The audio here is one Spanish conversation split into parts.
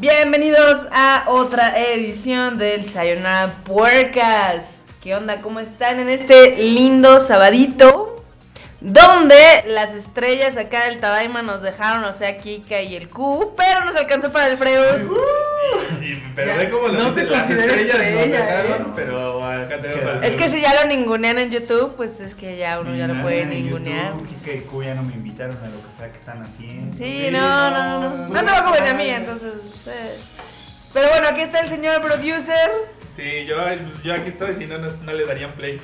Bienvenidos a otra edición del Sayonara Puercas. ¿Qué onda? ¿Cómo están en este lindo sabadito? Donde las estrellas acá del Tadaima nos dejaron, o sea, Kika y el Q, pero nos alcanzó para el Freud. Y- pero Ya, ve cómo lo no te las consideres estrellas nos estrella, dejaron, ¿eh? pero acá tenemos que- Es que si ya lo ningunean en YouTube, pues es que ya uno ya lo puede ningunear. Kika y Q ya no me invitaron a lo que sea que están haciendo. Sí, no, no, no. No te va a comer a mí, entonces ustedes. Pero bueno, aquí está el señor producer. Sí, yo, yo aquí estoy, si no, no, no le darían play.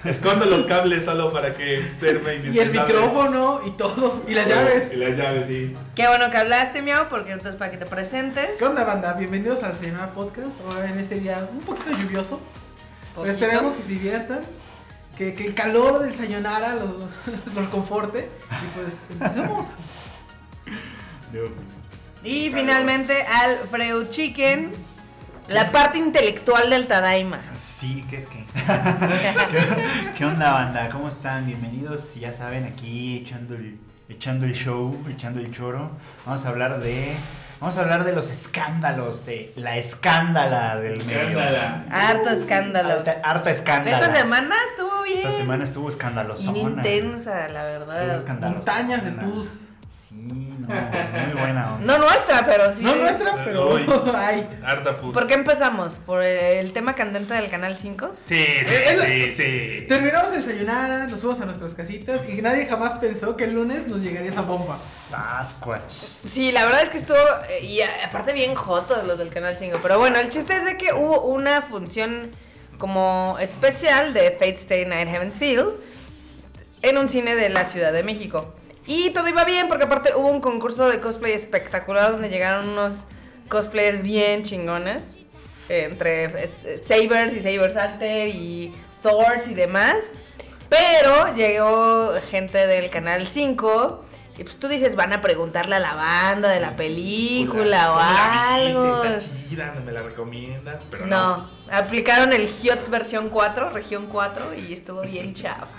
Escondo los cables solo para que serme Y el micrófono y todo. Y las llaves. Y las llaves, sí. Qué bueno que hablaste, miau, porque entonces para que te presentes. ¿Qué onda, banda? Bienvenidos al Cinema Podcast. Ahora en este día un poquito lluvioso. Pero Poquito. esperemos que se diviertan. Que, que el calor del Sayonara los, los conforte. Y pues empecemos. Y finalmente al Freud Chicken, la parte intelectual del Tadaima. Sí, ¿qué es que? ¿Qué, qué onda, banda? ¿Cómo están? Bienvenidos, ya saben, aquí echando el, echando el show, echando el choro. Vamos a hablar de. Vamos a hablar de los escándalos, de la escándala del medio. Escándala. Harto escándalo. Harta, harta escándala. Esta semana estuvo bien. Esta semana estuvo escandalosona. Bien intensa, la Estuvo verdad. escandalosa. Montañas de pus. Sí, no, muy buena onda. No nuestra, pero sí. No nuestra, pero hay. Harta pus. ¿Por qué empezamos? ¿Por el tema candente del canal 5? Sí, Eh, sí, sí, sí. Terminamos Sayonara, nos fuimos a nuestras casitas y nadie jamás pensó que el lunes nos llegaría esa bomba. Sasquatch. Sí, la verdad es que estuvo, eh, y aparte bien jotos los del Canal 5, pero bueno, el chiste es de que hubo una función como especial de Fate Stay Night Heaven's Field en un cine de la Ciudad de México. Y todo iba bien porque aparte hubo un concurso de cosplay espectacular donde llegaron unos cosplayers bien chingones, eh, entre eh, Sabers y Sabers Alter y Thors y demás. Pero llegó gente del Canal 5 y pues tú dices, van a preguntarle a la banda de la película o ¿Cómo la algo. viste? Está chida, no me la recomiendas, pero no. No, aplicaron el HIOTS versión 4, región 4 y estuvo bien chafa.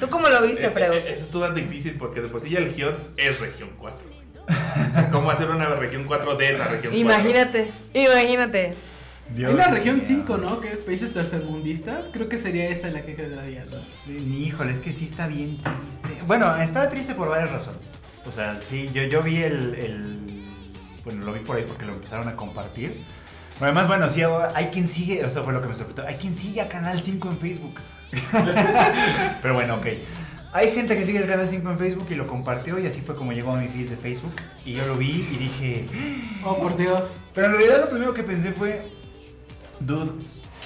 ¿Tú cómo lo viste, Eh, Freud? eh, Eso estuvo tan difícil porque de por sí ya el HIOTS es región 4. O sea, ¿Cómo hacer una región 4 de esa región 4? Imagínate, imagínate. Dios Hay una región mío. 5, ¿no? Que es países tercermundistas. Creo que sería esa la que quedaría. Sí, híjole, es que sí está bien triste. Bueno, estaba triste por varias razones. O sea, sí, yo, yo vi el, el- Bueno, lo vi por ahí porque lo empezaron a compartir. Además, bueno, sí, hay quien sigue, eso fue lo que me sorprendió. Hay quien sigue a Canal 5 en Facebook. Pero bueno, ok. Hay gente que sigue el Canal 5 en Facebook y lo compartió y así fue como llegó a mi feed de Facebook. Y yo lo vi y dije, Oh, por Dios. pero en realidad lo primero que pensé fue, dude,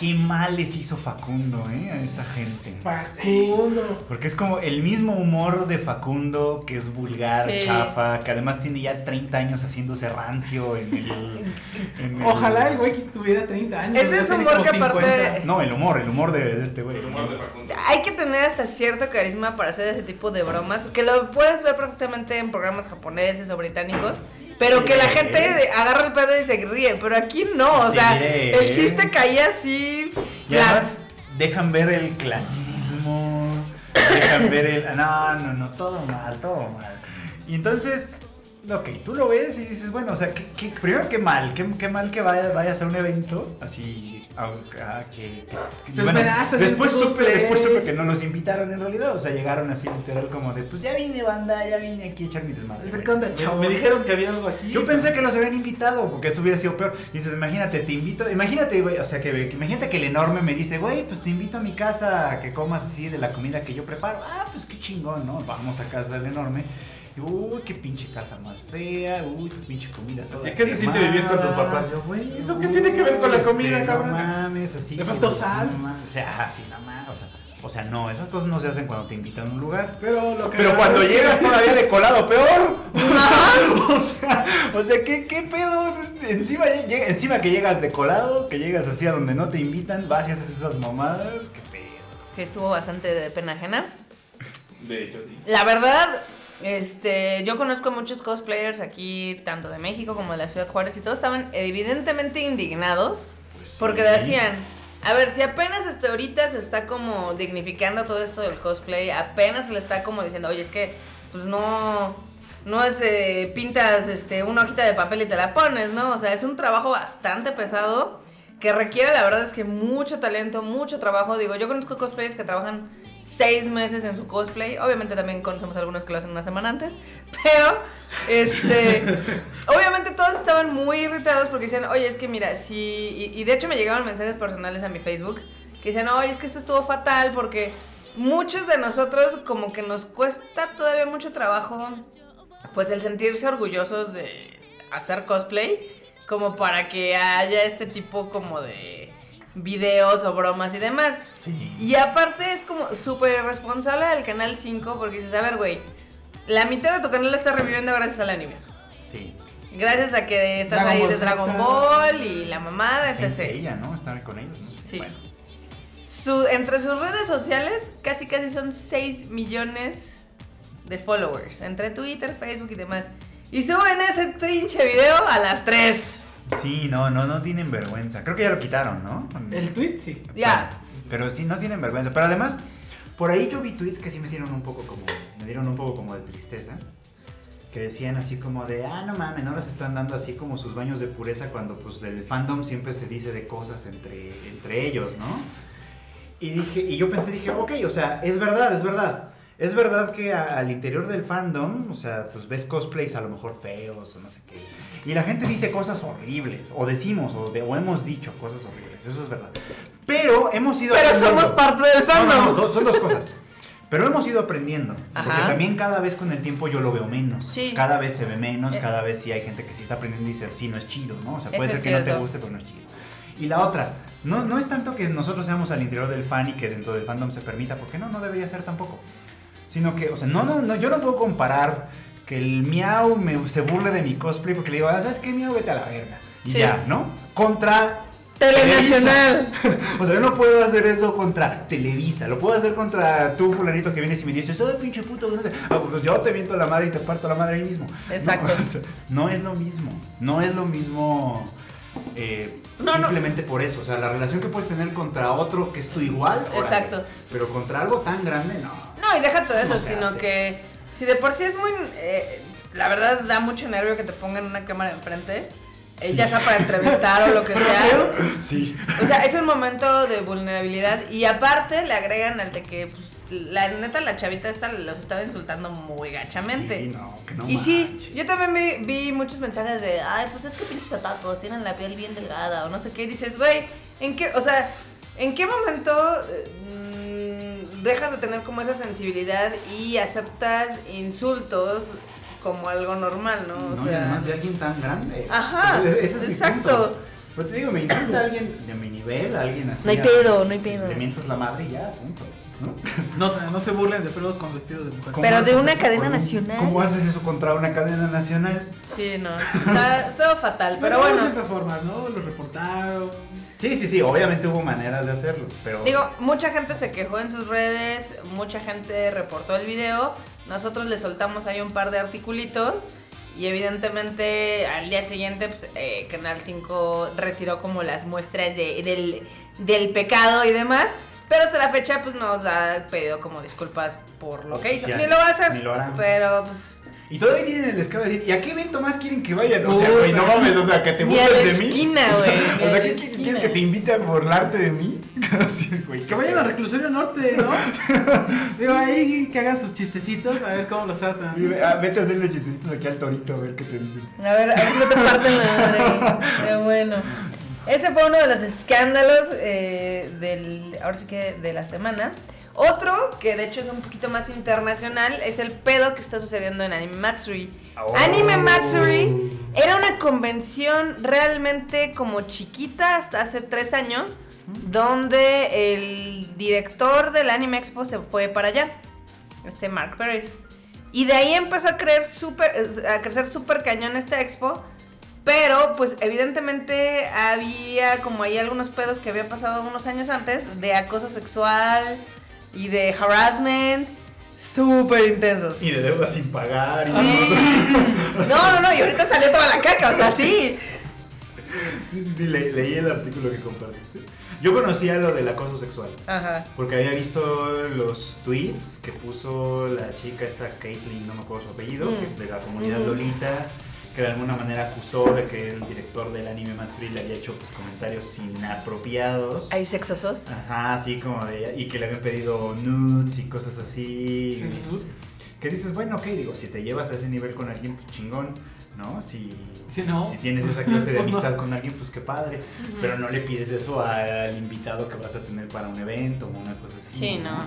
qué mal les hizo Facundo, ¿eh? A esta gente. Facundo. Porque es como el mismo humor de Facundo, que es vulgar, Sí. chafa, que además tiene ya 30 años haciéndose rancio en el... en el- Ojalá el güey que tuviera 30 años. Es ese tiene humor que aparte- No, el humor, el humor de, de este güey. El humor de Facundo. Hay que tener hasta cierto carisma para hacer ese tipo de bromas, que lo puedes ver perfectamente en programas japoneses o británicos, pero que la gente agarra el pedo y se ríe, pero aquí no, o sea, el chiste caía así, Y además dejan ver el clasismo, dejan ver el... No, no, no, todo mal, todo mal. Y entonces, ok, tú lo ves y dices, bueno, o sea, que, que- primero qué mal, qué, qué mal que vaya, vayas a un evento así, a, a que... después supe, después supe que no los invitaron en realidad, o sea, llegaron así literal como de, pues ya vine banda, ya vine aquí a echar mi desmadre. ¿De güey". qué onda, Me, chavos? me dijeron que había algo aquí. Yo pensé que los habían invitado, porque eso hubiera sido peor. Y dices, imagínate, te invito, imagínate, güey, o sea, que imagínate que el enorme me dice, güey, pues te invito a mi casa a que comas así de la comida que yo preparo. Ah, pues qué chingón, ¿no? Vamos a casa del enorme. Uy, qué pinche casa más fea, uy, qué pinche comida toda ¿Y qué se siente vivir con tus papás? Yo, güey, ¿eso qué tiene que ver con la Este, comida, cabrón? No mames, así. Le faltó sal. no mames, o sea, así, no mames, o sea, o sea, no, esas cosas no se hacen cuando te invitan a un lugar. Pero lo que. Pero cuando llegas todavía de colado, peor. o sea, o sea ¿qué, qué pedo? Encima, llega- encima que llegas de colado, que llegas así a donde no te invitan, vas y haces esas mamadas, qué pedo. que estuvo bastante de pena ajena. De hecho, sí. La verdad, este, yo conozco a muchos cosplayers aquí, tanto de México como de la Ciudad Juárez, y todos estaban evidentemente indignados porque decían, a ver, si apenas este, ahorita se está como dignificando todo esto del cosplay, apenas se le está como diciendo, oye, es que, pues no, no es eh, pintas este, una hojita de papel y te la pones, ¿no? O sea, es un trabajo bastante pesado que requiere, la verdad es que mucho talento, mucho trabajo. Digo, yo conozco cosplayers que trabajan seis meses en su cosplay. Obviamente también conocemos algunos que lo hacen una semana antes. Pero, este, obviamente todos estaban muy irritados porque decían, oye, es que mira, si... Y, y de hecho me llegaron mensajes personales a mi Facebook que decían, oye, es que esto estuvo fatal porque muchos de nosotros como que nos cuesta todavía mucho trabajo, pues el sentirse orgullosos de hacer cosplay, como para que haya este tipo como de videos o bromas y demás. Sí. Y aparte es como súper responsable del Canal 5 porque dices, a ver, güey, la mitad de tu canal está reviviendo gracias al anime. Sí. Gracias a que estás Dragon ahí de. Dragon Ball y la mamada, etc. ella, ¿no? Estar con ellos, ¿no? Sí. Bueno. Su- entre sus redes sociales, casi casi son 6 millones de followers. Entre Twitter, Facebook y demás. Y suben ese trinche video a las 3. Sí, no, no, no tienen vergüenza. Creo que ya lo quitaron, ¿no? El tweet, sí. Ya. Pero sí, no tienen vergüenza. Pero además, por ahí yo vi tweets que sí me hicieron un poco como. Me dieron un poco como de tristeza. Que decían así como de, ah, no mames, no les están dando así como sus baños de pureza cuando pues del fandom siempre se dice de cosas entre, entre ellos, ¿no? Y dije, y yo pensé, dije, ok, o sea, es verdad, es verdad. Es verdad que a- al interior del fandom, o sea, pues ves cosplays a lo mejor feos o no sé qué. Y la gente dice cosas horribles, o decimos, o, de- o hemos dicho cosas horribles, eso es verdad. Pero hemos ido Pero aprendiendo. somos parte del No, no, no, fandom. son dos cosas. Pero hemos ido aprendiendo. Porque también cada vez con el tiempo yo lo veo menos. Sí. Cada vez se ve menos, Eh. cada vez sí hay gente que sí está aprendiendo y dice, sí, no es chido, ¿no? O sea, puede ser que no te guste, pero no es chido. Y la otra, no, no es tanto que nosotros seamos al interior del fan y que dentro del fandom se permita, porque no, no debería ser tampoco. Sino que, o sea, no, no, no, yo no puedo comparar que el miau me, se burle de mi cosplay porque le digo, ah, ¿sabes qué, miau? Vete a la verga. Y Sí. ya, ¿no? Contra Telenacional. o sea, yo no puedo hacer eso contra Televisa. Lo puedo hacer contra tú, fulanito, que vienes y me dices, soy pinche puto. No, sé". Ah, pues yo te viento la madre y te parto la madre ahí mismo. Exacto. No, o sea, no es lo mismo. No es lo mismo. eh, No, no. simplemente por eso. O sea, la relación que puedes tener contra otro que es tu igual. órale. Exacto. Pero contra algo tan grande, no. No, y déjate de eso, sino hace. que si de por sí es muy... eh, la verdad da mucho nervio que te pongan una cámara enfrente, eh, Sí. ya sea para entrevistar o lo que sea. Sí. O sea, es un momento de vulnerabilidad y aparte le agregan al de que, pues, la neta, la chavita esta los estaba insultando muy gachamente. Sí, no, que no y sí, yo también vi, vi muchos mensajes de, ay, pues es que pinches zapatos tienen la piel bien delgada o no sé qué. Y dices, güey, ¿en qué, o sea, en qué momento eh, dejas de tener como esa sensibilidad y aceptas insultos como algo normal, ¿no? O No, y sea, además de alguien tan grande. Ajá, Ese- es mi exacto. punto. Pero te digo, me insulta alguien de mi nivel, alguien así. No hay pedo, no hay pedo. Le mientas la madre y ya, punto. ¿no? No, no se burlen de pelos con vestidos de mujer. ¿Cómo Pero de una cadena un- nacional. ¿Cómo haces eso contra una cadena nacional? Sí, no, está todo fatal, pero bueno. ciertas formas, ¿no? Lo reportaron. Sí, sí, sí, obviamente hubo maneras de hacerlo, pero... Digo, mucha gente se quejó en sus redes, mucha gente reportó el video, nosotros le soltamos ahí un par de articulitos y evidentemente al día siguiente pues, eh, Canal 5 retiró como las muestras de- del, del pecado y demás, pero hasta la fecha pues nos ha pedido como disculpas por lo que hizo. Ni lo va a hacer, ni lo harán. pero pues... Y todavía tienen el descaro de decir, ¿y a qué evento más quieren que vayan? O sea, güey, no mames, o sea, que te a burles de mí. esquina, O sea, güey, ni O a sea, ¿qué, esquina. quieres que te invite a burlarte de mí? Así, güey. Que vayan al reclusorio norte, ¿no? Digo, ahí que hagan sus chistecitos, a ver cómo los tratan. Sí, ve- ah, vete a hacerle chistecitos aquí al torito a ver qué te dicen. A ver, a ver si no te parten la madre. Pero bueno. Ese fue uno de los escándalos eh, del, ahora sí que de la semana. Otro, que de hecho es un poquito más internacional, es el pedo que está sucediendo en Anime Matsuri. Oh. Anime Matsuri era una convención realmente como chiquita hasta hace tres años, donde el director del Anime Expo se fue para allá, este Mark Pérez. Y de ahí empezó a, creer súper- a crecer súper cañón esta expo. Pero, pues, evidentemente había como ahí algunos pedos que habían pasado unos años antes de acoso sexual y de harassment súper intensos. Y de deudas sin pagar. y- Sí. No, no, no, y ahorita salió toda la caca, o sea, sí. Sí, sí, sí, le- leí el artículo que compartiste. Yo conocía lo del acoso sexual. Ajá. Porque había visto los tweets que puso la chica esta Caitlyn, no me acuerdo su apellido, Mm. que es de la comunidad. Lolita, que de alguna manera acusó de que el director del anime Matsuri le había hecho pues, comentarios inapropiados. ¿Hay sexosos? Ajá, así como de, y que le habían pedido nudes y cosas así. Sí. Que dices, bueno, ok, digo, si te llevas a ese nivel con alguien, pues chingón, ¿no? Si, Si no. si tienes esa clase de Pues amistad con alguien, pues qué padre. Pero no le pides eso al invitado que vas a tener para un evento o una cosa así. Sí, no.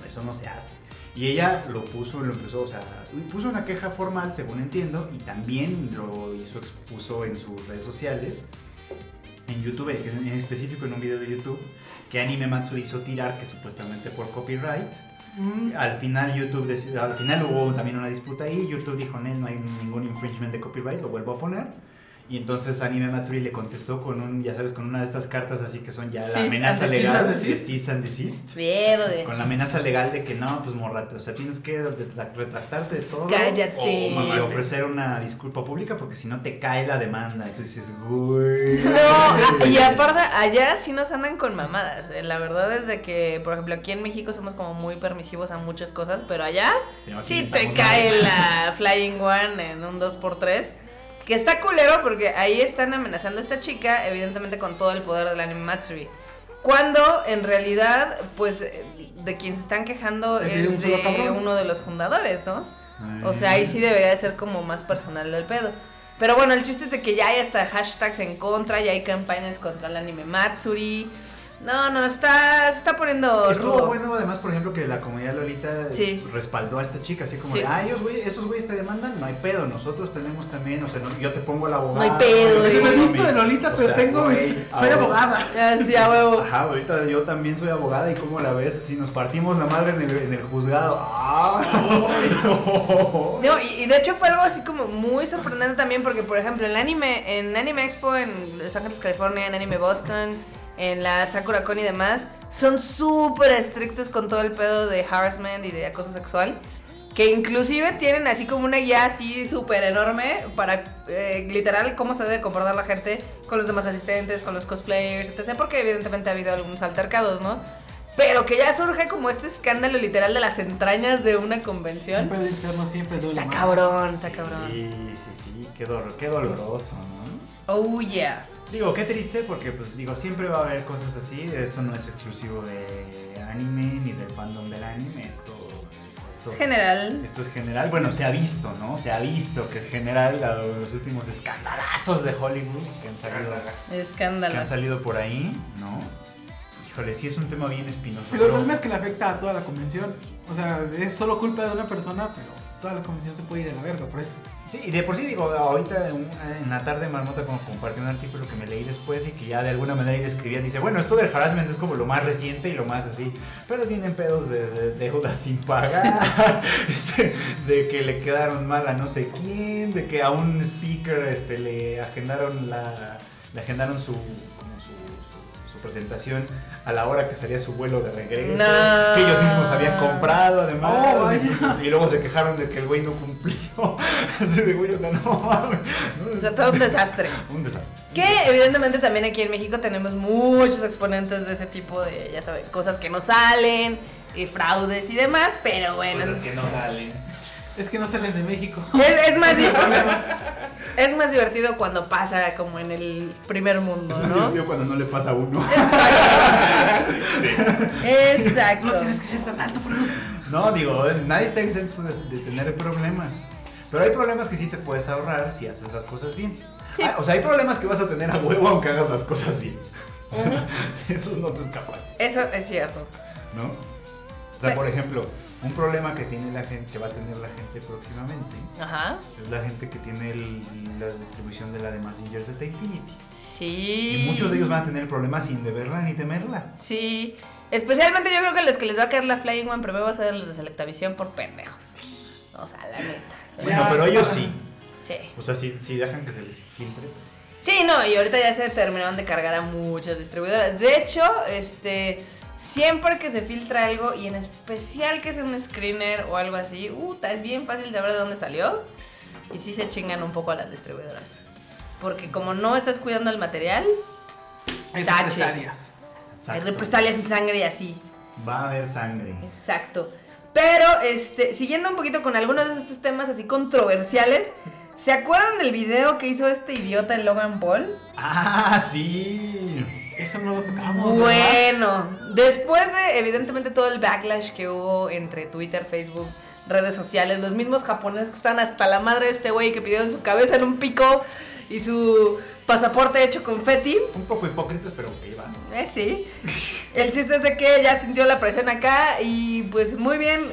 Pues, Eso no se hace. Y ella lo puso, lo empezó, o sea, puso una queja formal, según entiendo, y también lo hizo, expuso en sus redes sociales, en YouTube, en específico en un video de YouTube, que Anime Matsu hizo tirar, que supuestamente por copyright. Mm, Al final YouTube, al final hubo también una disputa ahí, YouTube dijo, "Nel, no hay ningún infringement de copyright, lo vuelvo a poner. Y entonces Anime Matsuri le contestó con un, ya sabes, con una de estas cartas así que son ya la amenaza legal de cease and desist. Con la amenaza legal de que no, pues morrate, o sea, tienes que retra- retractarte de todo. Cállate. Oh, Y mamá. ofrecer una disculpa pública porque si no te cae la demanda. Entonces dices, güey. No, y aparte, allá sí nos andan con mamadas. eh, La verdad es de que, por ejemplo, aquí en México somos como muy permisivos a muchas cosas, pero allá sí te cae la Flying One en un 2x3. Que está culero porque ahí están amenazando a esta chica, evidentemente con todo el poder del anime Matsuri. Cuando en realidad, pues, eh, de quien se están quejando Es es de uno de los fundadores, ¿no? Ay. O sea, ahí sí debería de ser como más personal el pedo. Pero bueno, el chiste es de que ya hay hasta hashtags en contra, ya hay campañas contra el anime Matsuri. No, no, está, se está poniendo Estuvo rudo. bueno además, por ejemplo, que la comunidad Lolita Sí. respaldó a esta chica, así como Sí. de, ah, ellos, güey, esos güeyes te demandan, no hay pedo, nosotros tenemos también, o sea, no- yo te pongo el abogado. No hay pedo, yo me visto de Lolita, o pero sea, tengo güey, Soy abogada. Ya, sí, a huevo. Ajá, ahorita yo también soy abogada y cómo la ves, así nos partimos la madre en el, en el juzgado. ¡Ah! no. No, y, y de hecho fue algo así como muy sorprendente también porque, por ejemplo, en el anime, en Anime Expo en Los Ángeles, California, en Anime Boston, en la Sakura Con y demás, son súper estrictos con todo el pedo de harassment y de acoso sexual. Que inclusive tienen así como una guía así súper enorme para eh, literal cómo se debe comportar la gente con los demás asistentes, con los cosplayers, etc. Porque evidentemente ha habido algunos altercados, ¿no? Pero que ya surge como este escándalo literal de las entrañas de una convención. Pedo interno siempre duele Está más. cabrón, está cabrón. Sí, sí, sí, qué, dolor, qué doloroso, ¿no? Oh, yeah. Digo, qué triste porque, pues, digo, siempre va a haber cosas así. Esto no es exclusivo de anime ni del fandom del anime. Esto, esto, General. esto es general. Bueno, se ha visto, ¿no? Se ha visto que es general dado los últimos escandalazos de Hollywood que han salido, que Escándalo. han salido por ahí, ¿no? Híjole, sí es un tema bien espinoso. Pero el problema es que le afecta a toda la convención. O sea, es solo culpa de una persona, pero toda la convención se puede ir a la verga por eso. Sí, y de por sí digo, ahorita en, la tarde Marmota como compartió un artículo que me leí después y que ya de alguna manera ahí describía, dice, bueno, esto del harassment es como lo más reciente y lo más así, pero tienen pedos de, de deudas sin pagar, este, de que le quedaron mal a no sé quién, de que a un speaker este, le agendaron la, le agendaron su- su presentación a la hora que salía su vuelo de regreso, No. que ellos mismos habían comprado además, Oh, entonces, y luego se quejaron de que el güey no cumplió. Así de güey, o sea, no mames. ¿no? O sea, todo un desastre. Un desastre. Que evidentemente también aquí en México tenemos muchos exponentes de ese tipo de, ya saben, cosas que no salen, y fraudes y demás, pero bueno. Cosas que no salen. Es que no salen de México. es- es más, di- es más divertido cuando pasa como en el primer mundo, Es más ¿no? divertido cuando no le pasa a uno. Exacto. No tienes que ser tan alto, pero No, digo, nadie está exento de, de tener problemas. Pero hay problemas que sí te puedes ahorrar si haces las cosas bien. Sí. Ah, o sea, hay problemas que vas a tener a huevo aunque hagas las cosas bien. Esos no te escapas, Eso es cierto. ¿no? O sea, por ejemplo, un problema que tiene la gente, que va a tener la gente próximamente, Ajá. es la gente que tiene el- la distribución de la de Mazinger Z Infinity. Sí. Y muchos de ellos van a tener problemas sin deberla ni temerla. Sí. Especialmente yo creo que los que les va a caer la Flying One primero va a ser los de Selectavisión por pendejos. O sea, la neta. Bueno, pero ellos sí. Sí. O sea, si, si dejan que se les filtre. pues. Sí, no, y ahorita ya se terminaron de cargar a muchas distribuidoras. De hecho, este, siempre que se filtra algo, y en especial que sea un screener o algo así, uh, es bien fácil saber de dónde salió. Y sí se chingan un poco a las distribuidoras. Porque como no estás cuidando el material, hay Tache. represalias. Hay represalias y sangre y así. Va a haber sangre. Exacto. Pero, este, siguiendo un poquito con algunos de estos temas así controversiales, ¿se acuerdan del video que hizo este idiota el Logan Paul? Ah, sí. Eso no lo tocamos. ¿verdad? Bueno, después de evidentemente todo el backlash que hubo entre Twitter, Facebook, redes sociales, los mismos japoneses que están hasta la madre de este güey que pidieron su cabeza en un pico y su pasaporte hecho confeti. Un poco hipócritas, pero que va. Eh, sí. El chiste es de que ya sintió la presión acá y pues muy bien,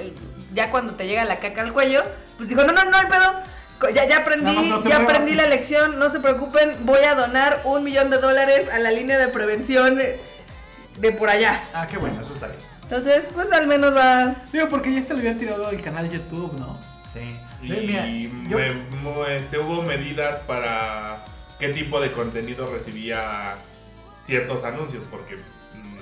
ya cuando te llega la caca al cuello, pues dijo, no, no, no, el pedo. Ya, ya aprendí, no ya aprendí la lección, no se preocupen, voy a donar un millón de dólares a la línea de prevención de por allá. Ah, qué bueno, eso está bien. Entonces, pues al menos va... Digo, porque ya se le habían tirado el canal YouTube, ¿no? Sí. Y mira, yo- me- mo- este, hubo medidas para qué tipo de contenido recibía ciertos anuncios, porque,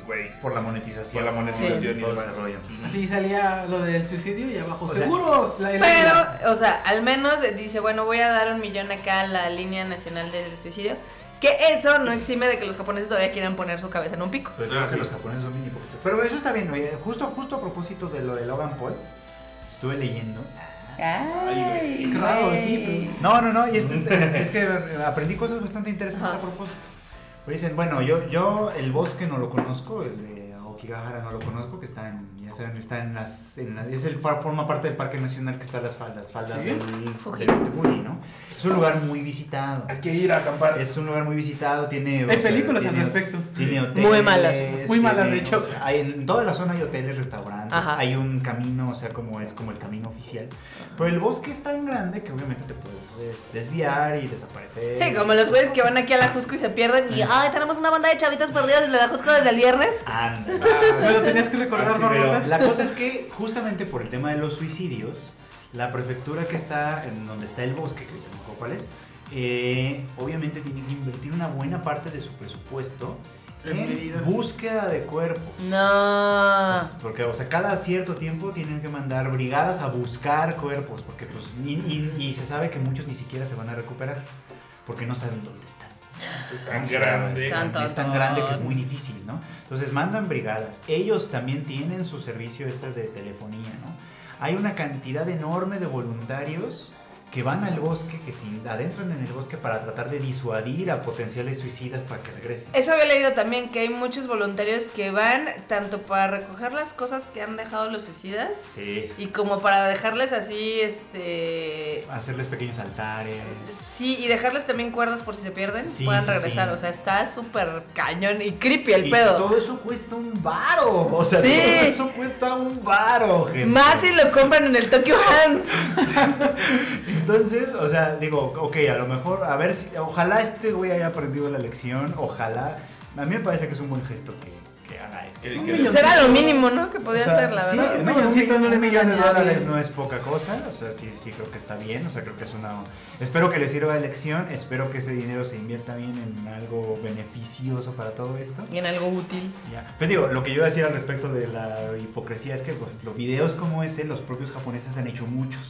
güey, por la monetización. por la monetización y todo ese rollo. Así salía lo del suicidio y abajo. O sea, Seguros. La, la- Pero, o sea, al menos dice, bueno, voy a dar un millón acá a la línea nacional del suicidio. Que eso no exime de que los japoneses todavía quieran poner su cabeza en un pico. Pero Ah, creo que los japoneses son bien. Pero eso está bien, oye, justo, justo a propósito de lo de Logan Paul, estuve leyendo. Ay, Qué raro, güey. tío. No, no, no, y este- este- es, que aprendí cosas bastante interesantes a propósito. Pues dicen, bueno, yo, yo el bosque no lo conozco, el de Aokigahara no lo conozco, que está en, ya saben, está en las, en la- es el, forma parte del Parque Nacional que está en las faldas, faldas ¿Sí? del Fuji. del Monte Fuji, ¿no? Es un lugar muy visitado. Hay que ir a acampar. Es un lugar muy visitado, tiene... Hay sea, películas al tiene- respecto. Tiene hoteles. Muy malas. Muy malas, tiene, de hecho. o sea, hay, en toda la zona hay hoteles, restaurantes, Ajá. hay un camino, o sea, como es como el camino oficial. Pero el bosque es tan grande que obviamente te puedes desviar y desaparecer. Sí, como los güeyes que van aquí a la Jusco y se pierden y, ay, tenemos una banda de chavitos perdidos en la Jusco desde el viernes. Anda. Me lo tenías que recordar, veo. La cosa es que justamente por el tema de los suicidios, la prefectura que está en donde está el bosque, que ahorita no cuál es, eh, obviamente tiene que invertir una buena parte de su presupuesto En búsqueda de cuerpos. No. Pues, porque, o sea, cada cierto tiempo tienen que mandar brigadas a buscar cuerpos, porque pues, y, y- y se sabe que muchos ni siquiera se van a recuperar, porque no saben dónde están. Es tan O sea, grande. Es tan, es grande que es muy difícil, ¿no? Entonces mandan brigadas. Ellos también tienen su servicio este de telefonía, ¿no? Hay una cantidad enorme de voluntarios que van al bosque, que se adentran en el bosque para tratar de disuadir a potenciales suicidas para que regresen. Eso había leído también que hay muchos voluntarios que van tanto para recoger las cosas que han dejado los suicidas Sí. y como para dejarles así, este... Hacerles pequeños altares. Sí, y dejarles también cuerdas por si se pierden, Sí, puedan sí, regresar. sí. O sea, está súper cañón y creepy el y pedo. todo eso cuesta un varo. O sea, todo eso cuesta un varo, gente. Más si lo compran en el Tokyo Hands. Entonces, o sea, digo, ok, a lo mejor, a ver si, ojalá este güey haya aprendido la lección, ojalá. A mí me parece que es un buen gesto que, que haga eso. Que- que- millón. Será lo mínimo, ¿no? Que podía O sea, ser, la sí, verdad. No, un milloncito un millón de dólares no es poca cosa, o sea, sí, sí creo que está bien, o sea, creo que es una... Espero que le sirva de lección, espero que ese dinero se invierta bien en algo beneficioso para todo esto. Y en algo útil. Ya. Pero digo, lo que yo iba a decir al respecto de la hipocresía es que, por ejemplo, videos como ese, los propios japoneses han hecho muchos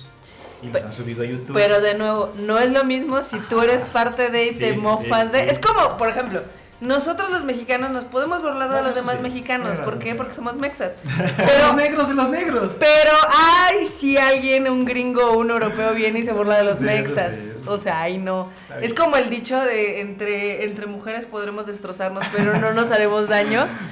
y los han subido a YouTube. Pero de nuevo, no es lo mismo si tú eres parte de y Sí, te sí, mofas sí, de. sí. Es como, por ejemplo, nosotros los mexicanos nos podemos burlar de Bueno, los demás sí. mexicanos. Claro. ¿Por qué? Porque somos mexas. Los Pero, negros de los negros. pero, ay, si alguien, un gringo o un europeo viene y se burla de los Sí, eso mexas. sí, eso O sea, ay, no. Es como el dicho de entre, entre mujeres podremos destrozarnos, pero no nos haremos daño.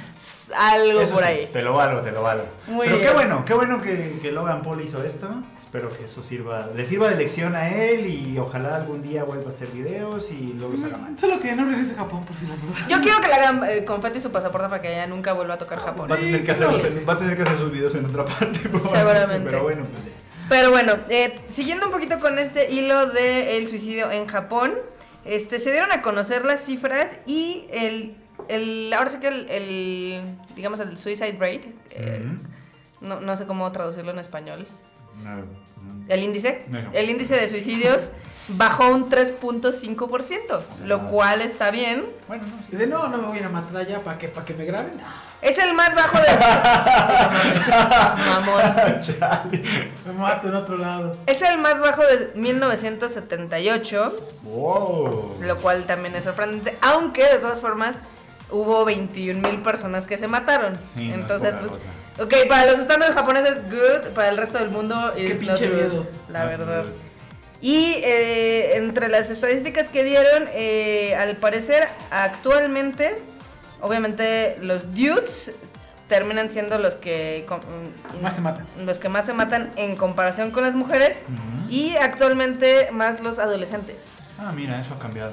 Algo Eso por sí, ahí. Te lo valo, te lo valo. Muy Pero qué bueno, qué bueno que, que Logan Paul hizo esto. Espero que eso sirva, le sirva de lección a él y ojalá algún día vuelva a hacer videos y luego los haga mal. Solo que no regrese a Japón por si las dudas. Yo quiero que le hagan eh, confeti su pasaporte para que ella nunca vuelva a tocar Japón. Va a, tener que en- va a tener que hacer sus videos en otra parte. Seguramente. Pero bueno, pues ya. Pero bueno, eh, siguiendo un poquito con este hilo del suicidio en Japón, este, se dieron a conocer las cifras y el, el ahora sí que el, el, digamos, el suicide rate, eh, no, no sé cómo traducirlo en español, No, no. el índice, No. el índice de suicidios bajó un 3.5%, lo nada. cual está bien. Bueno, no, sí. Dice, no, no me voy a ir a Matraya para que, para que me graben. Es el más bajo de... Sí, mamón. Me mato en otro lado. Es el más bajo de 1978. Wow. Lo cual también es sorprendente. Aunque, de todas formas, hubo 21 mil personas que se mataron. Sí, no es Entonces, poca pues, cosa. ok, para los estándares japoneses, good, para el resto del mundo, Qué is pinche not good. La No, verdad. no. Y eh, entre las estadísticas que dieron, eh, al parecer, actualmente, obviamente los dudes terminan siendo los que com- mm, Más se matan. los que más se matan en comparación con las mujeres y actualmente más los adolescentes. Ah, mira, eso ha cambiado.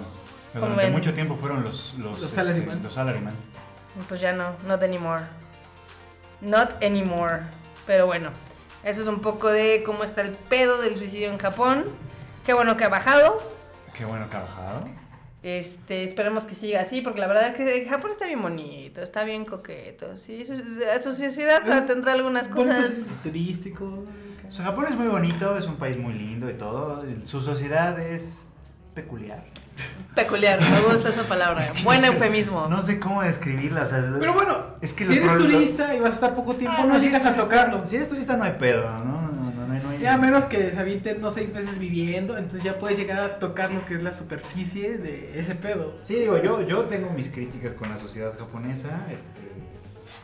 ¿Cómo Durante mucho tiempo fueron los los, Los salaryman. los salaryman. Pues ya no, not anymore. Not anymore. Pero bueno, eso es un poco de cómo está el pedo del suicidio en Japón. Qué bueno que ha bajado. Qué bueno que ha bajado. Este, esperemos que siga así, porque la verdad es que Japón está bien bonito, está bien coqueto. Sí, su, su sociedad tendrá algunas Bonito cosas. es turístico. O sea, Japón es muy bonito, es un país muy lindo y todo. Su sociedad es peculiar. Peculiar, me gusta esa palabra. Es que Buen no sé- eufemismo. No sé cómo describirla. O sea, Pero bueno, es que si eres turista y vas a estar poco tiempo, Ah, no si llegas a tocarlo. Si eres turista no hay pedo, ¿no? No, no, no, hay- no hay- Ya a menos que se avienten unos seis meses viviendo, entonces ya puedes llegar a tocar lo que es la superficie de ese pedo. Sí, digo, yo, yo tengo mis críticas con la sociedad japonesa, este,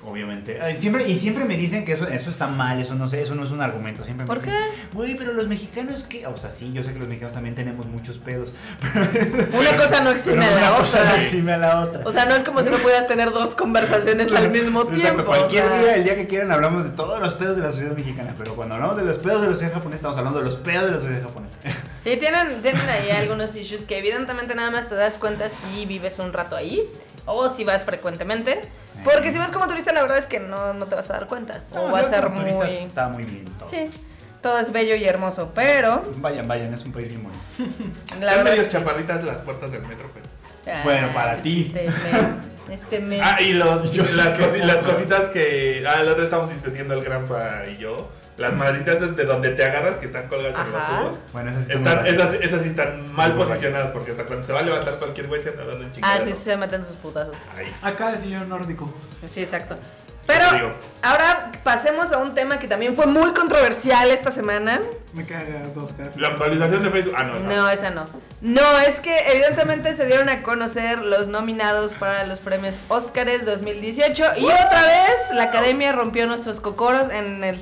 obviamente. Ay, Siempre, y siempre me dicen que eso, eso está mal, eso no sé, eso no es un argumento. Siempre me ¿Por dicen, Güey, pero los mexicanos que. O sea, sí, yo sé que los mexicanos también tenemos muchos pedos. Una cosa no exime Pero a una la cosa no otra. exime a la otra. O sea, no es como si no pudieras tener dos conversaciones al mismo Exacto, tiempo. Cualquier o sea. día, el día que quieran, hablamos de todos los pedos de la sociedad mexicana. Pero cuando hablamos de los pedos de la sociedad japonesa, estamos hablando de los pedos de la sociedad japonesa. Sí, tienen, tienen ahí algunos issues que evidentemente nada más te das cuenta si vives un rato ahí o si vas frecuentemente. Porque si vas como turista, la verdad es que no, no te vas a dar cuenta. O va a ser como turista muy. Está muy bien todo. Sí, todo es bello y hermoso, pero Vayan, vayan, es un país bien bonito. la Están medios es que- chaparritas las puertas del metro, pero. Ah, Bueno, para ti. Este mes. Este mes. Ah, y los, cosi- las cositas que. Ah, el otro estamos discutiendo el Granpa y yo. Las madritas es de donde te agarras que están colgadas en los tubos. Bueno, eso sí está Están, esas, esas sí están mal Muy posicionadas porque hasta cuando se va a levantar cualquier güey se anda dando en ah, chingadas. sí, se meten sus putazos. Ahí. Acá el señor nórdico. Sí, exacto. Pero ahora pasemos a un tema que también fue muy controversial esta semana. Me cagas, Oscar. La actualización de Facebook. Ah, no, no. No, esa no. No, es que evidentemente se dieron a conocer los nominados para los premios Óscares 2018 y otra vez la academia rompió nuestros cocoros en el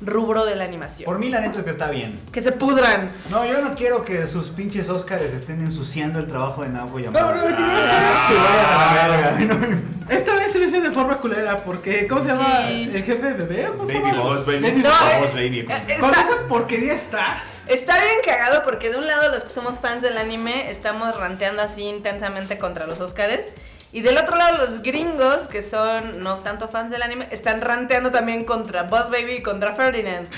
rubro de la animación. Por mí, la neta es que está bien. Que se pudran. No, yo no quiero que sus pinches Óscares estén ensuciando el trabajo de Naoko Yamada. No, no, no, no, Ah, se vayan a la verga. Esta vez se lo hice de forma culera porque, ¿cómo se llama? Sí. ¿El jefe de bebé? ¿Cómo se Baby llama? Boss, baby. Baby No, Boss. es- Boss, baby. eh, Con Está- esa porquería está. Está bien cagado porque de un lado los que somos fans del anime estamos ranteando así intensamente contra los Óscares y del otro lado los gringos que son no tanto fans del anime están ranteando también contra Boss Baby y contra Ferdinand.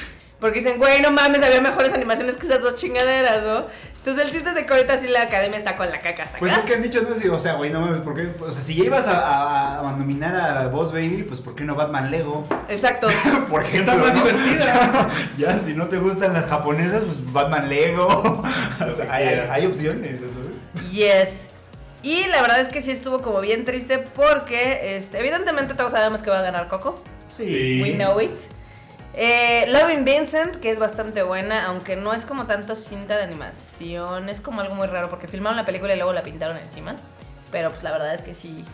Porque dicen, güey, no mames, había mejores animaciones que esas dos chingaderas, ¿no? Entonces el chiste es de que ahorita sí la academia está con la caca hasta Pues acá. es que han dicho, no sé, o sea, güey, no mames, ¿por qué? O sea, si ya ibas a, a- a nominar a Boss Baby, pues ¿por qué no Batman Lego? Exacto. Por ejemplo, más ¿no? divertida. Ya, si no te gustan las japonesas, pues Batman Lego. O sea, hay, hay opciones, ¿sabes? Yes. Y la verdad es que sí estuvo como bien triste porque, este, evidentemente todos sabemos que va a ganar Coco. Sí. We know it. Eh, Loving Vincent, que es bastante buena, aunque no es como tanto cinta de animación, es como algo muy raro porque filmaron la película y luego la pintaron encima. Pero pues la verdad es que sí.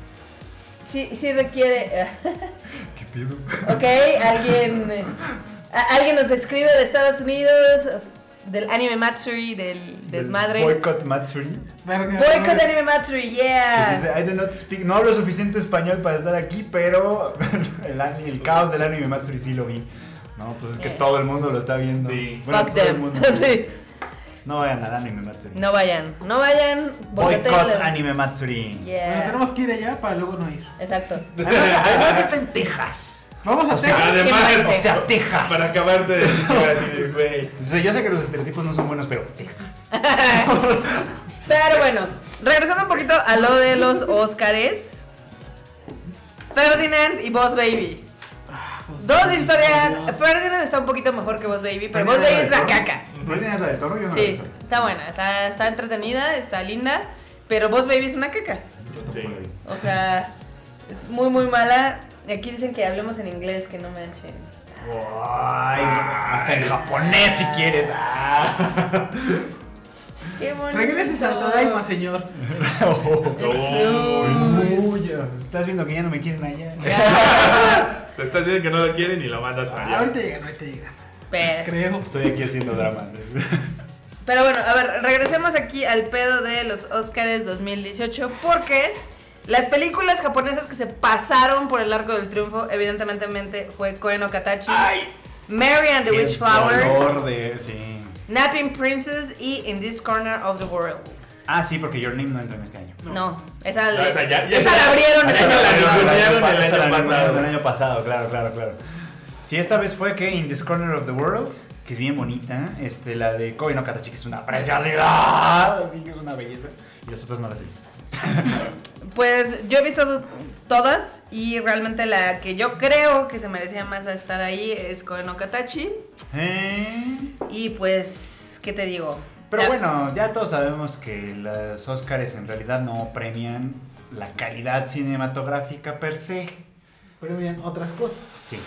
Sí, sí requiere. ¿Qué pido? ok, alguien. eh, alguien nos escribe de Estados Unidos, del Anime Matsuri, del desmadre. Boycott Matsuri. Boycott Anime Matsuri, yeah. Dice, I do not speak, no hablo suficiente español para estar aquí, pero el, el caos del anime Matsuri sí lo vi. No, pues es que Yeah. todo el mundo lo está viendo. Sí. Fuck todo el mundo. sí. No vayan al anime Matsuri. No vayan, no vayan. Boycott boicotéenlos. anime Matsuri. Bueno, Yeah. tenemos que ir allá para luego no ir. Exacto. Además, además está en Texas. Vamos a O sea, Texas. Además. O sea, Texas. para acabarte de decir, así, güey. O sea, yo sé que los estereotipos no son buenos, pero Texas. Pero bueno, regresando un poquito a lo de los Óscares. Ferdinand y Boss Baby. Dos historias. Ferdinand está un poquito mejor que Boss Baby, pero Boss Baby es una caca. ¿Ferdinand es la del toro? Yo no la he Sí, visto. está buena, está, está entretenida, está linda, pero Boss Baby es una caca. Yo. O sea, es muy muy mala. Aquí dicen que hablemos en inglés, que no manchen. Ay, hasta en japonés si quieres. Ah. Qué bonito. Regreses al Tadaima, señor. Uy, Chucho, estás viendo que ya no me quieren allá. Se está diciendo que no lo quieren y lo mandas para allá. ahorita llegan, ahorita llegan. Pero, Creo. Estoy aquí haciendo drama. pero bueno, a ver, regresemos aquí al pedo de los Oscars 2018 porque las películas japonesas que se pasaron por el arco del triunfo, evidentemente fue Koen no Katachi, Mary and the de- sí. Napping Princess y In This Corner of the World. Ah, sí, porque Your Name no entra en este año. No, esa, No, le- esa ya- ya esa la abrieron el esa año la pasado. ningunearon el Esa la año pasado. el año pasado, claro, claro, claro. Sí, esta vez fue que In This Corner of the World, que es bien bonita, este, la de Koi no Katachi, que es una preciosidad, así que es una belleza. Y las otras no las he visto. Pues yo he visto todas y realmente la que yo creo que se merecía más estar ahí es Koen no Katachi. Eh, Y pues, ¿qué te digo? Pero La- bueno, ya todos sabemos que los Oscars en realidad no premian la calidad cinematográfica per se. Pero bien, otras cosas. Sí.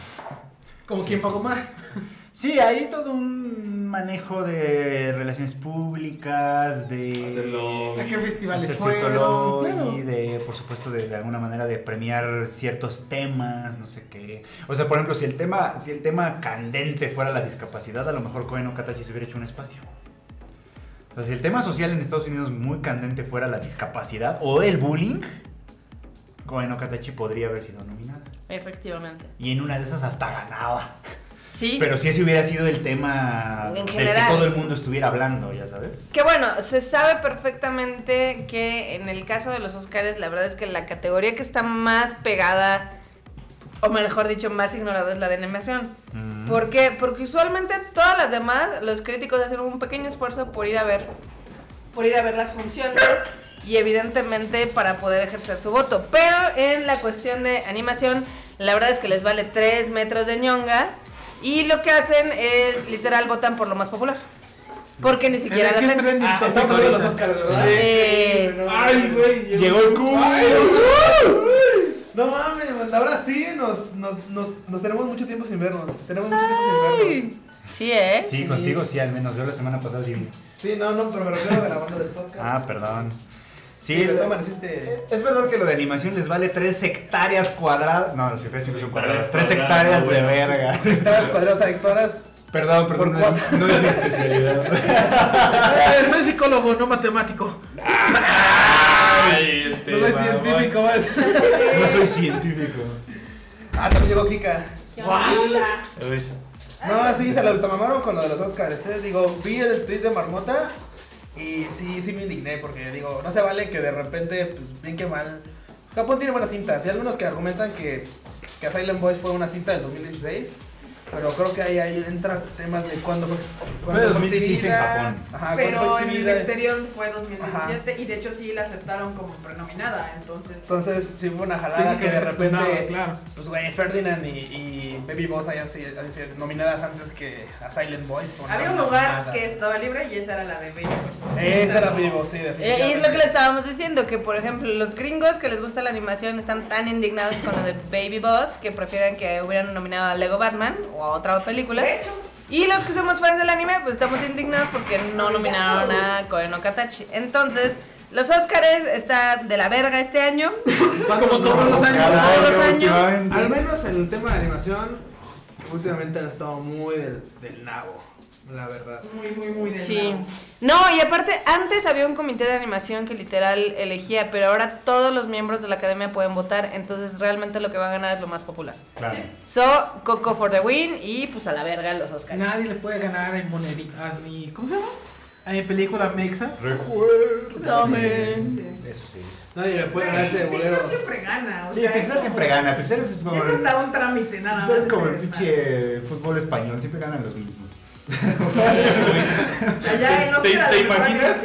Como Sí, quien sí, pagó sí. más. Sí, hay todo un manejo de relaciones públicas, de... ¿A qué festivales hacer fueron? Claro. de, por supuesto, de, de alguna manera de premiar ciertos temas, no sé qué. O sea, por ejemplo, si el tema, si el tema candente fuera la discapacidad, a lo mejor Koen o Katachi se hubiera hecho un espacio. O sea, si el tema social en Estados Unidos muy candente fuera la discapacidad o el bullying, Koen o Katachi podría haber sido nominada. Efectivamente. Y en una de esas hasta ganaba. Sí. Pero si ese hubiera sido el tema En del que todo el mundo estuviera hablando, ya sabes. Que bueno, se sabe perfectamente que en el caso de los Oscars, la verdad es que la categoría que está más pegada, o mejor dicho, más ignorada es la de animación. Mm. ¿Por qué? Porque usualmente todas las demás, los críticos hacen un pequeño esfuerzo por ir a ver, por ir a ver las funciones y evidentemente para poder ejercer su voto. Pero en la cuestión de animación, la verdad es que les vale 3 metros de ñonga y lo que hacen es literal votan por lo más popular. Porque ni siquiera ¿En la hacen. Ah. Ay, güey. Llegó el cubo. No mames, ahora sí nos, nos, nos, nos tenemos mucho tiempo sin vernos. Tenemos mucho tiempo sin vernos. Sí, ¿eh? Sí, contigo sí, al menos. Yo la semana pasada sí. vi. Sí, no, no, pero me refiero a la banda del podcast. Ah, perdón. Sí, lo- todas maneras hiciste. es verdad que lo de animación les vale 3 hectáreas cuadradas. No, las hectáreas siempre son cuadradas. 3 Cuadradas, hectáreas no, de verga. Hectáreas cuadradas a hectáreas. Perdón, perdón. No, no es mi especialidad. Soy psicólogo, no matemático. Ay, No soy científico, vas. No soy científico. Ah, también llegó Kika. No, sí, se lo automamaron con lo de los Oscars, ¿eh? Digo, vi el tweet de Marmota y sí, sí me indigné porque digo, no se vale que de repente, pues bien que mal. Japón tiene buenas cintas y hay algunos que argumentan que, que Silent Boys fue una cinta del 2016. Pero creo que ahí, ahí entran temas de cuándo fue. cuándo de 2016 en. Japón. Ajá, Pero fue en el exterior fue 2017 y de hecho sí la aceptaron como prenominada, entonces... Entonces, sí hubo una jalada que de repente. nada, claro. Pues, güey, Ferdinand y, y Baby Boss hayan sido, nominadas antes que a Silent Boys. Había un nada. lugar que estaba libre y esa era la de Baby Boy. Esa era Baby Boss, sí, Eh, definitivamente. Y es lo que le estábamos diciendo, que por ejemplo los gringos que les gusta la animación están tan indignados con lo de Baby Boss que prefieren que hubieran nominado a Lego Batman o a otra película. De hecho, Y los que somos fans del anime, pues estamos indignados porque no nominaron a Koen no Katachi. Entonces, los Oscars están de la verga este año. Como todos los años. Cada todos los año, años. Al menos en el tema de animación, últimamente han estado muy del, del nabo, la verdad. muy, muy, muy de Sí. lado. No, y aparte, antes había un comité de animación que literal elegía, pero ahora todos los miembros de la academia pueden votar, entonces realmente lo que va a ganar es lo más popular. Claro. So, Coco for the win y pues a la verga los Oscars. Nadie le puede ganar a Moneri, a mi, ¿cómo se llama? A mi película Mexa. Dame. Eso sí. Nadie le puede ganar ese Pixar bolero. siempre gana. O Sí, sea, Pixar siempre gana. Pixar es como. Es hasta un trámite nada Pixar más. es como el pinche fútbol español. Siempre ganan los mismos. Allá en ¿Te, Oscar te hay imaginas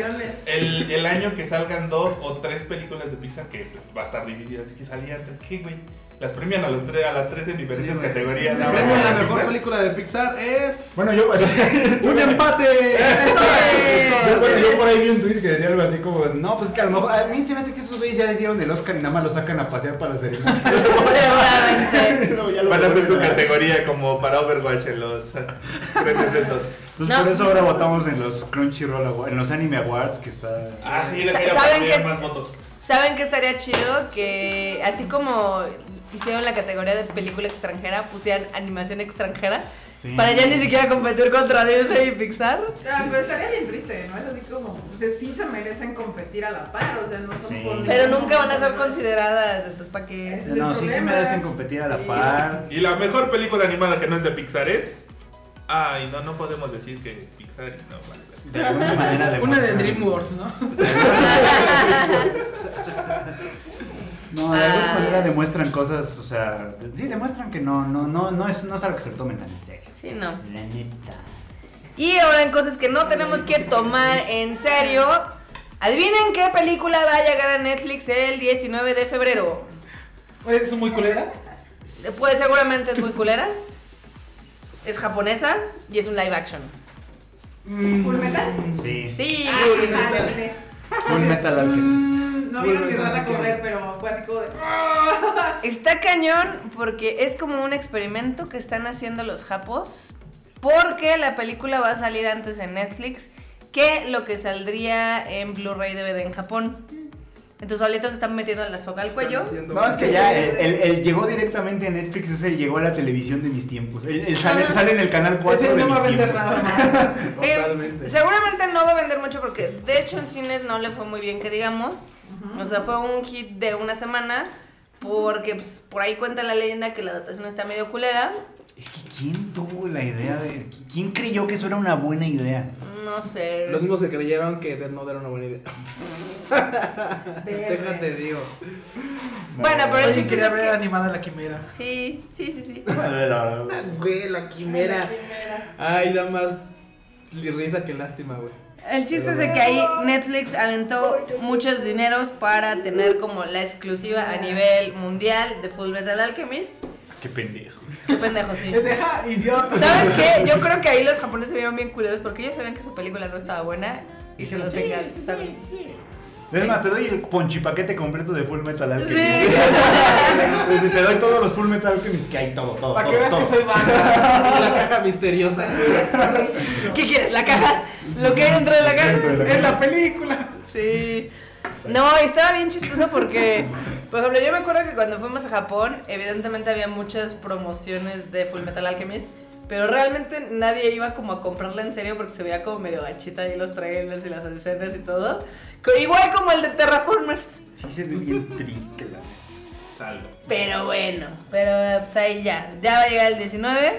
el, el año que salgan dos o tres películas de Pixar que pues, va a estar dividida? Así que salían, ¿qué, güey? Las premian a, los tres, a las tres en diferentes Sí, categorías. La, Ahora, la Pixar. mejor película de Pixar es. Bueno, yo. ¡Un empate! Yo, bueno, yo por ahí vi un tweet que decía algo así como, no, pues que a lo mejor, a mí se me hace que esos güeyes ya hicieron el Oscar y nada más lo sacan a pasear para la ceremonia. Lo Van a hacer su categoría como para Overwatch en los eh, premios estos. No. por eso ahora votamos en los Crunchyroll Awards, en los Anime Awards, que está... Ah, sí, les Sa- voy a ¿saben poner qué? más votos. ¿Saben que estaría chido? Que así como hicieron la categoría de película extranjera, pusieran animación extranjera. Sí. Para ya ni siquiera competir contra Disney y Pixar. Ah, pero estaría bien triste, ¿no? Es así como, o sea, sí se merecen competir a la par, o sea, no son Sí. Pero nunca van a ser consideradas, entonces ¿para qué? Ese No, sí se merecen competir a la Sí. par. Y la mejor película animada que no es de Pixar es. Ay, no, no podemos decir que Pixar y no vale. De alguna manera Una de DreamWorks, ¿no? No, de alguna Ah. manera demuestran cosas, o sea, sí demuestran que no, no, no, no es, no es algo que se lo tomen tan en serio. Sí, no. La neta. Y ahora en cosas que no tenemos que tomar en serio. Adivinen qué película va a llegar a Netflix el 19 de febrero. Oye, ¿Es muy culera? Pues seguramente es muy culera. Es japonesa y es un live action. ¿Full metal? Sí. Sí. Ah. Full Metal Alchemist. No vieron mi rata correr, pero fue así como de. ¡ah! Está cañón porque es como un experimento que están haciendo los japos. Porque la película va a salir antes en Netflix que lo que saldría en Blu-ray DVD en Japón. Entonces solitos se están metiendo la soga al cuello. No, es que ya, el, el- el llegó directamente a Netflix, es el llegó a la televisión de mis tiempos. El, el sale, Ajá. sale en el canal 4 Ese de no va mis a vender tiempos. nada más. Eh, Totalmente. seguramente no va a vender mucho porque de hecho en cines no le fue muy bien que digamos. O sea, fue un hit de una semana porque pues, por ahí cuenta la leyenda que la adaptación está medio culera. Es que ¿quién tuvo la idea de... ¿Quién creyó que eso era una buena idea? No sé. Los mismos que creyeron que Death Note era una buena idea. Déjate, digo. Bueno, pero el chiste quería ver que- animada la quimera. Sí, sí, sí, sí. Güey, la quimera. Ay, da más risa que lástima, güey. El chiste es de que ahí Netflix aventó muchos dineros para tener como la exclusiva a nivel mundial de Full Metal Alchemist. Qué pendejo. Qué pendejo, sí. Es deja, idiota. ¿Sabes qué? Yo creo que ahí los japoneses se vieron bien culeros porque ellos sabían que su película no estaba buena y se los engañan, ¿sabes? Es más, te doy el ponchipaquete completo de Full Metal Alchemist. Sí. te doy todos los Full Metal Alchemist que hay, todo, todo. Para que veas todo. que soy banda. La caja misteriosa. ¿Qué quieres? ¿La caja? ¿Lo que hay dentro de la caja? Dentro de la Es la película. Sí. No, estaba bien chistoso porque, por ejemplo, yo me acuerdo que cuando fuimos a Japón, evidentemente había muchas promociones de Full Metal Alchemist, pero realmente nadie iba como a comprarla en serio porque se veía como medio gachita ahí los trailers y las escenas y todo. Igual como el de Terraformers. Sí se ve bien triste la... Salgo. Pero bueno, pero pues ahí ya. Ya va a llegar el 19.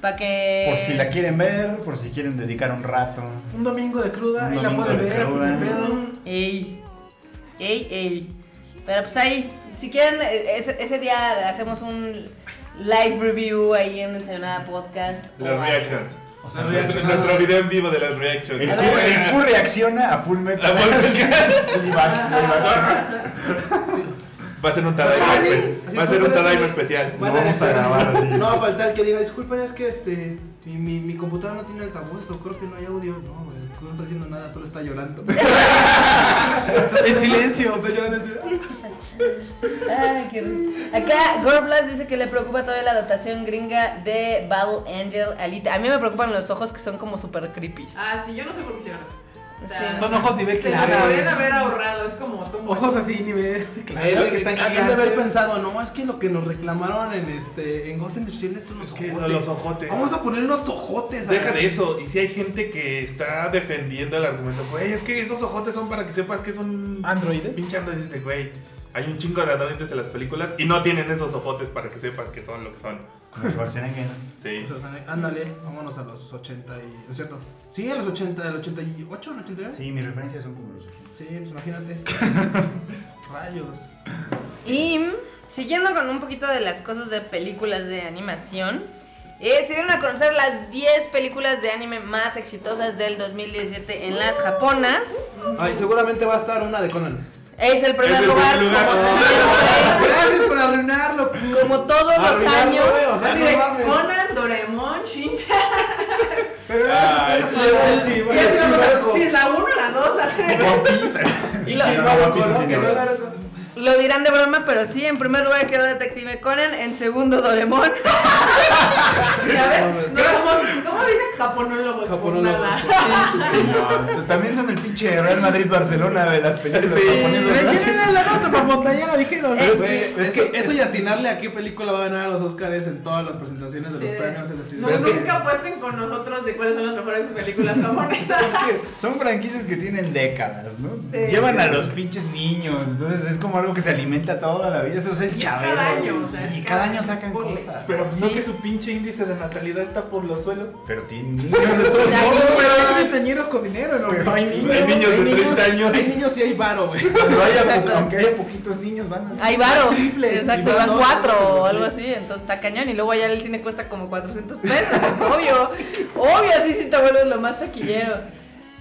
Para que. Por si la quieren ver, por si quieren dedicar un rato. Un domingo de cruda, Un ahí la pueden de ver, cruda. pedo. Ey. Ey, ey. Pero pues ahí, si quieren, eh, ese, ese día hacemos un live review ahí en el Sayonara Podcast. Las reactions. O sea, Nuestro, nuestro video en vivo de las reactions. el, Q, ver. el Q reacciona a Full Metal A Full Metal. Playback, playback. Va a ser un Tadaima, Ah, sí. espe- Así va a ser un Tadaima especial. Lo vamos a grabar así. No va a faltar el que diga, disculpen, es que este. Mi, mi, mi computadora no tiene altavoz o creo que no hay audio. No, güey, no está haciendo nada, solo está llorando. En silencio. Está llorando en serio. Ay, qué risa. Acá Gorblas dice que le preocupa todavía la adaptación gringa de Battle Angel Alita. A mí me preocupan los ojos que son como super creepy. Ah, sí, yo no sé por qué hicieron eso. O sea, Sí. Son ojos nivel Se claro. podrían haber ahorrado, es como. Ojos así, nivel claro. Es que están habían de haber pensado, no, es que lo que nos reclamaron en este en Ghost in the Shell son los Es que ojotes. los ojotes. Vamos a poner unos ojotes. Deja de eso. Y si hay gente que está defendiendo el argumento, güey, es que esos ojotes son para que sepas que es un ¿Androide? pinche androide. Güey, hay un chingo de androides en las películas y no tienen esos ojotes para que sepas que son lo que son. Como Schwarzenegger. Sí. Ándale, vámonos a los 80 y... ¿No es cierto? Sí, a los 80, al 88, ¿no? 89? Sí, mis referencias son como los Sí, pues imagínate. Rayos. Y siguiendo con un poquito de las cosas de películas de animación, eh, se dieron a conocer las 10 películas de anime más exitosas del 2017 en las japonas. Ay, seguramente va a estar una de Conan. Es el primer Es el lugar, primer lugar. como Ah, siempre, Gracias por arruinarlo. como todos los años. güey, o sea, Así no. Conan, Doraemon, Shinchan. Ay, así como, Sí, es la 1, la 2, la 3. One Piece. Y lo- Chihuahua, ¿no? Que no es- Lo dirán de broma, pero sí, en primer lugar quedó Detective Conan, en segundo Doraemon. ¿Ya ves? No somos, ¿Cómo dicen? japonólogos por Japonólogos. nada. Sí, no, también son el pinche Real Madrid-Barcelona de las películas Sí. japonesas. ¿no? Rellenen la nota, marmota, ya la dijeron. Es que- es es que que- eso y atinarle a qué película va a ganar a los Oscars en todas las presentaciones de los Sí. premios en la No, ciudad. nunca apuesten con nosotros de cuáles son las mejores películas japonesas. Es que son franquicias que tienen décadas, ¿no? Sí, Llevan sí. a los pinches niños, entonces es como algo que se alimenta toda la vida. Eso es el chavero. cada año, o sea, y cada cada año sacan cosas. Pero no Sí. que su pinche índice de natalidad está por los suelos. Pero tienen niños de todos modos. Pero hay treintañeros con dinero, ¿no? Pero hay niños. Hay niños de 30 años. Hay niños y hay varo, güey. Aunque haya poquitos niños, van a... Hay varo. Triple, Exacto, van cuatro o algo sí. así, entonces está cañón. Y luego allá el cine cuesta como 400 pesos, obvio. Obvio, así sí te vuelves lo más taquillero.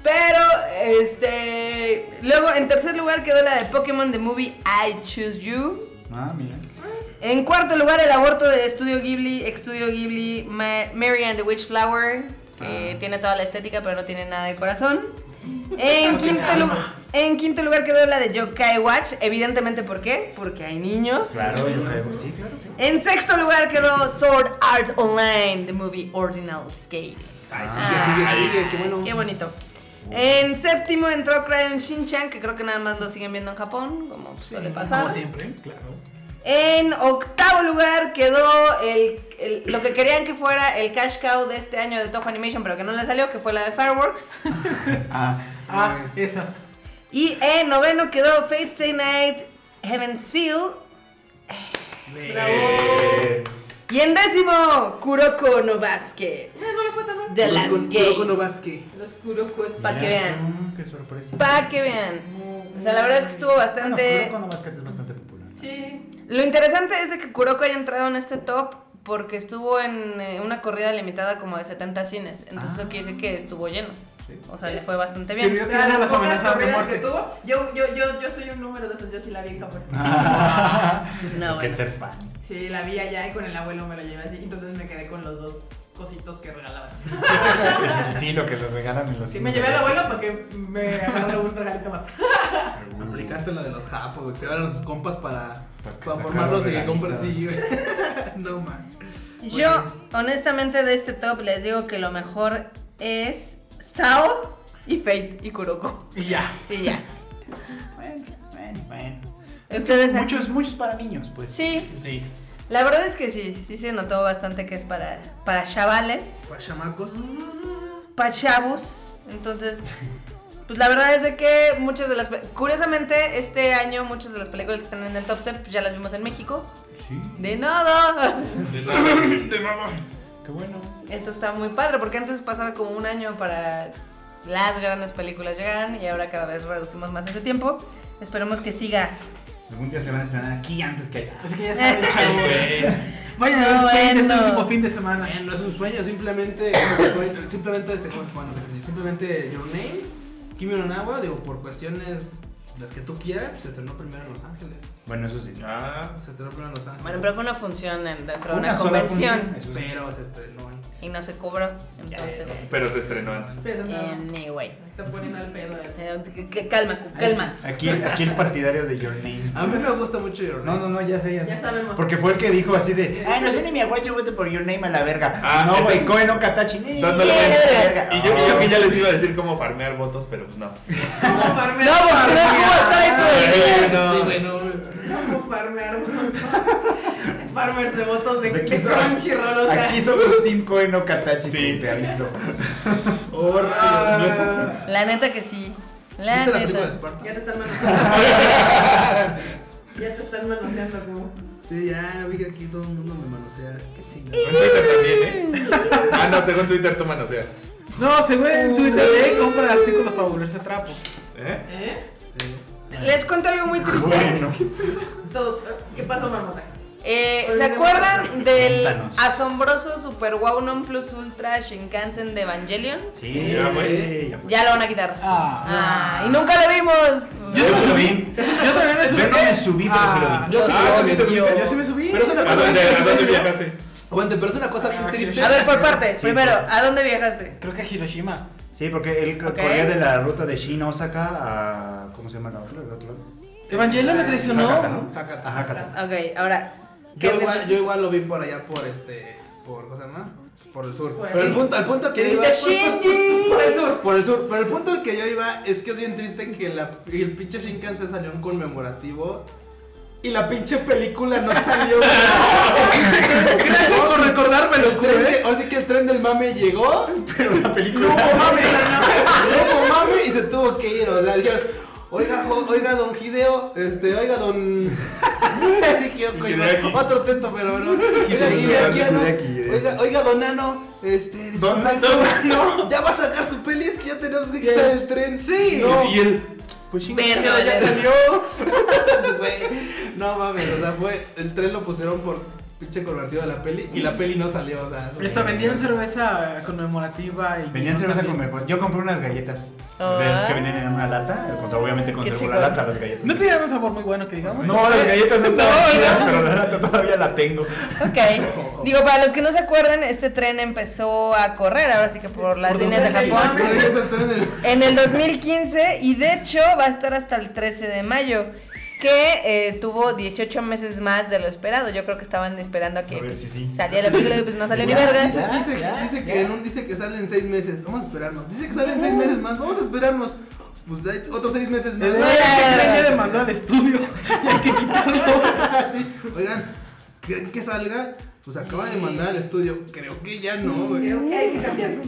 Pero, este. Luego, en tercer lugar quedó la de Pokémon The Movie I Choose You. Ah, mira. En cuarto lugar, el aborto de Estudio Ghibli, Estudio Ghibli, Ma- Mary and the Witch Flower, que Ah. tiene toda la estética pero no tiene nada de corazón. En quinto, en lugar quedó la de Yokai Watch, evidentemente ¿por qué? Porque hay niños. Claro. Sí, claro. En sexto lugar quedó Sword Art Online, the movie Ordinal Scale. Ay, sigue, sigue, Ay, sigue, qué bueno. Qué bonito. En séptimo entró Crayon Shin-chan, que creo que nada más lo siguen viendo en Japón, como suele pasar. Como siempre, claro. En octavo lugar quedó el, el- lo que querían que fuera el cash cow de este año de Toho Animation, pero que no le salió, que fue la de Fireworks. Ah, Ah, esa. Y en noveno quedó Fate Stay Night, Heaven's Feel. eh, Y en décimo, Kuroko no Basket. No Last Con- Game. con Obasque. Los Kurokos. Pa' que vean. Qué sorpresa. Para que vean. O sea, la verdad es que estuvo bastante... Bueno, Kuroko no Basket es bastante popular. Sí. Lo interesante es de que Kuroko haya entrado en este top porque estuvo en eh, una corrida limitada como de 70 cines. Entonces eso quiere decir que estuvo lleno. Sí. O sea, le fue bastante bien. Sirvió que las amenazaban de muerte. que tuvo, yo, yo, yo, yo soy un número de esos, yo sí la vi en Japón. No, Hay que bueno. ser fan. Sí, la vi allá y con el abuelo me la llevé así, entonces me quedé con los dos cositos que regalaban. Sí, lo que le regalan en los Sí, me llevé al abuelo para que me agarrara un regalito más. Aplicaste la de los japos, güey. Se llevaron a sus compas para, Para para formarlos y que compren. Sí, güey. No, man. Yo, honestamente, de este top les digo que lo mejor es Sao y Fate y Kuroko. Y ya. Y ya. Bueno, bueno, bueno. Ustedes Muchos, muchos para niños, pues. Sí, Sí. la verdad es que sí, sí se notó bastante que es para, para chavales, Para chamacos. para chavos. Entonces, pues la verdad es de que muchas de las... Curiosamente, este año muchas de las películas que están en el top 10 pues ya las vimos en México. Sí. De nada. De nada, de nada. Qué bueno. Esto está muy padre porque antes pasaba como un año para las grandes películas llegaran y ahora cada vez reducimos más ese tiempo. Esperemos que siga. Algún día se van a estrenar aquí antes que allá. Así que ya saben, chavos. Vayan a ver este bueno. último fin de semana. no es un sueño, simplemente. simplemente este. Bueno, simplemente Your Name, Kimi no Nawa, digo, por cuestiones las que tú quieras, se estrenó primero en Los Ángeles. Bueno, eso sí. Ah, Se estrenó primero en Los Ángeles. Bueno, pero fue una función en- dentro de una, Una convención función. Pero se estrenó en. Y no se cobró. Entonces, pero se estrenó antes. Pero no, anyway. está poniendo al pedo. eh. Calma, cu- calma. Aquí, aquí el partidario de Your Name. A mí me gusta mucho Your No, Name. no, no, ya sé, ya sé. Ya sabemos. Porque fue el que dijo así de, ay, no sé ni mi aguacho, vete por Your Name a la verga. Ah, no, güey, Koe no Katachi. ni- Dándole ni a la vuelta. verga. Y yo, yo que ya les iba a decir cómo farmear votos, pero pues no. ¿Cómo farmear? No, porque no como está ahí no. Sí, bueno. ¿Cómo farmear? Farmers de votos de, Pues aquí de Crunchyroll, o sea. Aquí somos Team Koe no Katachi, Sí. te aviso. La neta que sí. La ¿Viste la película de neta. Sparta? Ya te están manoseando. ya te están manoseando como. Sí, ya vi que aquí todo el mundo me manosea. Qué chingada. En Twitter también, ¿eh? Ah, no, según Twitter tú manoseas. No, se ve en Twitter de compra artículos para volverse trapo. ¿Eh? ¿Eh? Les cuento algo muy triste. Bueno. Todos. ¿Qué pasó, Marmota? Eh, ¿Se acuerdan del Cuéntanos. asombroso Super Wow Non Plus Ultra Shinkansen de Evangelion? Sí, Ya fue. ya fue. Ya lo van a quitar. Ah. Ah, y nunca lo vimos. Yo sí lo vi. Yo también me subí. Yo no me subí, pero sí lo Ah, vi. Yo sí, Ah, yo, sí te yo- Yo sí me subí. Pero es una ¿A cosa? Aguante, pero es una cosa bien Ah, triste. A ver, por parte. Sí, Primero, ¿a dónde viajaste? Creo que a Hiroshima. Sí, porque él corría de la ruta de Shin Osaka a. ¿Cómo se llama la otra? ¿El otro lado? Evangelion me traicionó. Hakata, ¿no? Hakata. A Hakata. Ok, ahora. ¿Qué Yo igual, yo igual lo vi por allá por este. por, ¿cómo se llama? Por el sur. Por Pero el punto, el punto que ¿Qué yo iba Shinji? Por el sur. por el sur, pero el punto al que yo iba es que es bien triste que la, el pinche Shinkansen salió en conmemorativo y la pinche película no salió. Gracias por recordármelo, de- Ahora sí que el tren del mame llegó, Pero la película. no hubo mame, no mame y se tuvo que ir. O sea, dijeron, oiga, jo- oiga, don Hideo, este, oiga, don. Otro tento, pero ¿no? Oiga, oiga, don Nano, este, Don no, ya va a sacar su peli, es que ya tenemos que quitar el tren, sí. Y él, pues ya salió. No mames, o sea, fue, el tren lo pusieron por pinche convertido de la peli y la peli no salió, o sea. vendían cerveza conmemorativa y. Vinos cerveza también. con Yo compré unas galletas. Ah. De esas que venían en una lata. Sea, obviamente conservo la lata, las galletas. No tenían un sabor muy bueno que digamos. No, las galletas no estaban chidas, pero la lata todavía la tengo. Ok. Digo, para los que no se acuerdan, este tren empezó a correr, ahora sí que por las Por líneas de 12 Japón. En el 2015 y de hecho va a estar hasta el 13 de mayo. Que eh, tuvo 18 meses más de lo esperado. Yo creo que estaban esperando a que A ver pues, si sí. saliera la película y pues no salió ni vergas. Dice, Ya, dice, ya, que en un, dice que sale en seis meses. Vamos a esperarnos. Dice que sale en seis meses más. Vamos a esperarnos. Pues hay otros seis meses más. Que ya, ya demandó al estudio. y hay que quitarlo. Sí. Oigan, ¿creen que salga? Pues acaba de mandar al estudio. Creo que ya no, güey. Creo que hay que cambiarlo.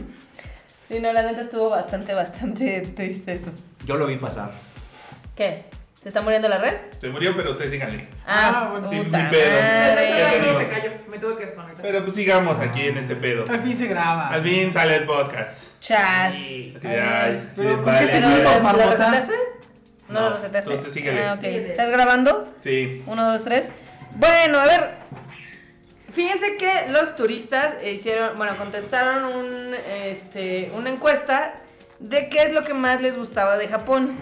Sí, no, la neta estuvo bastante, bastante triste eso. Yo lo vi pasar. ¿Qué? ¿Se está muriendo la red? Se murió, pero ustedes síganle. Ah, bueno, sí, puta pedo. se cayó. Me tuve que desconectar. Pero pues sigamos aquí en este pedo. Al fin se graba. Al fin sale el podcast. Chas. Ay, Pero ¿con qué ¿Pero. ¿lo- ¿Lo Marmota? No, No, lo recetaste. te síguele. Ah, ok. ¿Estás grabando? Sí. Uno, dos, tres. Bueno, a ver. Fíjense que los turistas hicieron, bueno, contestaron un, este, una encuesta de qué es lo que más les gustaba de Japón.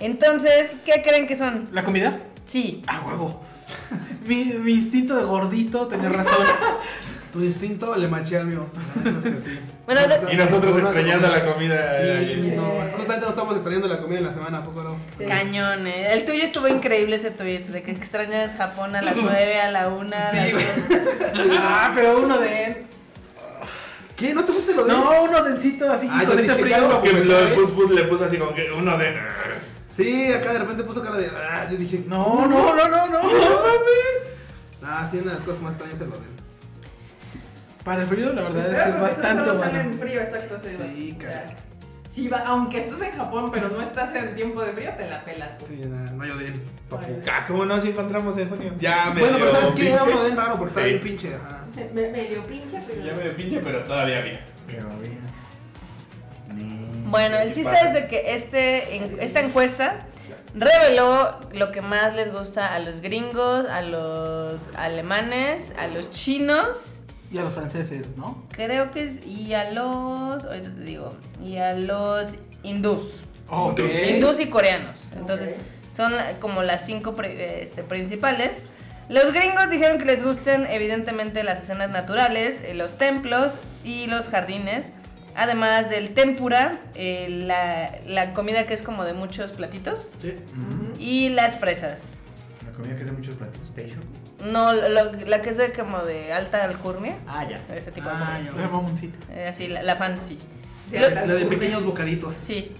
Entonces, ¿qué creen que son? ¿La comida? Sí. Ah, huevo. Mi, mi instinto de gordito tenía razón. Tu instinto le maché al mío. Es que sí. Bueno, Y nosotros extrañando la comida. Sí, ahí. no, justamente no estamos extrañando la comida en la semana, ¿a poco no? Cañón, eh. El tuyo estuvo increíble ese tweet de que extrañas Japón a las 9, a la 1. a Sí, güey. Ah, pero uno de. ¿Qué? ¿No te gusta lo de No, uno densito así Ah, con este frío. Que lo pus- pus- le puso así como que uno de. Sí, acá de repente puso cara de. Ah, yo dije, No, no, no, no, no. Ah, sí, una de las cosas más extrañas es lo de. Para el frío, la verdad es que es bastante solo sale bueno. en frío, exacto. Sí, Sí, va. cara. Sí, va, aunque estés en Japón, pero no estás en tiempo de frío, te la pelas. tú. Sí, no, no hay Oden, papu. Ay. Ah, ¿Cómo no? Si encontramos en junio. Ya me Bueno, pero ¿sabes qué? Era un pinche. Oden raro porque estaba Sí. bien pinche. Ajá. Me, medio pinche, pero. Ya me pinche, pero todavía bien. Pero bien. Bueno, el chiste es de que este, esta encuesta reveló lo que más les gusta a los gringos, a los alemanes, a los chinos, Y a los franceses, ¿no? creo que es, y a los, ahorita te digo, y a los hindús, Ok. hindús y coreanos. Entonces, son como las cinco este, principales. Los gringos dijeron que les gustan evidentemente las escenas naturales, eh, los templos y los jardines. Además del tempura, eh, la, la comida que es como de muchos platitos Sí. Y las fresas. La comida que es de muchos platos. ¿Teisho? No, lo- la que es de como de alta alcurnia, Ah, ya. ese tipo Ah, de ya. comida. Mamoncito. Eh, así, la, la fancy. Sí, Lo- La de pequeños bocaditos. Sí.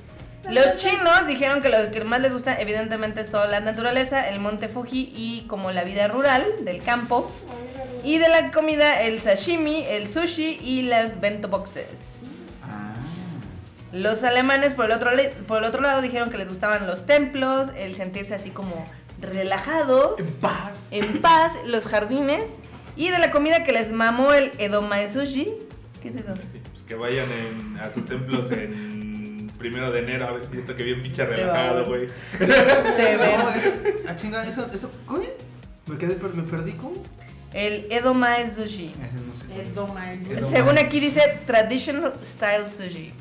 Los chinos dijeron que lo que más les gusta, evidentemente, es toda la naturaleza, el monte Fuji y como la vida rural del campo. Y de la comida, el sashimi, el sushi y las bento boxes. Los alemanes, por el, otro, por el otro lado, dijeron que les gustaban los templos, el sentirse así como relajados, En paz. en paz, los jardines. Y de la comida que les mamó el edomae sushi. ¿Qué es eso? Sí, pues que vayan en- a sus templos en primero de enero. A ver, siento que bien pinche relajado, güey. No, eso. Ah, chinga, eso, eso. ¿Cómo? Me quedé, me perdí, ¿cómo? El edomae sushi. Ese no sé. Es doma, es- Edo- Según aquí dice traditional style sushi.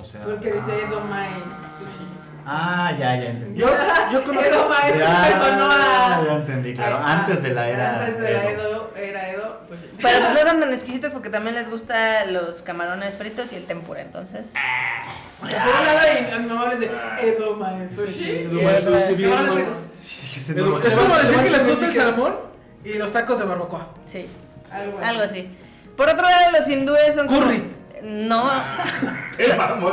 O sea. Porque dice doma en sushi. Ah, ya, ya entendí. Yo, yo conozco. Ya, que sonó a. ya entendí, claro. Antes de la era Antes de la Edo. Edo, era Edo, sushi. Pero pues no son tan exquisitos porque también les gusta los camarones fritos y el tempura, entonces. Por un lado, y no hables de Edoma es sushi. Edoma es sushi, bien, Es como decir que les gusta el salmón y los tacos de barbacoa. Sí. Algo así. Por otro lado, los hindúes son como- Curry. No.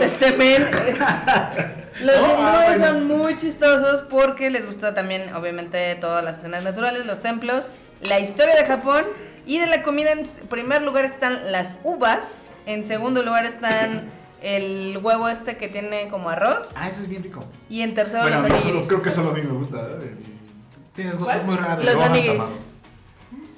Este men. Los No, ah, hindúes bueno. son muy chistosos porque les gusta también, obviamente, todas las escenas naturales, los templos, la historia de Japón y de la comida. En primer lugar están las uvas. En segundo lugar están el huevo este que tiene como arroz. Ah, eso es bien rico. Y en tercero Bueno, los onigiris. creo que solo a mí me gusta. ¿eh? Tienes gustos muy raros. Los tamado.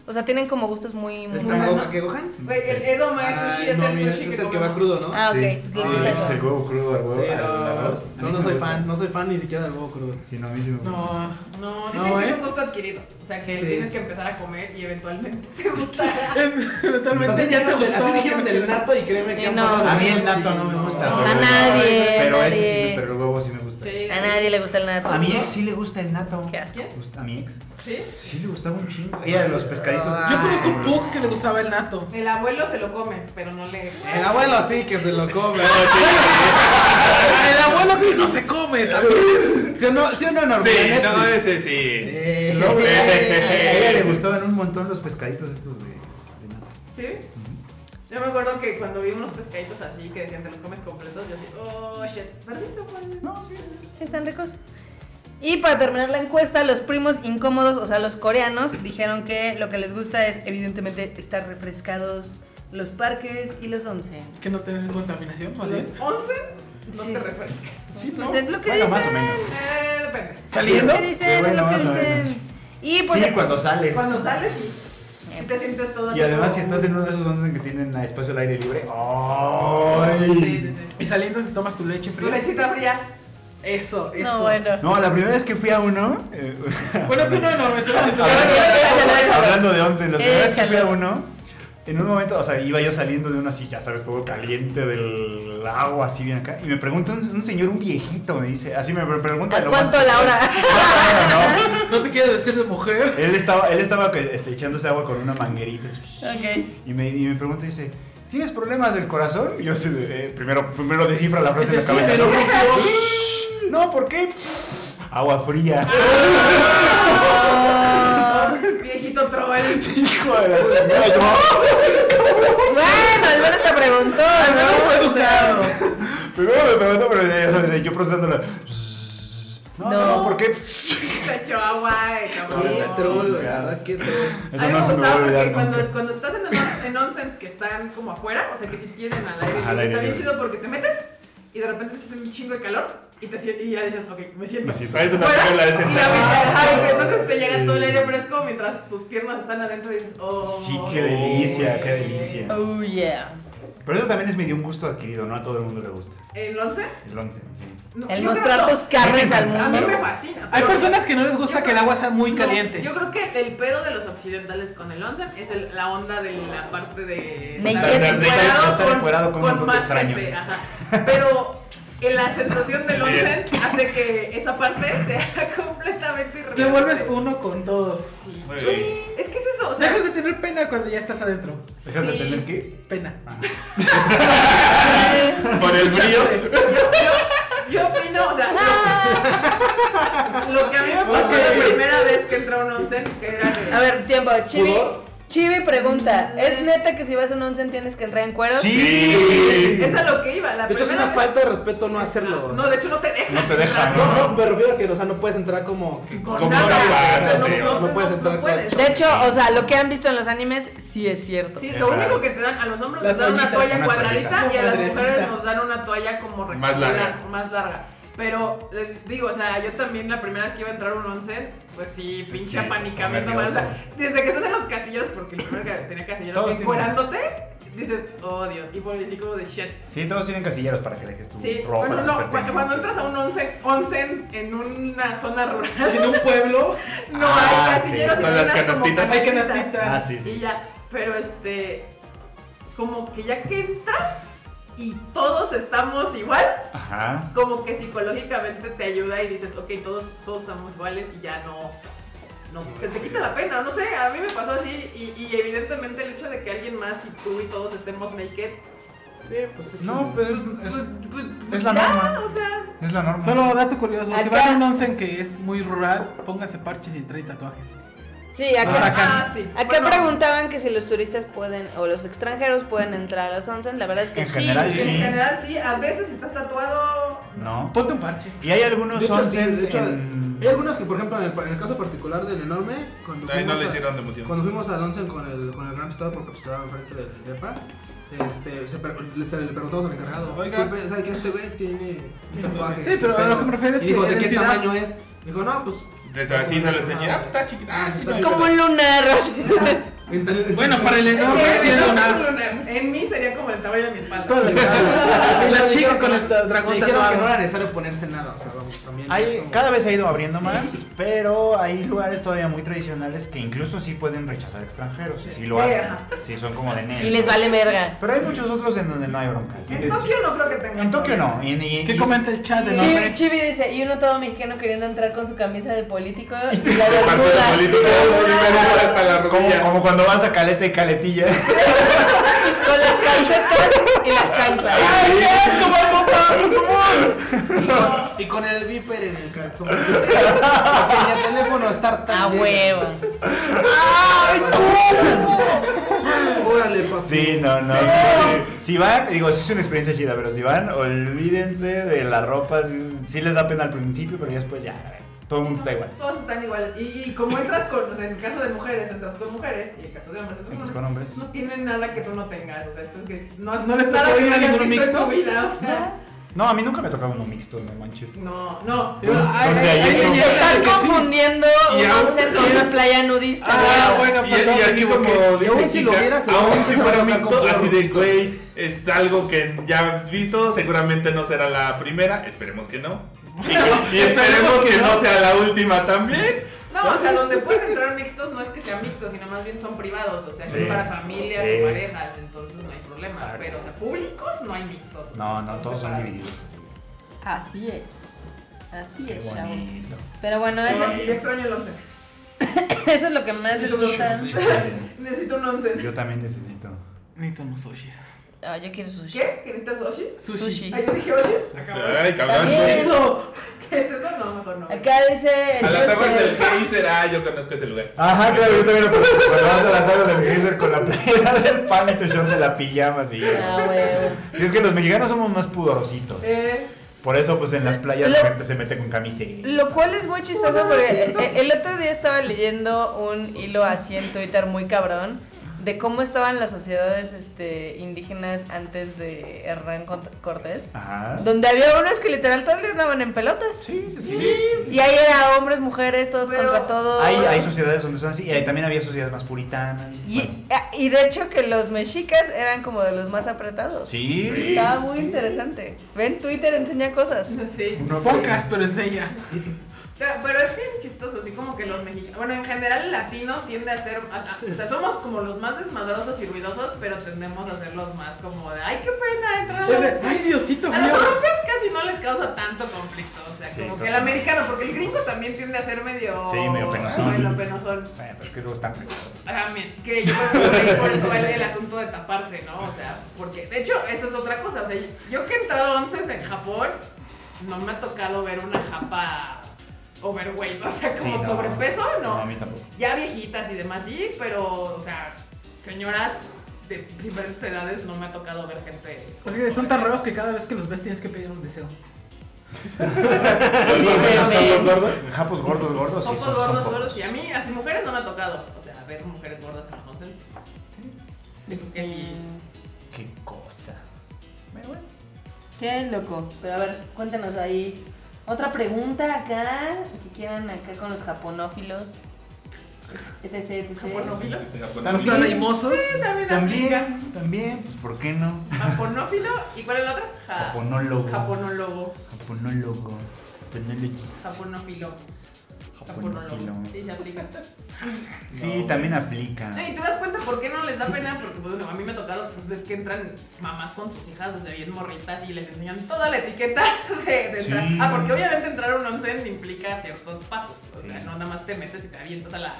O sea, tienen como gustos muy, muy ¿El raros. tamago que Gohan? Güey, el edoma es sushi, Ay, es no, el mira, sushi ese es el que va crudo, ¿no? Ah, ok. Sí. Sí, eso. es el huevo crudo al huevo. Sí, al no, arroz. A no, mí no sí soy me fan, gusta. no soy fan ni siquiera del huevo crudo. Sí, no, a mí sí me gusta. No, No, No, dicen que ¿eh? es un gusto adquirido. O sea, que Sí. tienes que empezar a comer y eventualmente te gustará. eventualmente así, ya te dijeron, gustó. así dijeron del nato y créeme que Eh, han no. pasado A mí el los nato no me gusta. No. pero- A nadie, Pero ese nadie. sí, pero el huevo sí me gusta. A nadie le gusta el nato. A mi ex sí le gusta el nato. Qué asco. A mi ex. ¿Sí? Sí le gustaba un chingo. Ella de los pescaditos. Yo Ah. conozco un pug que le gustaba el nato. El abuelo se lo come, pero no le. El abuelo sí que se lo come. El abuelo que no se come también. ¿Sí o no, sí o no, Norma? Sí, no, ese sí. Eh, Luego, a ella le gustaban un montón los pescaditos estos de, de nato. ¿Sí? Yo me acuerdo que cuando vi unos pescaditos así que decían te los comes completos, yo así, oh shit, perdito, pues. No, sí. Sí, están ricos. Y para terminar la encuesta, los primos incómodos, o sea, los coreanos, dijeron que lo que les gusta es, evidentemente, estar refrescados, los parques y los onsen. Que no tener contaminación, Los once no Sí. te refresca. Sí, Pues ¿no? es lo que Bueno, dicen. más o menos. Eh, depende. ¿Saliendo? Es lo que dicen, Sí, es lo que dicen. Y pues, Sí, cuando sales. Cuando sales, sí. Si te sientes todo. Y además, si estás en uno de esos onsen que tienen espacio al aire libre. Sí, ¡Ay! sí, sí. Y saliendo te tomas tu leche Tu fría. lechita fría. Eso, eso. no, bueno. No, la primera vez que fui a uno. eh, Bueno, tú no enorme, tú eres en tu hablando, hablando de onsen, la primera vez que fui a uno. En un momento, o sea, iba yo saliendo de una ya sabes, todo caliente del agua, así bien acá. Y me pregunta un, un señor, un viejito, me dice, así me pregunta. ¿A lo más cuánto que- la hora? No, no, No te quieres vestir de mujer. Él estaba, él estaba este, echándose agua con una manguerita. Y me, y me pregunta y dice, ¿tienes problemas del corazón? Y yo eh, primero, primero descifra la frase en la cabeza. lo ¿no? No, ¿por qué? Agua fría. Viejito troll. Hijo de la Bueno, al menos te preguntó, Al menos ¿no? fue educado. Primero me preguntó, pero ya sabes, yo procesándola. No, no, No. ¿por qué? Te echó agua, cabrón. Qué troll, la verdad, qué troll. Eso a mí no me se me va a olvidar porque cuando, cuando estás en, en onsens que están como afuera, o sea que si tienen al aire, está bien chido porque te metes y de repente se hace un chingo de calor y, te, y ya dices, ok, me siento. Me siento. Parece una película de y, la, entonces te llega todo el aire fresco mientras tus piernas están adentro y dices, oh. Sí, qué delicia, qué delicia. Oh, yeah. Pero eso también es medio un gusto adquirido, no a todo el mundo le gusta. ¿El once? El onsen, sí. No, El yo mostrar creo tus carnes al no. A mí mundo. me fascina. Hay pero- personas que no les gusta Yo que el creo- agua sea muy no, caliente. Yo creo que el pedo de los occidentales con el onsen es el- la onda de la parte de Naked. estar De encuerado estar encuerado con un montón de más extraños. gente, ajá. Pero la sensación del onsen hace que esa parte sea completamente Te irrelevante. vuelves uno con todos. Sí. Muy bien. Es que es eso, o sea, Dejas de tener pena cuando ya estás adentro. ¿Dejas de Sí. tener qué? Pena. Por el frío. yo, yo, yo opino, o sea, lo, lo que a mí me pasó la primera vez que entré a un onsen, que era de... A ver, tiempo. Chibi, ¿Pudor? Chibi pregunta, ¿es neta que si vas a un onsen tienes que entrar en cueros? Sí. Es a lo que iba, la De hecho, es una vez- falta de respeto no hacerlo. No, de hecho no te dejan. No te dejan, entrar. No, no, me refiero a que, o sea, no puedes entrar como Con Como nada, no, no no, puedes no, entrar no con puedes. De hecho, o sea, lo que han visto en los animes sí es cierto. Sí, lo único que te dan a los hombres nos dan una toalla una cuadradita y a las mujeres nos dan una toalla como Más rectangular, larga. más larga. Pero les digo, o sea, yo también la primera vez que iba a entrar a un onsen, pues sí, pinche Sí, está apanicamiento. nervioso. O sea, desde que estás en los casillos, porque el primero que tenía casilleros Todos que tienen. encuerándote, dices, oh Dios, y por así como de shit. Sí, todos tienen casilleros para que dejes tu Sí, ropa. bueno, tus no, cuando, pertenencias. cuando entras a un onsen, onsen en una zona rural, En un pueblo. no Ah, hay casilleros sí. y Son las unas como canastitas. Hay canastitas. canastitas. Ah, sí, sí. Y ya, pero este, como que ya que entras y todos estamos igual, Ajá. como que psicológicamente te ayuda y dices, ok, todos, todos somos iguales y ya no, no, se te quita la pena, no sé, a mí me pasó así y, y evidentemente el hecho de que alguien más y tú y todos estemos naked, pues es No, pero es, pues, es, pues, es la ya, norma. o sea, es la norma. Solo dato curioso, si van a un onsen que es muy rural, pónganse parches y traen tatuajes. Sí, acá. Ah, sí. acá Bueno, preguntaban que si los turistas pueden, o los extranjeros pueden entrar a los onsen. La verdad es que En sí. general, En sí. general sí, a veces si estás tatuado. ¿No? Ponte un parche. Y hay algunos hecho, sí, onsens hecho, en... Hay algunos que, por ejemplo, en el, en el caso particular del enorme, cuando no fuimos le a- hicieron de emoción. Cuando fuimos al onsen con el, con el Grand Store, porque pues quedaba enfrente del depa, este, se, le, se le preguntamos al encargado, Oiga. ¿sabe que este güey tiene un tatuaje? Sí, pero a lo que me refiero es que dijo, ¿de en qué ciudad- tamaño es? Dijo, no, pues... Desde así se lo enseñé. Ah, está chiquita. Ah, sí, está Es como un lunar. En- en- Bueno, para el enorme sí no, lunar. En mí sería como el tamaño de mi espalda. Todas las- Sí, la chica con el dragón dijeron que no tatuado. era necesario ponerse nada, o sea, vamos, también. Hay, como- cada vez ha ido abriendo más, pero hay lugares todavía muy tradicionales que incluso sí pueden rechazar extranjeros. Y sí lo hacen. Sí, son como de net. Y les vale verga. Pero hay muchos otros en donde no hay broncas. En Tokio no creo que tengan. En Tokio no. problemas. Y, y- ¿Qué comenta el chat de Chibi, nombre? Chibi dice, y uno todo mexicano queriendo entrar con su camisa de político y la de como, rodilla. Como cuando vas a caleta y caletilla. Con las calcetas y las chanclas. Y con, y con el viper en el calzón. Porque el teléfono estar tan A lleno. huevo. Órale, papi. Sí, no, no. Si van, digo, sí es una experiencia chida, pero si van, olvídense de la ropa. Sí, les da pena al principio, pero ya después ya. Todo el mundo está igual. Todos están iguales. Y, y como entras con, o sea, en el caso de mujeres, entras con mujeres, y en el caso de hombres, entras Entras con hombres. No tienen nada que tú no tengas. O sea, esto es que no, ¿No les que ir a ningún mixto? tu vida, o sea. No, a mí nunca me ha tocado uno mixto, no manches. No, no. Ay, ¿Dónde ay, hay ay, eso? ay, ay, Están que sí. confundiendo Y un aún- onsen con una playa nudista. Ah, güey. bueno, Y, perdón, y así como Y aún si lo Kika, vieras, aún aún si se fuera mixto, así de güey, es algo que ya has visto, seguramente no será la primera, esperemos que no. Y, y esperemos que no sea la última también. No, o sea, donde pueden entrar mixtos no es que sean mixtos, sino más bien son privados, o sea, que Sí. es para familias Sí. o parejas, entonces no hay problema. Exacto. Pero, o sea, públicos no hay mixtos. No, no, todos son divididos. Así es. Así Qué es, chavos. Pero bueno, No, eso, sí, yo extraño el once. eso es lo que más gusta. Necesito un once. Yo también necesito. Necesito unos sushis. Ah, yo quiero sushi. ¿Qué? ¿Que necesitas oshis? Sushi. Ay, yo dije oshis. Ay, cabrón. También. ¿Eso? ¿Qué es eso? No, mejor no. Acá dice. A las yo aguas del geyser, ah, yo conozco ese lugar. Ajá, claro, yo también lo conozco. Cuando vas a las aguas del geyser con la playera del pan y tu short de la pijama, sí. Ah, huevo. Si es que los mexicanos somos más pudorositos. Eh, Por eso, pues en las playas Lo- la gente se mete con camiseta. Lo cual es muy chistoso porque eh, el otro día estaba leyendo un hilo así en Twitter muy cabrón de cómo estaban las sociedades este, indígenas antes de Hernán Cort- Cortés. Ajá. Donde había unos que literal todo el día andaban en pelotas. Sí, sí, sí. Y ahí era hombres, mujeres, todos Pero contra todos. Hay, hay sociedades donde son así. Y ahí también había sociedades más puritanas. Y, Bueno, ah, y de hecho que los mexicas eran como de los más apretados. sí. Estaba muy interesante. Ven, Twitter enseña cosas. sí. Pocas, pero enseña. Pero, pero es bien chistoso, así como que los mexicanos. Bueno, en general el latino tiende a ser. a- a- o sea, somos como los más desmadrosos y ruidosos, pero tendemos a ser los más como de. ¡Ay, qué pena! Entrar a Es la- de, Ay, Diosito A los europeos casi no les causa tanto conflicto, o sea, Sí, como que el americano, porque el gringo también tiende a ser medio... Sí, medio penosón. Medio penosón. Bueno, pero es que luego están También, que yo creo que ahí por eso va el, asunto de taparse, ¿no? O sea, porque, de hecho, eso es otra cosa, o sea, yo que he entrado a once en Japón, no me ha tocado ver una japa overweight, o sea, como Sí, no. sobrepeso, No, no. a mí tampoco. Ya viejitas y demás, sí, pero, o sea, señoras de diferentes edades no me ha tocado ver gente... Es que son tan raros que cada vez que los ves tienes que pedir un deseo. Sí, ¿Somos gordos? Japos gordos, gordos, sí, Pocos son, son gordos, pocos. gordos. Y a mí, así mujeres no me ha tocado. O sea, ver mujeres gordas en el onsen. Digo que sí. Qué cosa. Pero bueno. Qué loco. Pero a ver, cuéntanos ahí. Otra pregunta acá, que quieran acá con los japonófilos. Etc, etc. ¿Japonófilos? Sí, también, aplica. También, también, pues ¿por qué no? Japonófilo. ¿Y cuál es la otra? Ja- Japonólogo. Japonólogo. Japonólogo. Japonologista. Japonófilo. Japonófilo. Japonólogo. Sí, se aplica. Sí, también aplica. Y te das cuenta por qué no les da pena, porque pues, a mí me ha tocado, pues ves que entran mamás con sus hijas desde bien morritas y les enseñan toda la etiqueta de, de entrar. Sí. Ah, porque obviamente entrar a un onsen implica ciertos pasos. O sea, no nada más te metes y te avientas a la,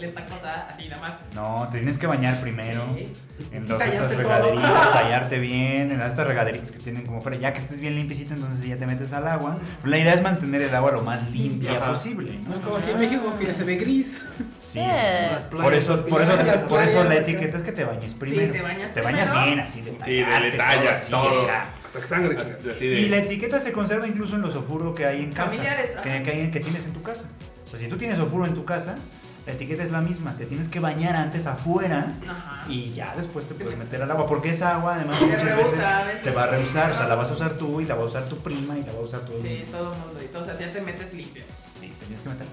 a esta cosa así nada más. No, te tienes que bañar primero. Sí. En dos de Tallarte estas regaderitas, tallarte bien, en estas regaderitas que tienen como fuera, ya que estés bien limpiecito, entonces ya te metes al agua. La idea es mantener el agua lo más limpia Ajá. posible, ¿no? No como aquí en México que ya se ve gris. Sí. Las playas, Por eso, por eso, playas, por eso playas. la etiqueta es que te bañes primero. te bañas Te bañas primero. bien, así de Sí, de detalles, así, todo. Hasta que sangre, de- Y la etiqueta se conserva incluso en los ofurro que hay en casa. Familiares, Que, que, hay- que tienes en tu casa. O sea, si tú tienes ofurro en tu casa, la etiqueta es la misma. Te tienes que bañar antes afuera Ajá. y ya después te puedes meter al agua. Porque esa agua, además, Se muchas veces se va a reusar. O sea, la vas a usar tú y la va a usar tu prima y la va a usar todo el Sí, mundo. todo el mundo. Y todo, o sea, ya te metes limpio. Sí, tenías que meter.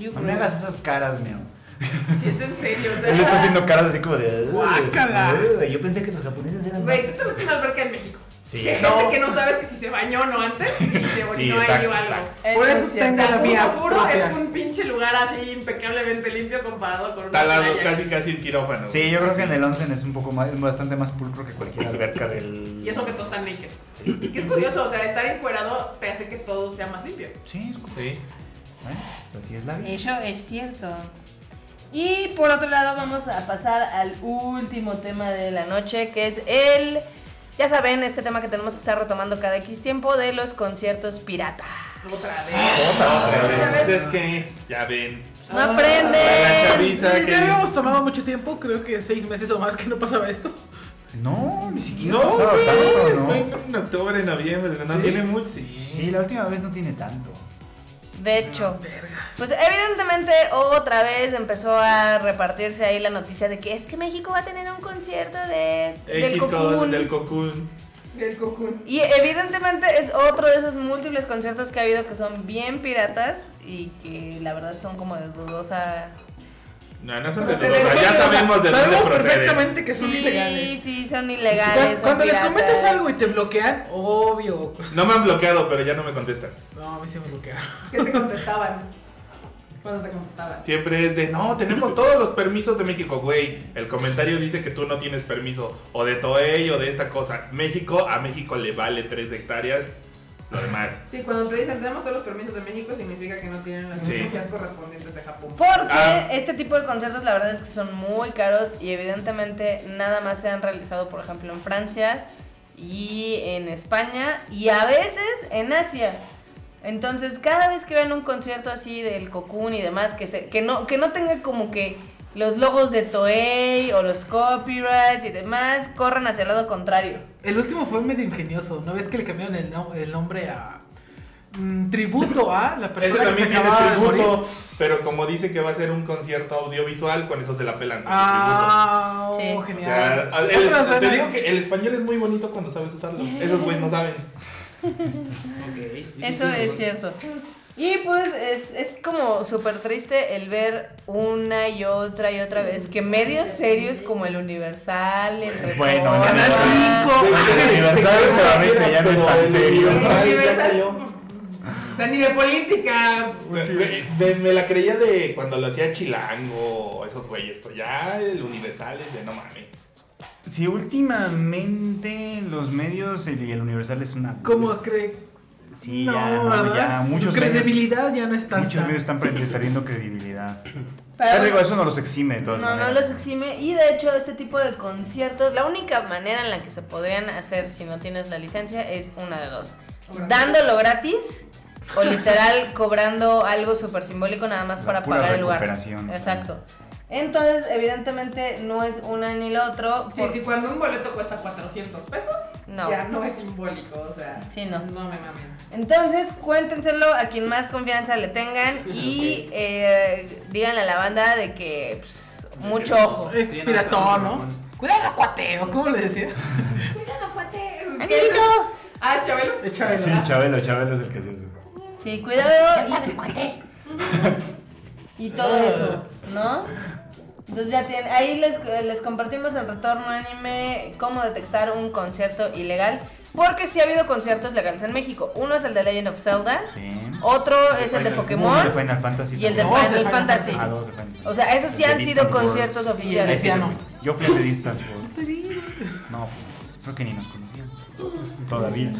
Yo No me hagas esas caras, mío. Sí, es en serio, o sea. Él está haciendo caras así como de. "Ugh, Guácala". ugh". Yo pensé que los japoneses eran más. Güey, tú te metes en una alberca en México. Sí, Que no. que no sabes que si se bañó o no antes y se Sí, orinó exacto, ahí o algo. Por eso tengo la un mía propia. es un pinche lugar así impecablemente limpio comparado con una Está al lado, playa. casi casi un quirófano. Sí, yo creo que en el onsen es un poco más, es bastante más pulcro que cualquier alberca del. Y eso que todos están naked. Que es curioso, o sea, estar encuerado te hace que todo sea más limpio. Sí, es como. Sí. ¿eh? Pues así es la vida. Eso es cierto. Y por otro lado vamos a pasar al último tema de la noche, que es el, ya saben, este tema que tenemos que estar retomando cada X tiempo de los conciertos pirata. Otra vez. Pero vez. es que, ya ven. No aprende. que- Ya habíamos tomado mucho tiempo, creo que seis meses o más que no pasaba esto. No, ni siquiera No, pasaba tanto, fue ¿no? en octubre, noviembre, no ¿Sí? tiene mucho. Sí. Sí, la última vez no tiene tanto. De hecho, pues evidentemente otra vez empezó a repartirse ahí la noticia de que es que México va a tener un concierto de, del Cocoon. del Cocoon. Del cocoon. Y evidentemente es otro de esos múltiples conciertos que ha habido que son bien piratas y que la verdad son como de dudosa No, no son de ya sabemos de dónde perfectamente que son sí, ilegales. sí, son Cu- ilegales. son Cuando les comentas algo y te bloquean, obvio. No me han bloqueado, pero ya no me contestan. No, a mí sí me bloquearon. ¿Qué te contestaban? Cuando te contestaban. Siempre es de, no, tenemos todos los permisos de México, güey. El comentario dice que tú no tienes permiso o de Toei o de esta cosa. México, a México le vale 3 hectáreas, lo demás. Sí, cuando te dicen tenemos todos los permisos de México, significa que no tienen las Sí. licencias correspondientes de Japón. Porque Ah. este tipo de conciertos la verdad es que son muy caros y evidentemente nada más se han realizado, por ejemplo, en Francia y en España y a veces en Asia. Entonces, cada vez que vean un concierto así del Cocoon y demás, que, se, que, no, que no tenga como que los logos de Toei o los copyrights y demás, corran hacia el lado contrario. El último fue medio ingenioso. ¿No ves que le cambiaron el, no- el nombre a. mm, tributo a la Ese persona que se también tiene acababa de morir? tributo, pero como dice que va a ser un concierto audiovisual, con eso se la pelan. Ah, oh, Sí. tributo. O genial. sea, el- te digo que el español es muy bonito cuando sabes usarlo. Esos güeyes no saben. Eso es cierto. Y pues es, es como súper triste el ver una y otra y otra vez que medios serios como el Universal, el Reforma, Bueno, Canal Universal. 5. El aniversario nuevamente ya no es tan serio. Universal. O sea, ni de política. Me, me la creía de cuando lo hacía Chilango, esos güeyes, pero ya el Universal es de no mames. Sí, últimamente los medios y el Universal es una. ¿Cómo cree? Sí, no, ya, no, ¿verdad? ya muchos Su medios- credibilidad ya no es tanta. Muchos medios están perdi- perdiendo credibilidad. Pero Pero digo, eso no los exime de todas No, no los exime. Y de hecho, este tipo de conciertos, la única manera en la que se podrían hacer si no tienes la licencia es una de dos. Dándolo gratis o literal cobrando algo súper simbólico nada más La para pura pagar el lugar. Exacto. Entonces, evidentemente, no es una ni lo otro. Sí, por- sí, cuando un boleto cuesta 400 pesos, No. ya no es simbólico, o sea. Sí, no. No me mamen. Entonces, cuéntenselo a quien más confianza le tengan y eh, díganle a la banda de que pues, mucho ojo. Es piratón, ¿no? Cuidado, cuateo, ¿cómo le decía? ¡Amiguito! Ah, Chabelo. Sí, Chabelo, Chabelo es el que hace eso. Sí, cuidado. Ya sabes Y todo eso, ¿no? Entonces ya tienen, ahí les, les compartimos en Retorno Anime cómo detectar un concierto ilegal. Porque sí ha habido conciertos legales en México. Uno es el de Legend of Zelda. Sí. Otro es el de Pokémon. Uno de Final Fantasy. Y el de de Final Final Fantasy. Ah, O sea, esos sí El han sido conciertos el oficiales. Yo fui. Al de Distant. No, creo que ni nos conocían. Todavía.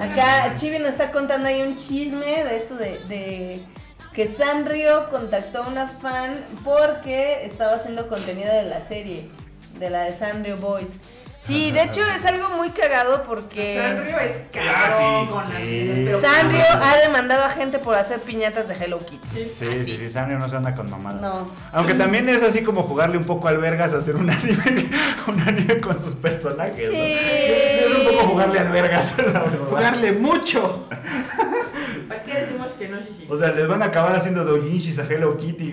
Acá Chibi nos está contando ahí un chisme de esto de, de que Sanrio contactó a una fan porque estaba haciendo contenido de la serie, de la de Sanrio Boys. Sí, de hecho es algo muy cagado porque Sanrio es Ah, caro sí, sí. Sanrio ha demandado a gente por hacer piñatas de Hello Kitty. Sí, sí, sí, Sanrio no se anda con mamadas. No. Aunque también es así como jugarle un poco al vergas, hacer un anime, un anime con sus personajes. ¿no? Sí. Es un poco jugarle al vergas. Jugarle mucho. O sea, les van a acabar haciendo doujinshis a Hello Kitty.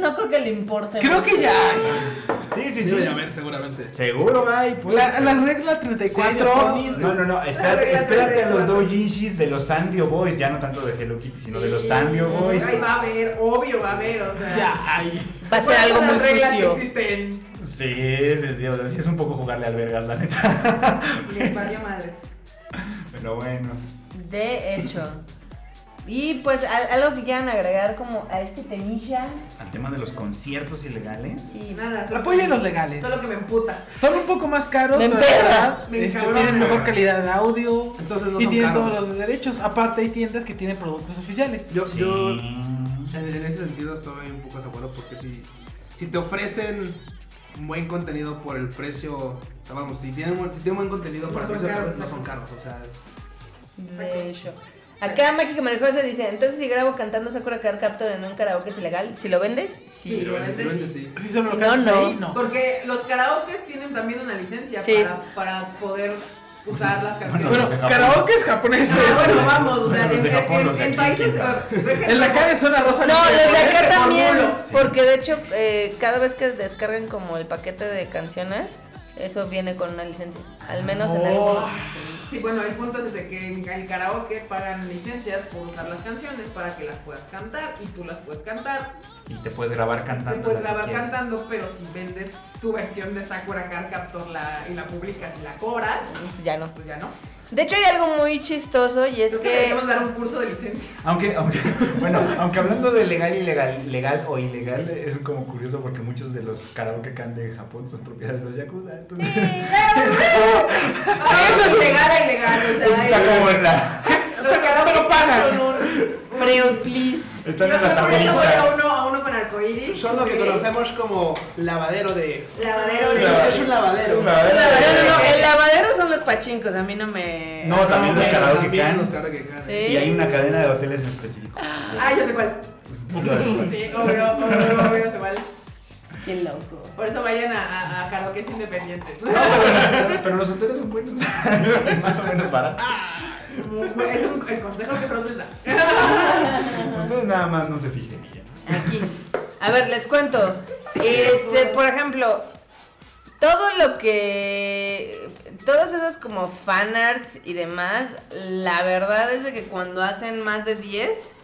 No creo que le importe. Creo que ya hay. Sí, sí, sí. Debe de haber, seguramente. Seguro, hay. pues. La, la regla Sí, 34. Japonis. No, no, no, espérate, espérate a los doujinshis de los Sanrio Boys, ya no tanto de Hello Kitty, sino de los Sí. Sanrio Boys. Ay, va a haber, obvio va a haber, o sea. Ya hay. Va a ser ¿cuáles algo muy las reglas sucio. que existen? Sí, sí, sí, o sea, sí es un poco jugarle al vergas, la neta. Les valió madres. Pero bueno. De hecho. Y pues al- algo que quieran agregar como a este temilla. Al tema de los conciertos ilegales. Y Nada. Apoyen los legales. Solo que me emputa. Son un poco más caros, Me la verdad, Me este, tienen mejor calidad de audio Entonces no y son tienen caros. todos los derechos. Aparte hay tiendas que tienen productos oficiales. Yo, yo Sí. en, en ese sentido estoy un poco de acuerdo porque si, si te ofrecen buen contenido por el precio, o sea, vamos, si tienen, buen- si tienen buen contenido No para el precio, caros, no son caros, o sea, es... de hecho. Acá Mágica Mariposa dice, entonces si grabo cantando Sakura Card Captor en un karaoke es ilegal, si lo vendes, Sí, sí. lo vendes, si lo vendes, sí. sí. Si solo Si lo cantas no, no. ahí, no. Porque los karaokes tienen también una licencia Sí. para, para poder usar las canciones. Bueno, Japón. karaoke es japoneses. Ah, bueno, vamos, o sea, en, Japón, en- en aquí, países. En la calle zona rosa. No, los de acá Por también. Sí. porque de hecho eh, cada vez que descarguen como el paquete de canciones, eso viene con una licencia, al menos en Oh. Sí, bueno, el punto es ese que en el karaoke pagan licencias por usar las canciones para que las puedas cantar y tú las puedes cantar. Y te puedes grabar Te cantando. puedes si grabar cantando, pero si vendes tu versión de Sakura Card Captor la, y la publicas y la cobras, Ya no. pues ya no. De hecho hay algo muy chistoso y es Creo que que... deberíamos dar un curso de licencia. Aunque, aunque, bueno, aunque hablando de legal y legal, legal o ilegal, es como curioso porque muchos de los karaoke can de Japón son propiedad de los yakuza. Entonces, Ah, eso es legal e ilegal. O sea, eso está como en la, pero pagan. Freud, please. están Yo en la por eso voy a tabelita. uno, a uno con arcoíris. Son lo que conocemos como lavadero de... Lavadero de- Es un lavadero. Lavadero. No, no, no, el lavadero son los pachincos, a mí no me... No, también los karaoke también can. karaoke. Y hay una cadena de hoteles en específico. Ah, ya sé cuál. Sí, obvio, obvio, obvio, sé cuál. Qué loco. Por eso vayan a, a, a karaokes independientes. No, pero, pero los hoteles son buenos. Más o menos baratos. Es un, el consejo que les da. Ustedes nada más no se fijen y ya. Aquí. A ver, les cuento. Este, por ejemplo, todo lo que. Todos esos como fanarts y demás, la verdad es de que cuando hacen más de 10,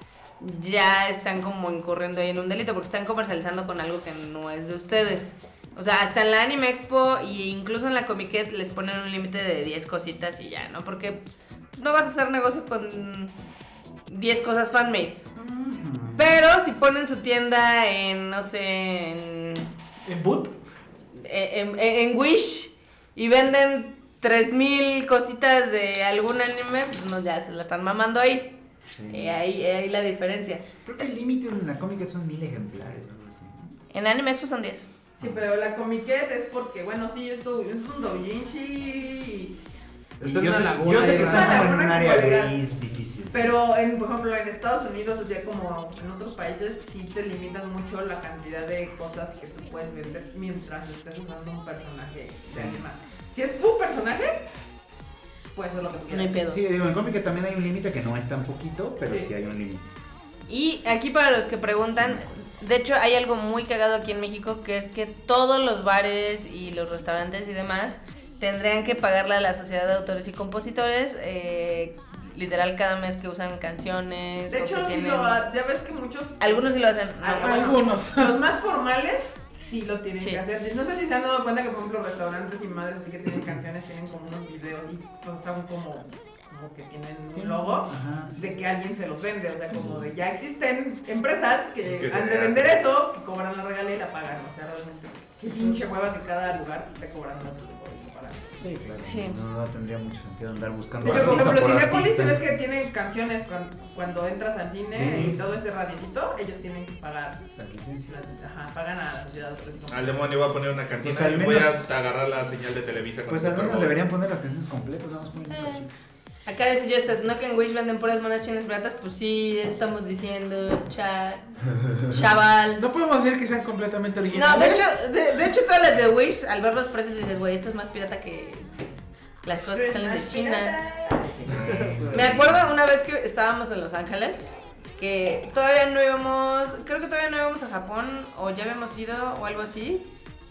ya están como incurriendo ahí en un delito porque están comercializando con algo que no es de ustedes. O sea, hasta en la Anime Expo e incluso en la Comiquet les ponen un límite de 10 cositas y ya, ¿no? Porque no vas a hacer negocio con 10 cosas fanmade. Pero si ponen su tienda en, no sé, en, En boot. en, en Wish y venden 3000 cositas de algún anime, pues no, ya se la están mamando ahí. Eh, ahí, ahí la diferencia. Creo que el límite en la cómica son mil ejemplares o algo así. ¿no? En Anime Expo son 10. Sí, pero la comiquet es porque, bueno, sí, esto es un doujinshi. y- Está en yo una sé, laguna yo sé ahí que estamos en un área gris difícil. Pero, en, por ejemplo, en Estados Unidos, o sea, como en otros países, sí te limitan mucho la cantidad de cosas que tú puedes vender mientras estés usando un personaje de alguien más. Si es tu personaje, puedes hacer lo que tú No hay quieras. pedo. Sí, digo, en cómica también hay un límite que no es tan poquito, pero Sí. sí, hay un límite. Y aquí para los que preguntan, de hecho hay algo muy cagado aquí en México que es que todos los bares y los restaurantes y demás tendrían que pagarle a la sociedad de autores y compositores eh, literal cada mes que usan canciones. De o hecho, que sí lo ha- ya ves que muchos. Algunos sí lo hacen. no, Algunos. Los más formales sí lo tienen Sí. que hacer. No sé si se han dado cuenta que, por ejemplo, restaurantes y madres sí que tienen canciones, tienen como unos videos y pues, son como, como que tienen un logo Ajá, sí. de que alguien se los vende. O sea, como de ya existen empresas que, Que han de vender eso, que cobran la regalía y la pagan. O sea, realmente, qué pinche hueva que cada lugar esté cobrando eso Sí, claro. Sí. No, no tendría mucho sentido andar buscando hecho, por ejemplo, por Cinépolis, artista. ves que tiene canciones cuando, cuando entras al cine Sí. y todo ese radiecito, ellos tienen que pagar. Las licencias. las- Ajá, pagan a la sociedad. pues, Al demonio voy a poner una cantina Pues al y voy menos- a agarrar la señal de Televisa. con Pues al menos deberían poner las canciones completas, vamos poniendo un Eh. Acá dice yo, estas, ¿no que en Wish venden puras monas chinas piratas? Pues sí, eso estamos diciendo, cha, chaval. No podemos decir que sean completamente No, originales. de hecho, de, de hecho todas las de Wish, al ver los precios dices, güey, esto es más pirata que las cosas que salen de China. Me acuerdo una vez que estábamos en Los Ángeles, que todavía no íbamos, creo que todavía no íbamos a Japón, o ya habíamos ido, o algo así.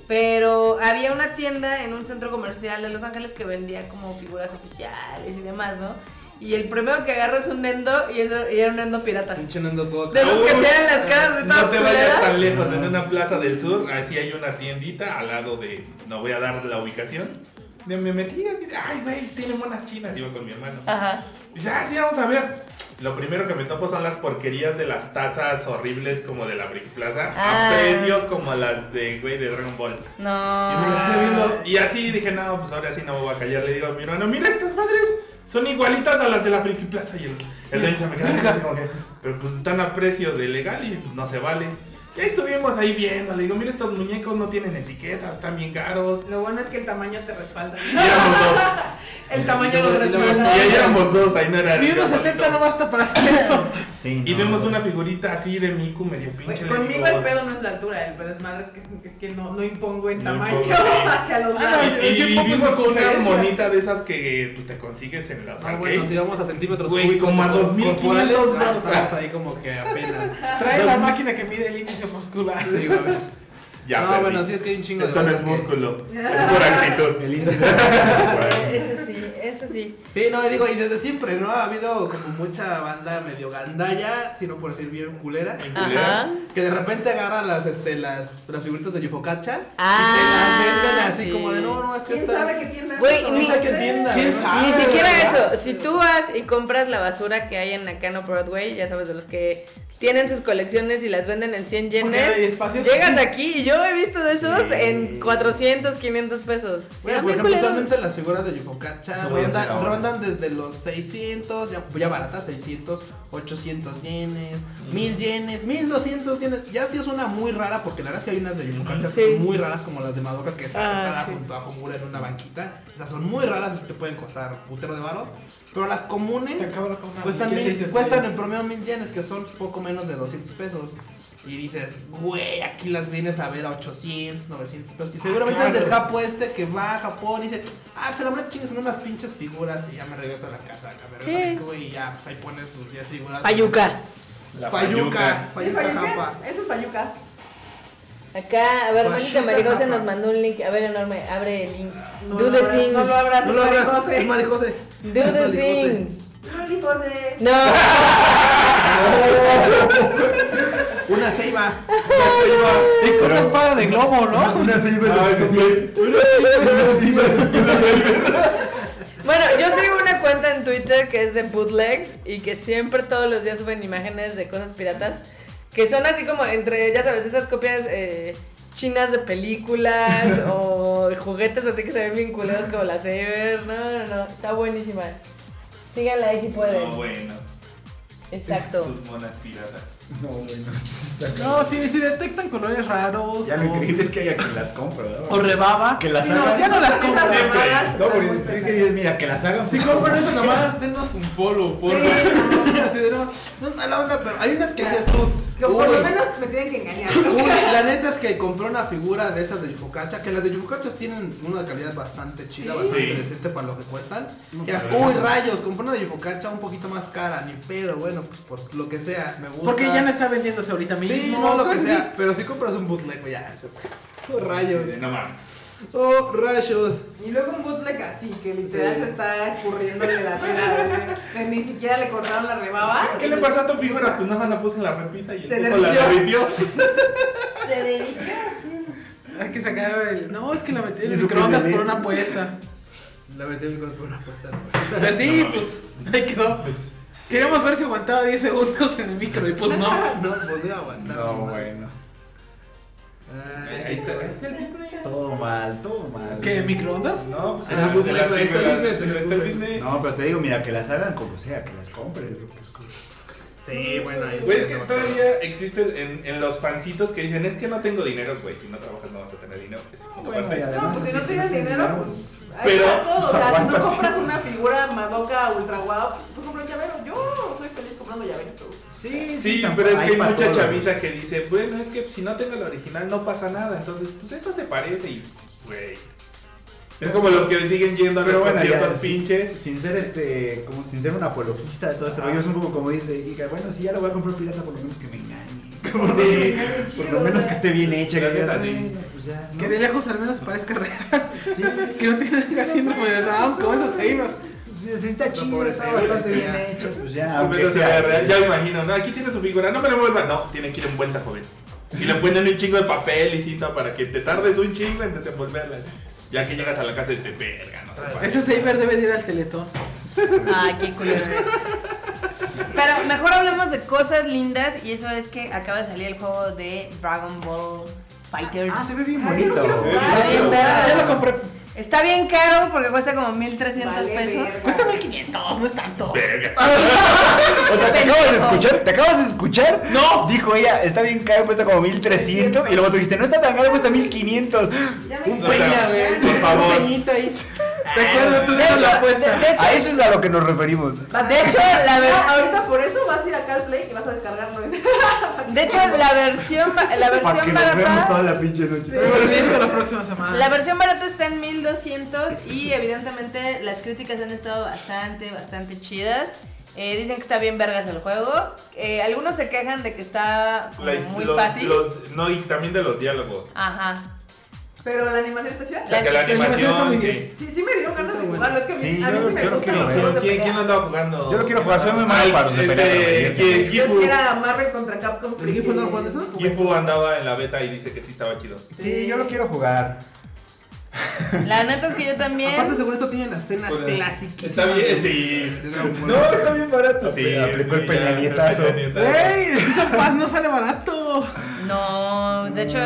Pero había una tienda en un centro comercial de Los Ángeles que vendía como figuras oficiales y demás, ¿no? Y el primero que agarro es un Nendo y, eso- y era un Nendo pirata. Pinche Nendo todo De los que tienen las caras de No todas te vayas tan lejos, es una plaza del sur, así hay una tiendita al lado de, no voy a dar la ubicación. Me me metí así, ay güey, tiene monas chinas, iba con mi hermano. Ajá. Dice, ah, sí, vamos a ver. Lo primero que me topo son las porquerías de las tazas horribles como de la Brick Plaza, Ah. a precios como las de, güey, de Dragon Ball. No. Y me las quedé viendo, y así dije, no, pues ahora sí no me voy a callar. Le digo a mi hermano, mira estas madres, son igualitas a las de la Friki Plaza. Y el, el dueño se me queda así como que, pero pues están a precio de legal y pues, no se vale. Ya estuvimos ahí viendo, le digo, mira estos muñecos no tienen etiqueta, están bien caros. Lo bueno es que el tamaño te respalda. Y éramos dos, El tamaño lo y respalda. ahí éramos dos, ahí no era Ni unos solito. 70 no basta para hacer eso. Sí, Y no, vemos no. una figurita así de Miku medio pinche. Pues, conmigo digo, el pedo no es la altura, el pedo es madre, es que, es que no, no impongo en No tamaño impongo, hacia los Ah, grandes. Y, y- ¿Qué y vimos una diferencia? monita de esas que pues, te consigues en las Ah, arcades. bueno, si vamos a centímetros Güey, cúbicos como a cor- 2500 corporales, ah, estamos ahí como que apenas. Trae la máquina que mide el índice muscular. Sí, güey. Ya, no, perdí. bueno, sí es que hay un chingo Esto de no es que- músculo, es por actitud. El índice. Sí, eso sí. Sí, no, digo, y desde siempre, ¿no? Ha habido como mucha banda medio gandalla, si no por decir bien culera, Ajá. que de repente agarran las, este, las, las figuritas de Yufocacha Ah, y te las venden así sí. como de, no, no, es que ¿Quién estas... sabe qué tienda? Güey, No ni- ¿Quién sabe qué tienda? ¿Quién ¿no? sabe? Ni Ah, siquiera ¿verdad? eso. Si tú vas y compras la basura que hay en Nakano Broadway, ya sabes, de los que tienen sus colecciones y las venden en 100 Porque hay yenes, llegas aquí y yo he visto de esos Sí. en 400, 500 pesos. Sí, Bueno, por ejemplo, usualmente las figuras de Yufocacha Rondan, ahora. rondan desde los 600, ya, ya baratas, 600, 800 yenes, 1000 yenes, 1200 yenes. Ya sí es una muy rara, porque la verdad es que hay unas de Yufocacha que Sí. son muy raras, como las de Madoka, que está Ah, sentada sí. junto a Homura en una banquita. O sea, son muy raras y te pueden costar putero de varo. Pero las comunes una cuestan, que mil- cuestan en promedio 1000 yenes, que son poco menos de 200 pesos. Y dices, güey, aquí las vienes a ver a 800, 900 pesos. Y seguramente claro. es del Japo este que va a Japón y dice, ah, pues a la verdad chingues en unas pinches figuras y ya me regreso a la casa, acá me regreso Sí. a México y ya, pues ahí pones sus 10 figuras. Payuca. La Fayuca. ¿Sí, Fayuca Fayuca? Japa. Eso es Fayuca. Acá, a ver, Mónica Marigosa japa. nos mandó un link. A ver, enorme, abre el link. No Do the thing. No lo abras, No lo abras, Marijose. Do the Marijose. thing. Ay, José. No. Una ceiba. Y con una espada de globo, ¿no? Una fibra. Ah, eso fue. Bueno, yo sigo una cuenta en Twitter que es de bootlegs y que siempre todos los días suben imágenes de cosas piratas que son así como entre, ya sabes, esas copias eh, chinas de películas o de juguetes así que se ven vinculados como la Saber. No, no, no, está buenísima. Síganla ahí si pueden. No, bueno. Exacto. Tus monas piratas. No, bueno. No, si, si detectan colores raros. Ya lo o- increíble es que haya quien las compra, ¿no? O rebaba. Que las Sí, no, hagan. ya no las compro. Siempre. No, porque sí que mira, que las hagan. Si compran eso nomás, denos un follow, por Sí. Así de, no, no es mala onda, pero hay unas que dices tú. Que por lo uy, menos me tienen que engañar. Uy, la neta es que compré una figura de esas de Yufucacha, que las de Yufucachas tienen una calidad bastante chida, Sí. bastante Sí. decente para lo que cuestan. Uy, rayos, compré una de Yufucacha un poquito más cara, ni pedo, bueno, pues por lo que sea, me gusta. Porque ya no está vendiéndose ahorita mismo. Sí, no, lo que sea, pero si compras un bootleg, pues ya, eso. Rayos. No mames. Oh, rayos. Y luego un bootleg así, que literal Sí. se está escurriendo de la cera. que Ni siquiera le cortaron la rebaba. ¿Qué le pasó a tu figura? Pues nada más la puse en la repisa y el Se tipo la derritió. derritió. Se dedica. Hay que sacar el. No, es que la metí en el su microondas por una apuesta. La metí en mi por una apuesta. Perdí, No pues. Ahí quedó. Pues, Queríamos ver si aguantaba 10 segundos en el micro y pues no. No podía aguantar. No, bueno. Ay, ahí está, ahí está el business. Todo mal, todo mal. ¿Qué? ¿Microondas? No, pues Ah, el pues, de las está el business, está el business. business. No, pero te digo, mira, que las hagan como sea, que las compres. Sí, bueno, ahí sí Güey, es que todavía existe en, en los fancitos que dicen, es que no tengo dinero, güey, si no trabajas no vas a tener dinero. Es Bueno. No, pues si no tienes dinero, pues. Ahí Pero, todo. O pues, sea, si no compras una figura Madoka ultra guau, pues compra un llavero. Yo soy feliz comprando llaveritos. Sí, Sí, tampoco- pero es que hay mucha todo. chaviza que dice, bueno, es que si no tengo la original no pasa nada, entonces pues eso se parece y, güey. Es como los que siguen yendo a los Pero bueno, ya, conciertos sin- pinches. Sin ser este, como sin ser un apologista de todo este rollo, es un poco como dice, diga, bueno, si ya lo voy a comprar pirata, por lo menos que me engañe. Como Sí, por lo menos que esté bien hecha, que digas, sí. pues ya, ¿no? Que de lejos al menos parezca real. Sí, Que no tenga síndrome de Down como esos Saber. Sí, sí está chido, está bastante bien ya. hecha, pues ya, Aunque sea real, ya me imagino, no, aquí tiene su figura, no me la vuelva, no, tiene que ir en vuelta, joven. Y le ponen un chingo de papel y cinta para que te tardes un chingo en desenvolverla. Ya que llegas a la casa y dices, verga, no se puede. Ese Saber debe de ir al Teletón. Ay, qué culero es. Pero mejor hablemos de cosas lindas y eso es que acaba de salir el juego de Dragon Ball Fighters. Ah, se ve bien bonito. Ya lo compré. Está bien caro porque cuesta como 1300 Vale, pesos. verga. Cuesta 1500, no es tanto. Verga. O sea, te acabas de escuchar, ¿te acabas de escuchar? No. Dijo ella, está bien caro, cuesta como 1300 y luego tú dijiste, no está tan caro, cuesta 1500. Ya me Un peña, güey. por favor. Peñita ahí. Recuerdo tú De hecho, la de, apuesta. de hecho, A eso es a lo que nos referimos. de hecho, la versión ahorita por eso vas a ir a Calplay y vas a descargarlo. De hecho, la versión, la Para que versión nos veamos toda barata. la pinche noche. Pero el disco la próxima semana. La versión barata está en 1200 y evidentemente las críticas han estado bastante, bastante chidas. Eh, dicen que está bien vergas el juego. Eh, algunos se quejan de que está como La- muy los- fácil. los- no, y también de los diálogos. Ajá. Pero la animación está chida. O sea, que la La animación está muy bien. sí. Sí, sí me dieron ganas de jugarlo. Es que a mí, Sí, a mí yo- sí me yo lo gustan quiero los ver. juegos de ¿Quién, pelea. ¿Quién lo andaba jugando? Yo lo quiero jugar, soy muy malo para los de pelea, este, pero me ¿quién- divierte. Yo sí era Marvel contra Capcom ¿El Gifu andaba jugando eso? Gifu andaba en la beta y dice que sí estaba chido. Sí, yo lo quiero jugar. La neta es que yo también. Aparte, según esto, tienen las escenas Pues, clásicas. Está bien, sí. No, está bien barato. Sí, aplicó el peñanietazo. el peñanietazo. Güey, el Season Pass no sale barato. No, de hecho,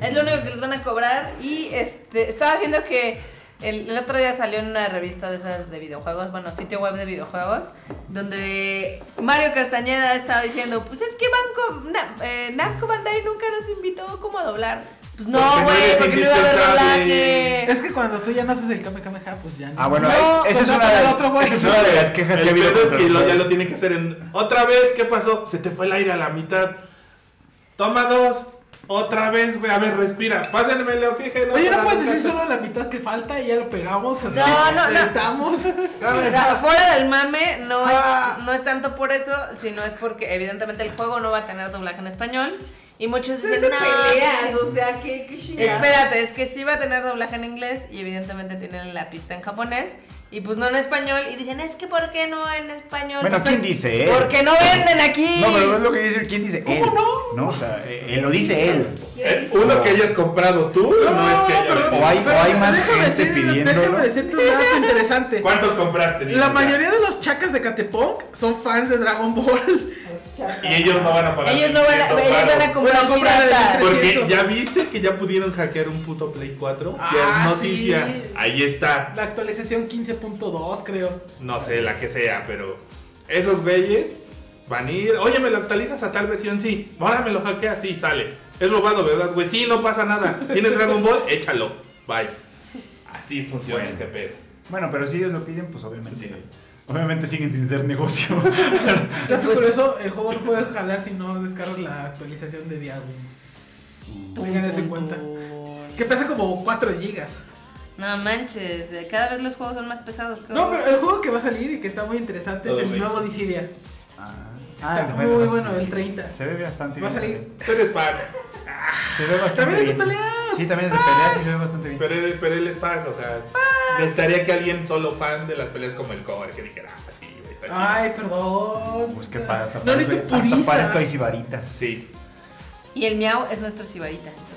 es lo único que les van a cobrar. Y este estaba viendo que el, el otro día salió en una revista de esas de videojuegos, bueno, sitio web de videojuegos, donde Mario Castañeda estaba diciendo, pues es que Banco, Na- eh, Namco Bandai nunca nos invitó como a doblar. Pues no, güey, porque no iba a haber doblaje. Es que cuando tú ya no haces el Kame Kameha, pues ya no. Ah, bueno, No, esa es una, otro esa es una de las quejas que ha habido es que lo- ya lo tiene que hacer en. Otra vez, ¿qué pasó? Se te fue el aire a la mitad. Toma dos. Otra vez, güey. A ver, respira. Pásenme el oxígeno. Oye, no puedes decir solo la mitad que falta y ya lo pegamos. Así, No, no, no. editamos. O sea, fuera del mame, no Ah. es, no es tanto por eso, sino es porque evidentemente el juego no va a tener doblaje en español. Y muchos Es dicen, no, peleas, o sea, qué, qué chingada. Espérate, es que sí va a tener doblaje en inglés y evidentemente tienen la pista en japonés y pues no en español y dicen, es que ¿por qué no en español? Bueno, Pues, ¿quién dice, eh? Porque no venden aquí. No, pero es lo que dice, ¿quién dice? ¿Cómo él. no? No, o sea, eh, él lo dice él. Eh, Uno que hayas comprado tú, no, es que haya. O hay, o hay más Déjame gente decir- pidiéndolo. Déjame decirte un dato interesante. ¿Cuántos compraste? La mayoría de los chacas de Catepunk son fans de Dragon Ball. Y ellos no van a pagar. Ellos no van a, 600 ellos van a comprar Bueno, pirata. de- Porque 300. ya viste que ya pudieron hackear un puto Play 4. Ah, ya es noticia. sí. Ahí está. La actualización 15.2, creo. No sé, la que sea, pero esos güeyes van a ir. Oye, ¿me lo actualizas a tal versión? Sí. Ahora me lo hackeas, sí, sale. Es robado, ¿verdad, güey? Sí, no pasa nada. ¿Tienes Dragon Ball? Échalo. Bye. Así funciona Bueno. este pedo. Bueno, pero si ellos lo piden, pues obviamente. Sí. Obviamente siguen sin ser negocio. Pues- curioso, el juego no puede jalar si no descargas la actualización de Diablo. Tengan eso en cuenta. Que pesa como 4 gigas. No manches, cada vez los juegos son más pesados. No, pero el juego que va a salir y que está muy interesante es el bien. nuevo Dissidia. Ah, Está Final muy bueno, el 30. Se ve bastante Va a bien. salir. Tú eres fan. Se ve bastante También es de bien. peleas. Sí, también es de peleas y se ve bastante bien. Pero él, pero él es fan, o sea. Necesitaría que alguien solo fan de las peleas como el cover que dijera, ah, sí, güey, está chido". Ay, perdón. Pues qué padre, hasta No para, necesito esto, hasta purista. para esto hay sibaritas. Sí. Y el miau es nuestro sibarita, entonces.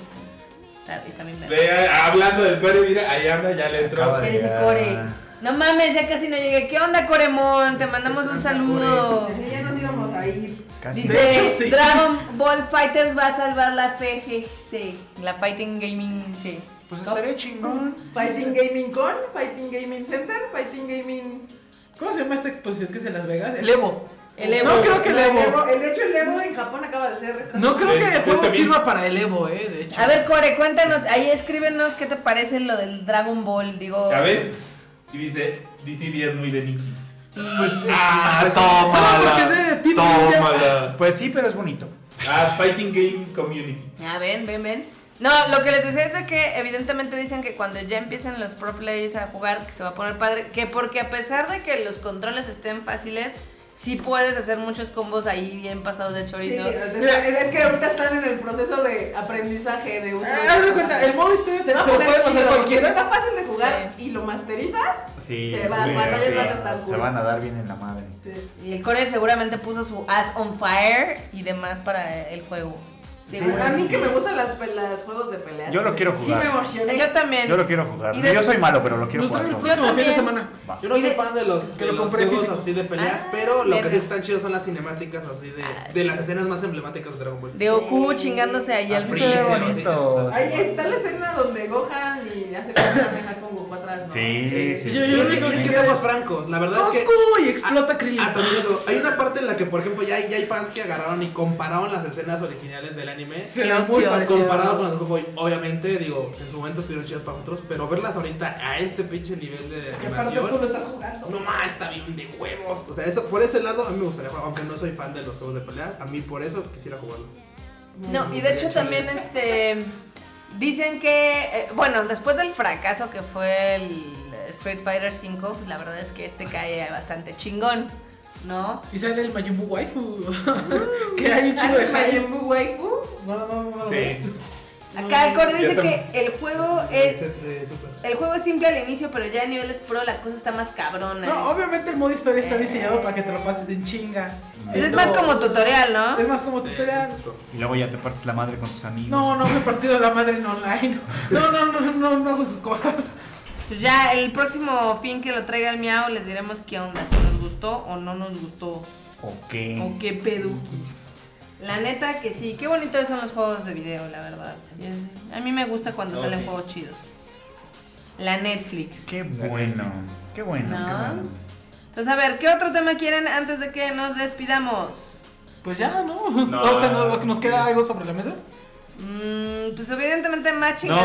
está- y también verga. Ve, hablando del core, mira, ahí anda, ya le entró. Acaba ¿Qué de dice llegar. Core? No mames, ya casi no llegué. ¿Qué onda, Coremon? Te mandamos un saludo. Desde ya nos íbamos a ir. Casi. Dice, De hecho, sí. Dragon Ball Fighters va a salvar la FGC, la Fighting Gaming, sí. Pues estaría chingón. Fighting Gaming Con, Fighting Gaming Center, Fighting Gaming. ¿Cómo se llama esta exposición que es en Las Vegas? El Evo. El Evo. No creo que el Evo. El de hecho, el Evo en Japón acaba de ser. esta No creo que el Este juego sirva para el Evo, eh, de hecho. A ver, Core, cuéntanos, ahí escríbenos qué te parece lo del Dragon Ball, digo. ¿Ya ves? Y dice, DCD es muy de Nicky. Pues, Ah, pues, tómala. Solo porque es de Team Ninja. Tómala. pues sí, pero es bonito. Ah, Fighting Game Community. Ah, ven, ven, ven. No, lo que les decía es de que evidentemente dicen que cuando ya empiecen los pro players a jugar, que se va a poner padre, que porque a pesar de que los controles estén fáciles, sí puedes hacer muchos combos ahí bien pasados de Sí, chorizo. Mira, es es que ahorita están en el proceso de aprendizaje de uso. Ah, haz de cuenta, el modo historia se va a se puede pasar cualquiera. está fácil de jugar y lo masterizas. Sí, Se va, sí, batallas sí. van. Se van a dar bien en la madre. Y el Core seguramente puso su ass on fire y demás para el juego. Seguro. A mí que me gustan las, las juegos de pelea. Yo lo quiero Sí jugar. me emocioné. Yo también. Yo lo quiero jugar. De- Yo soy malo, pero lo quiero Nos jugar. próximo fin de semana. Va. Yo no Y soy de- fan de los, de lo los juegos físico. así de peleas, Ah, pero lo que sí están chidos son las cinemáticas así de, Ah, de sí. las escenas más emblemáticas de Dragon Ball. De Goku chingándose ahí Ah, al bonito. Ahí está la escena donde Gohan y hace Kamehameha con Goku atrás, ¿no? Sí, sí, sí. Yo- Y yo es que, es que seamos francos, la verdad es que Goku y explota Krillin. Ah, también eso. Hay una parte en la que, por ejemplo, ya hay, ya hay fans que agarraron y compararon las escenas originales del anime. Se Qué ve muy. Comparado con las de obviamente, digo, en su momento estuvieron chidas para nosotros, pero verlas ahorita a este pinche nivel de tú lo animación, estás jugando. no más, está bien de huevos. O sea, eso, por ese lado a mí me gustaría jugar, aunque no soy fan de los juegos de pelea, a mí por eso quisiera jugarlo. No, y de hecho también este dicen que eh, bueno, después del fracaso que fue el Street Fighter 5, pues la verdad es que este cae bastante chingón, ¿no? Y sale el Majin Buu waifu. que hay un chico de ¿Hay hype. Majin Buu waifu? No, no, no. Sí. Acá el core dice que el juego es el juego es simple al inicio, pero ya a niveles pro la cosa está más cabrona. No, obviamente el modo historia está diseñado para que te lo pases en chinga. es Sí, más como tutorial, ¿no? Es más como tutorial. Y luego ya te partes la madre con tus amigos. No, no me he partido la madre en online. No, no, no, no, no hago esas cosas. Pues ya el próximo fin que lo traiga el miau les diremos qué onda, si nos gustó o no nos gustó. Ok. O qué peduqui. La neta que sí, qué bonitos son los juegos de video, la verdad. A mí me gusta cuando salen juegos chidos. La Netflix. Qué bueno. Qué bueno. ¿No? Qué bueno. Entonces, a ver, ¿qué otro tema quieren antes de que nos despidamos? Pues ya, ¿no? No. o sea, ¿no- ¿nos queda algo sobre la mesa? Mm, pues evidentemente más No.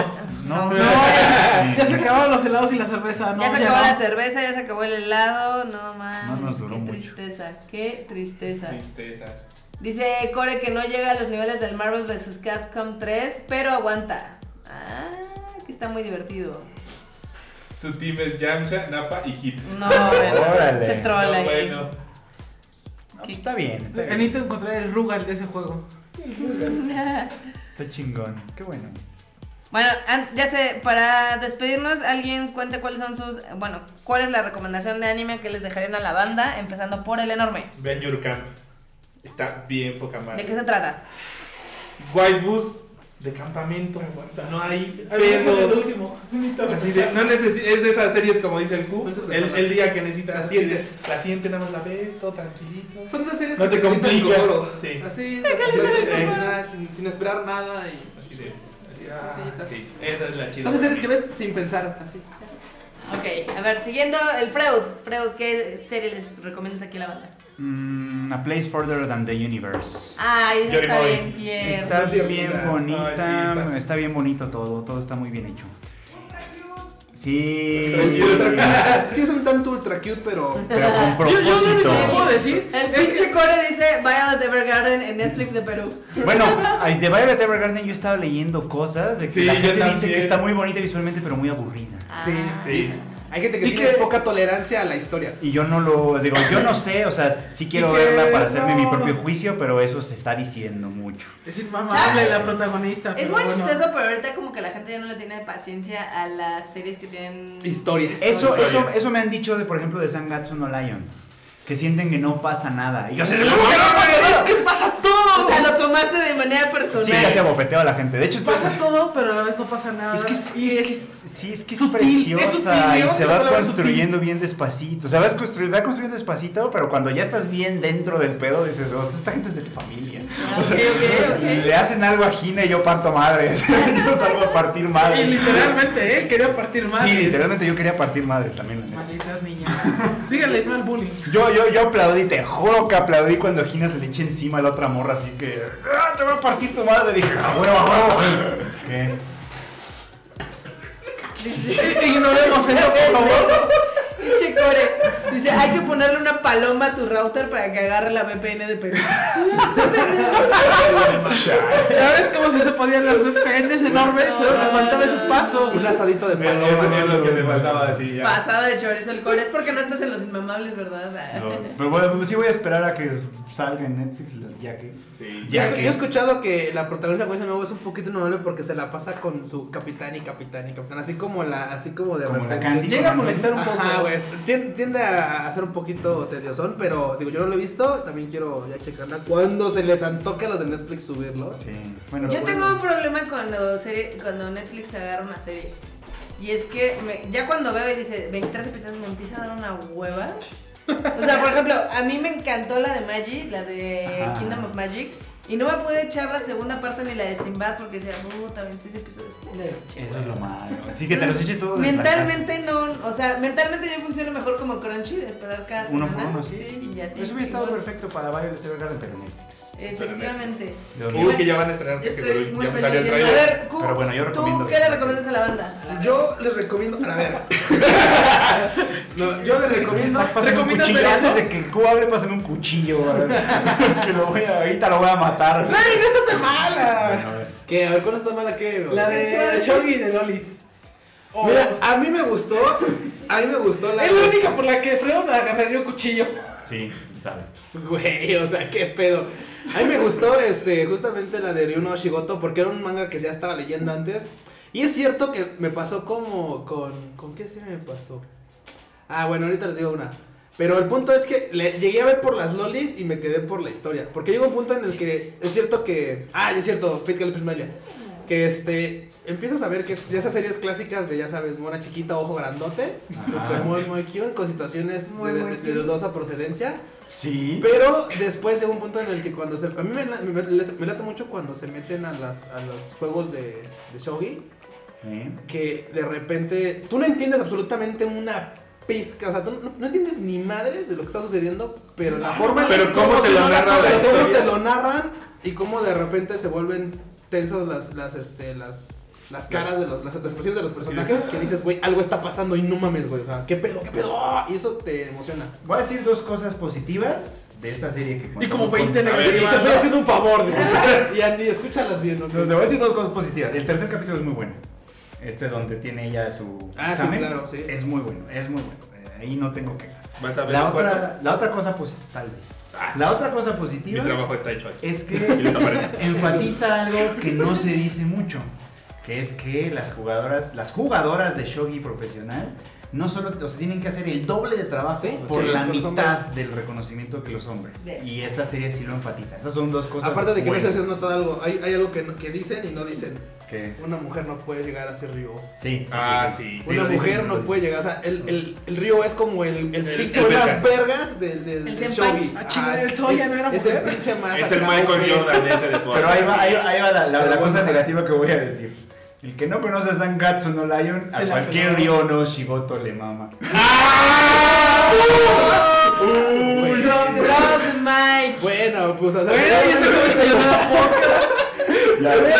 No. No, ya se, ya se acabaron los helados y la cerveza, ¿no? ya se acabó no. la cerveza, ya se acabó el helado, no mames. No nos duró qué mucho. tristeza, qué tristeza. Tristeza. Dice Core que no llega a los niveles del Marvel vs. Capcom 3, pero aguanta. Ah, que está muy divertido. Su team es Yamcha, Nappa y Hit. No, bueno, Órale. se troll No, ahí. bueno. No, pues está bien. Está, bien. Necesito encontrar el Rugal de ese juego. Está chingón. Qué bueno. Bueno, ya sé, para despedirnos, alguien cuente cuáles son sus. Bueno, cuál es la recomendación de anime que les dejarían a la banda, empezando por el enorme. Vean Your Camp. Está bien poca ¿De madre. qué se trata? Waifus de campamento. No hay Al menos el pedo. último. Así de- no necesi- es de esas series como dice el Q. ¿Cuántas El, el día que necesitas. La sientes. La sientes, nada más la ves, todo tranquilito. Son esas series No que te el complicas. Sí. Así, Te sin, sin, esperar nada y... Así de. Así, Sí, ah, sí, sí, esa es la chida. Son de series que ves sin pensar, así. Ok, a ver, siguiendo el Freud. Freud, ¿qué serie les recomiendas aquí a la banda? Mm, a Place Further Than the Universe. Ay, está bien tierna. Está bien bonita, sí, está- bien bonito todo, todo está muy bien hecho. Sí, Sí, es un tanto ultra cute, pero... pero con Yo, yo propósito. que puedo decir El es que- pinche core dice Violet Evergarden en Netflix de Perú. Bueno, de Violet Evergarden yo estaba leyendo cosas de que Sí, la yo gente dice que está muy bonita visualmente, pero muy aburrida. Sí, Ah. Sí. Hay gente que Y tiene que- poca tolerancia a la historia. Y yo no lo, digo, yo no sé, o sea, sí quiero verla para hacerme mi no. propio juicio, pero eso se está diciendo mucho. Es inmamable la protagonista. Es pero muy bueno. chistoso, pero ahorita como que la gente ya no le tiene paciencia a las series que tienen... Historias. Eso, Historia. eso, eso me han dicho de, por ejemplo, de Sangatsu no Lion. Que sienten que no pasa nada. Y yo sé, No, no pasa nada, es que pasa todo. O sea, lo tomaste de manera Sí, personal. casi abofeteo a la gente. De hecho, estoy- pasa todo, pero a la vez no pasa nada. Es que es, y es que es- sí, es que es sutil, preciosa es sutil, y se va que construyendo bien despacito. O sea, vas constru- va construyendo despacito, pero cuando ya estás bien dentro del pedo, dices, oh, esta gente es de tu familia. Ah, ok, ok, ok. Le hacen algo a Gina y yo parto madres. yo salgo a partir Y madres. literalmente, ¿eh? Quería partir más. Sí, literalmente yo quería partir madres también. Malditas niñas. Díganle no al bullying. Yo, yo, yo aplaudí, te juro que aplaudí cuando Gina se le echa encima a la otra morra, así que. ¡Ah, te voy a partir tu madre! Dije, ¡ah, bajo! ¿Qué? Ignoremos eso, por favor. Pinche core. Dice, hay que ponerle una paloma a tu router para que agarre la VPN de Perú. Ya ves cómo si se podían las VPNs enormes, solo nos faltaba ese paso. Un asadito de paloma. es lo que le faltaba decir ya. Pasada de chorizo el core. Es porque no estás en los inmamables, ¿verdad? No, pero bueno, sí voy a esperar a que salga en Netflix, ya que. Sí. Yo, Ya he- que- yo he escuchado que la protagonista de nuevo es un poquito innomable porque se la pasa con su capitán y capitán y capitán, así como la, así como de Como la repente. Candy Llega a molestar un poco. Ajá, güey. Tiende, tiende a ser un poquito tediosón, pero digo, yo no lo he visto, también quiero ya checarla cuando se les antoque a los de Netflix subirlos. Sí. Bueno, Yo bueno. tengo un problema cuando, serie- cuando Netflix agarra una serie. Y es que me- ya cuando veo y dice 23 episodios me empieza a dar una hueva. O sea, por ejemplo, a mí me encantó la de Magic, la de Ajá. Kingdom of Magic. Y no me pude echar la segunda parte ni la de Sinbad porque decía, puta, 26 episodios. Eso es lo malo. Así que te los eches todos de Mentalmente no, o sea, mentalmente yo funciono mejor como Crunchy de esperar cada Uno semana. por uno, sí. y así. Eso hubiera estado perfecto para Violet Evergarden, pero Netflix. Efectivamente. Yo- Uy, que ya van a estrenar muy ya me salió el A trailer. ver, Q, Pero bueno, yo recomiendo ¿tú que- qué le recomiendas a la banda? Yo les recomiendo, a ver. no, yo les recomiendo. Pásame un ¿Recomiendas cuchillo. ver eso? Antes de que Q hable, pásame un cuchillo. a ver. que lo voy a, ahorita lo voy a matar. ¡Ay, no está tan mala! Bueno, a ver. ¿Qué? A ver, ¿cuál está mala qué? La de Shogi de Lolis. Oh, Mira, a mí me gustó. A mí me gustó la. es la única por la que Freud agarraría un cuchillo. Sí, sabe. Pues, Güey, o sea, qué pedo. A mí me gustó este, justamente la de Ryuno Shigoto porque era un manga que ya estaba leyendo antes. Y es cierto que me pasó como con... ¿Con qué serie me pasó? Ah, bueno, ahorita les digo una. Pero el punto es que le, llegué a ver por las lolis y me quedé por la historia. Porque llegó un punto en el que es cierto que... Ah, es cierto, Fate Girl Prismalia. Que este... Empiezas a ver que es esas series clásicas de, ya sabes, mona chiquita, ojo grandote. Super muy, muy cute, con situaciones Muy, de, de- de dudosa procedencia. Sí. Pero después llega un punto en el que cuando se... A mí me, me, me- me late mucho cuando se meten a, las, a los juegos de, de Shogi. ¿Eh? Que de repente tú no entiendes absolutamente una pizca. O sea, tú no, no entiendes ni madres de lo que está sucediendo. Pero la forma en Pero la- cómo te lo narra la pero cómo te lo narran y cómo de repente se vuelven tensos las, las, este, las, las caras de los, las, las expresiones de los personajes que dices, güey, algo está pasando y no mames, güey. O sea, ¿qué pedo? ¿Qué pedo? ¡Ah! Y eso te emociona. Voy a decir dos cosas positivas de esta serie que Y como con- 20 con- A ver, Y te negativas. estoy haciendo un favor. ya ni escúchalas bien, ¿no? No, te voy a decir dos cosas positivas. El tercer capítulo es muy bueno. Este donde tiene ella su Ah, sí, examen. claro, sí. Es muy bueno, es muy bueno. Eh, Ahí no tengo quejas. ¿Vas a ver La cuarto? otra, la otra cosa positiva, tal vez. Ah, La otra cosa Mi positiva trabajo está hecho aquí. es Y que enfatiza algo que no se dice mucho, que es que las jugadoras, las jugadoras de shogi profesional no solo o sea, tienen que hacer el doble de trabajo Sí, por la mitad del reconocimiento que los hombres. Bien. Y esta serie sí lo enfatiza. Esas son dos cosas. Aparte de que buenas. has notado algo, hay, hay algo que, no- que dicen y no dicen. Que- Una mujer no puede llegar a ser río. Sí. Ah, sí. Sí, Una dicen, mujer lo no dicen. puede llegar, o sea, el, el, el río es como el, el, El- pinche de las vergas. del, del, El del shogi. Ah, Ajá, el es- Soya es- no era Es el mujer. pinche más Es el Michael. Jordan ese deporte. Pero ahí va, ahí, va- ahí va la, la- la cosa negativa que voy a decir. El que no conoce a Sangatsu no Lion, a cualquier. Ryo no Shigoto le mama. Bueno, pues, o sea, Bueno, ya se acabó esa llamada La, la verdad.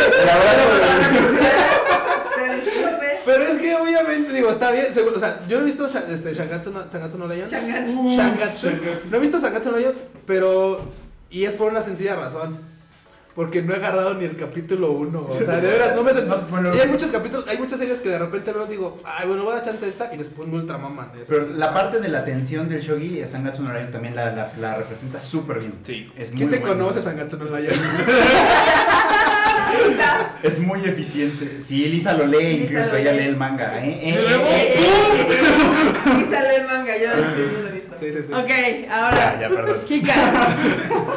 Pero es que obviamente, digo, está bien, seguro, o sea, yo no he visto este, Shangatsu no, Sangatsu no Lion. Shangatsu. Shangatsu. No he visto Sangatsu no Lion, pero... Y es por una sencilla razón. Porque no he agarrado ni el capítulo 1. O sea, de veras, no me... No, bueno. Sí, hay muchos capítulos, hay muchas series que de repente veo y digo, ay, bueno, voy a dar chance a esta y después me ultramaman. Pero sí. la parte de la tensión del shogi, a Sangatsu no Lion también la, la, la representa súper bien. Sí. Es ¿Quién muy te bueno. conoce Sangatsu no Lion? Es muy eficiente. Sí, Lisa lo lee, Lisa incluso lo ella lee. lee el manga. ¿eh? ¿eh? Eh, Eh, eh. eh, eh, Y sale el manga, yo. Sí, sí, sí. Ok, ahora. ya, perdón. Kika,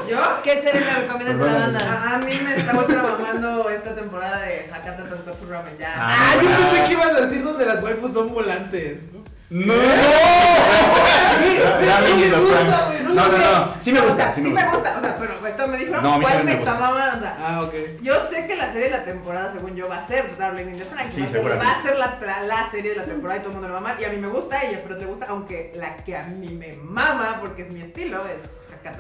¿Yo? ¿qué serie le recomiendas a la banda? A, a mí me está ultra mamando esta temporada de Hakata Tonkotsu Ramen. Ya. Ah, Ah, yo pensé que ibas a decir donde las waifus son volantes. ¡No! No, No no, no. Sí me O gusta, sea, sí me gusta. O sea, pero esto me dijeron No, cuál también me está mamando. O sea, Ah, ok. Yo sé que la serie de la temporada, según yo, va a ser Darling in the Franxx. Sí, va, a ser, seguramente. va a ser la, la, la serie de la temporada y todo el mundo le va a amar. Y a mí me gusta y a Fred le gusta, aunque la que a mí me mama, porque es mi estilo, es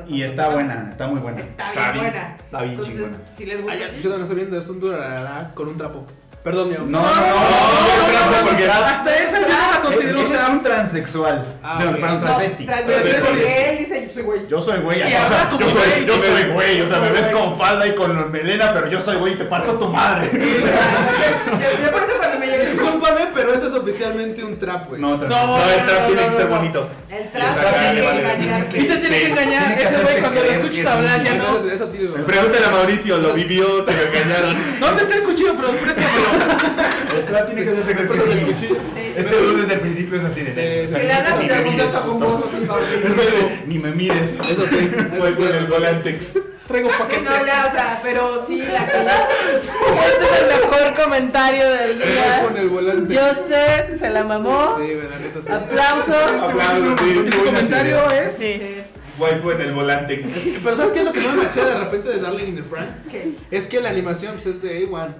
Y está buena, está muy buena. Está bien buena. está bien Entonces, chingona. si les gusta yo no estoy viendo, es un durará con un trapo. Perdón, mi amor. No, no, no. Hasta esa yo no la considero es un transexual. Ah, No, perdón, Transvesti. porque él dice yo soy güey. Yo soy güey, yo soy, güey. yo soy güey, o sea, me ves con falda y con melena, pero yo soy güey y te parto tu madre. yo, por eso cuando Discúlpame, pero eso es oficialmente un trap, güey. No, No, No, el trap tiene que no, ser no. bonito. el trap trap tiene que engañarte. Y te tienes que engañar. Ese güey hacerte cuando lo creer escuchas hablar ya No, no. Pregúntale a Mauricio, lo vivió, te lo engañaron. ¿Dónde está el cuchillo? Pero préstamelo. El trap tiene que ser Me prestas el cuchillo. Este dude desde el principio es así de. Si le hablas y ni te. Ni me mires. Eso sí. Fue con el Volantex. Traigo paquete. no, ya, o sea, pero sí, la que Este es el mejor comentario del día. Con el volante. Justin se la mamó. Sí, neta. Aplausos. Aplausos, sí, comentario es. Sí. Waifu en el que- Pero ¿sabes qué es lo que no me machea de repente de Darling in the Franks? ¿Qué? Es que la animación pues, es de A1.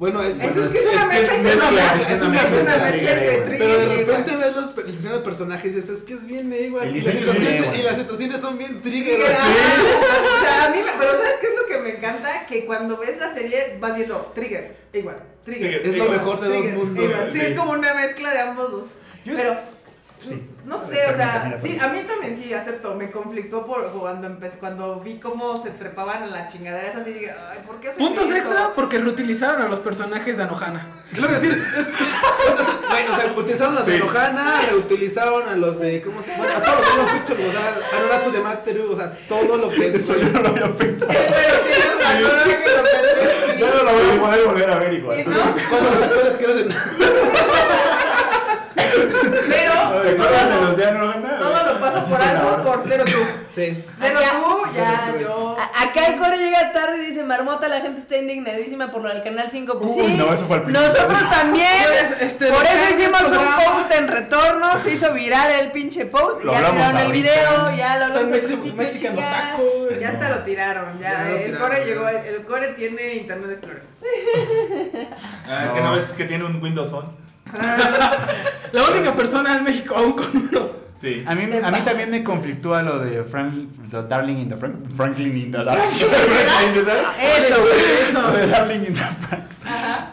Bueno, es... Bueno, es que es una es que mezcla, es es una mezcla, es es una mezcla. entre Pero Trigger Pero de y repente ves los, el diseño de personajes y dices, es que es bien A1. El Y las es situaciones- A1. y las situaciones son bien trigger. O sea, a mí me, pero ¿sabes qué es lo que me encanta? Que cuando ves la serie vas viendo Trigger, igual, Trigger. Trigger, Es lo igual, mejor de dos mundos. igual. Sí, es como una mezcla de ambos dos. Yo pero Sí. no sé, o sea, sí, a mí también sí acepto, me conflictó por cuando empecé, cuando vi cómo se trepaban a la chingadera, es así, dije, ay, ¿por qué hacen Puntos eso? extra porque reutilizaron a los personajes de Anohana. Es lo que decir, es, es- es- bueno, o sea, utilizaron a los de Sí. Rohana, reutilizaron a los de, ¿cómo se llama? A todos los de One Picture, o sea, a Noratsu de Materu, o sea, todo lo que es. Eso yo no lo había pensado. Sí, pero razón, que lo pensé, sí. Yo no lo voy a poder volver a ver Y igual. no, Cuando los actores crecen. pero ¿Te acuerdas de todo, los de Anohana? todo lo paso Así por algo ahora. por cero tú. Sí. Cero Acá- tú, ya Cero tú yo. A- Acá el core llega tarde y dice, Marmota, la gente está indignadísima por lo del Canal 5. Pues Uy, sí, no, eso fue al principio. Nosotros también. Pues, este, por eso hicimos un post en retorno, se hizo viral el pinche post y Lo ya tiraron el video, ya lo hablamos Mexican. Otaku. Ya hasta lo tiraron, ya. Ya lo el core llegó, el core tiene Internet Explorer. Ah, es que no ves que tiene un Windows Phone. La única persona en México aún con uno. Sí. A mí, a mí también me conflictúa lo de Frank, the Darling in the Frank, Franklin in the Dark. Eso, Lo de Darling in the Franks.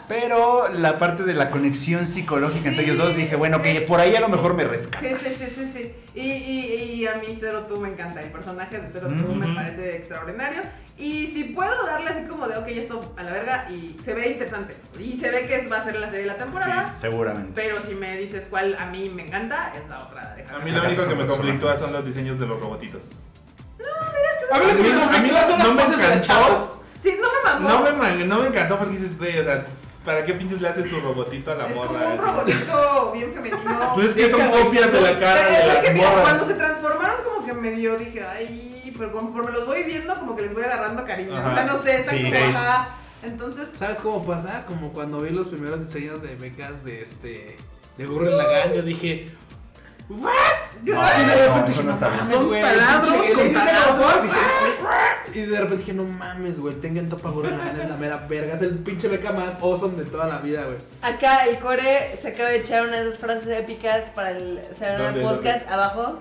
Pero la parte de la conexión psicológica entre ellos dos dije, bueno, que por ahí a lo mejor me rescatas. Sí, sí, sí, sí, sí. Y, y, y a mí Zero Two me encanta. El personaje de Zero Two me parece extraordinario. Y si puedo darle así como de, ok, esto a la verga, y se ve interesante. Y se ve que va a ser la serie de la temporada. Sí, seguramente. Pero si me dices cuál a mí me encanta, es la otra. de A mí lo único que me conflictúa son los diseños de los robotitos. A mí lo que me A mí conflictúa son las no me poses de las encantó. chavas. Sí, no me mamó. No me, no me encantó porque dices, güey, o sea, ¿para qué pinches le haces su robotito a la es como morra? un robotito bien femenino. Pues es que son copias de la cara Pero de es las que mira, morras. cuando se transformaron como que medio dije, ay, pero conforme los voy viendo como que les voy agarrando cariño. Ajá. O sea, no sé, están Sí. como ajá. Entonces, ¿Sabes cómo pasa? Como cuando vi los primeros diseños de mechas de este. de Gurren Lagann, yo dije. ¿What? No, Y de repente dije, no mames, Son güey. taladros con Eren". taladros. Y de repente dije, no mames, güey. Tengan Topa Gurren es la mera verga. Es el pinche mecha más awesome de toda la vida, güey. Acá el core se acaba de echar una de esas frases épicas para el ¿Dónde, Podcast abajo.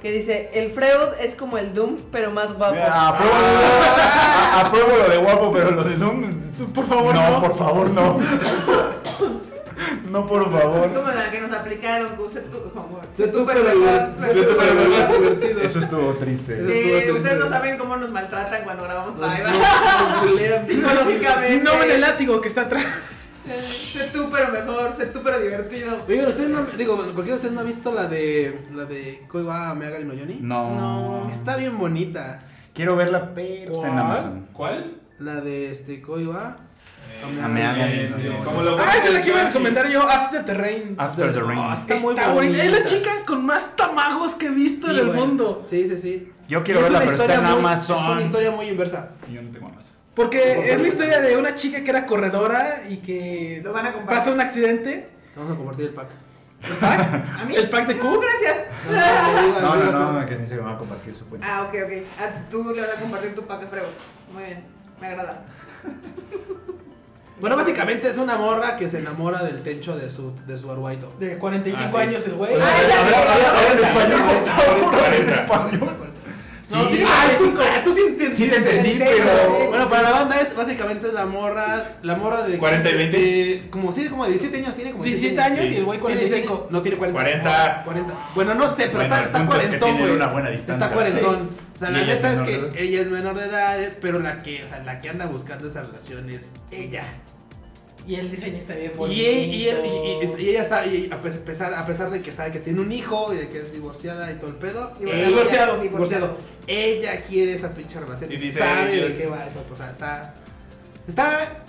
Que dice, el Freud es como el Doom, pero más guapo. Ah, Apruebo, a- apruebo lo de guapo, pero lo de Doom. Por favor, no, no. por favor, no. No, por favor. Es como la que nos aplicaron, como sé tú, como Sé tú, pero mejor, divertido. Eso estuvo triste. Sí, estuvo triste. ustedes no saben cómo nos maltratan cuando grabamos live. bulean. Psicológicamente. No ven el látigo que está atrás. Eh, Sé tú, pero mejor, sé tú, pero divertido. Oigan, ustedes no, digo, cualquiera de ustedes no ha visto la de la de Koiwa Meagari no Yoni. No. No. Está bien bonita. Quiero verla, pero está en. Amazon. ¿Cuál? La de este Koiwa Ame. Como lo Ah, esa es la que iba a Yoshi. comentar yo, After the Rain. After the Rain. Ah, está Está muy bonita. Es la chica con más tamagos que he visto en el mundo. Sí, sí, sí. Yo quiero verla, pero está historia en muy- Amazon. Es una historia muy inversa. Yo no tengo Amazon. Porque es la historia de una chica que era corredora y que Lo van a compartir. pasa un accidente. Vamos a compartir el pack. ¿El pack? ¿A mí? ¿El pack de No, Q? gracias. No, no, no, que ni se va a compartir su cuenta. Ah, ok, ok. Ah, tú le vas a compartir tu pack de fregos. Muy bien. Me agrada. Bueno, básicamente es una morra que se enamora del tencho de su, de su arguaito. De 45 Ah, sí. años el güey. Ah, ya, Habla- habla- habla en español, por favor, habla en 40. español. No, Sí. tiene Ah, 45. tú, tú sí entiendes. Sí te entendí, pero... Bueno, para la banda es básicamente es la morra, la morra de 40 y 20. de- como sí, como de 17 años tiene como 17 años Sí. y el güey Tiene 45. 45. No tiene 40. 40. 40. Bueno, no sé, pero Bueno, está, punto es que cuarentón, güey. una buena distancia. Está cuarentón. O sea, la es neta es de que ella es menor de edad, pero la que, o sea, la que anda buscando esa relación es ella. Y el diseño está bien bonito. Y, él- y, él- y- y- y ella sabe, y a pesar, a pesar de que sabe que tiene un hijo y de que es divorciada y todo el pedo, Divorciado. ella- Divorciado. divorciado. Ella quiere esa pinche relación Y dice, sabe de qué va eso. O sea, está. Está.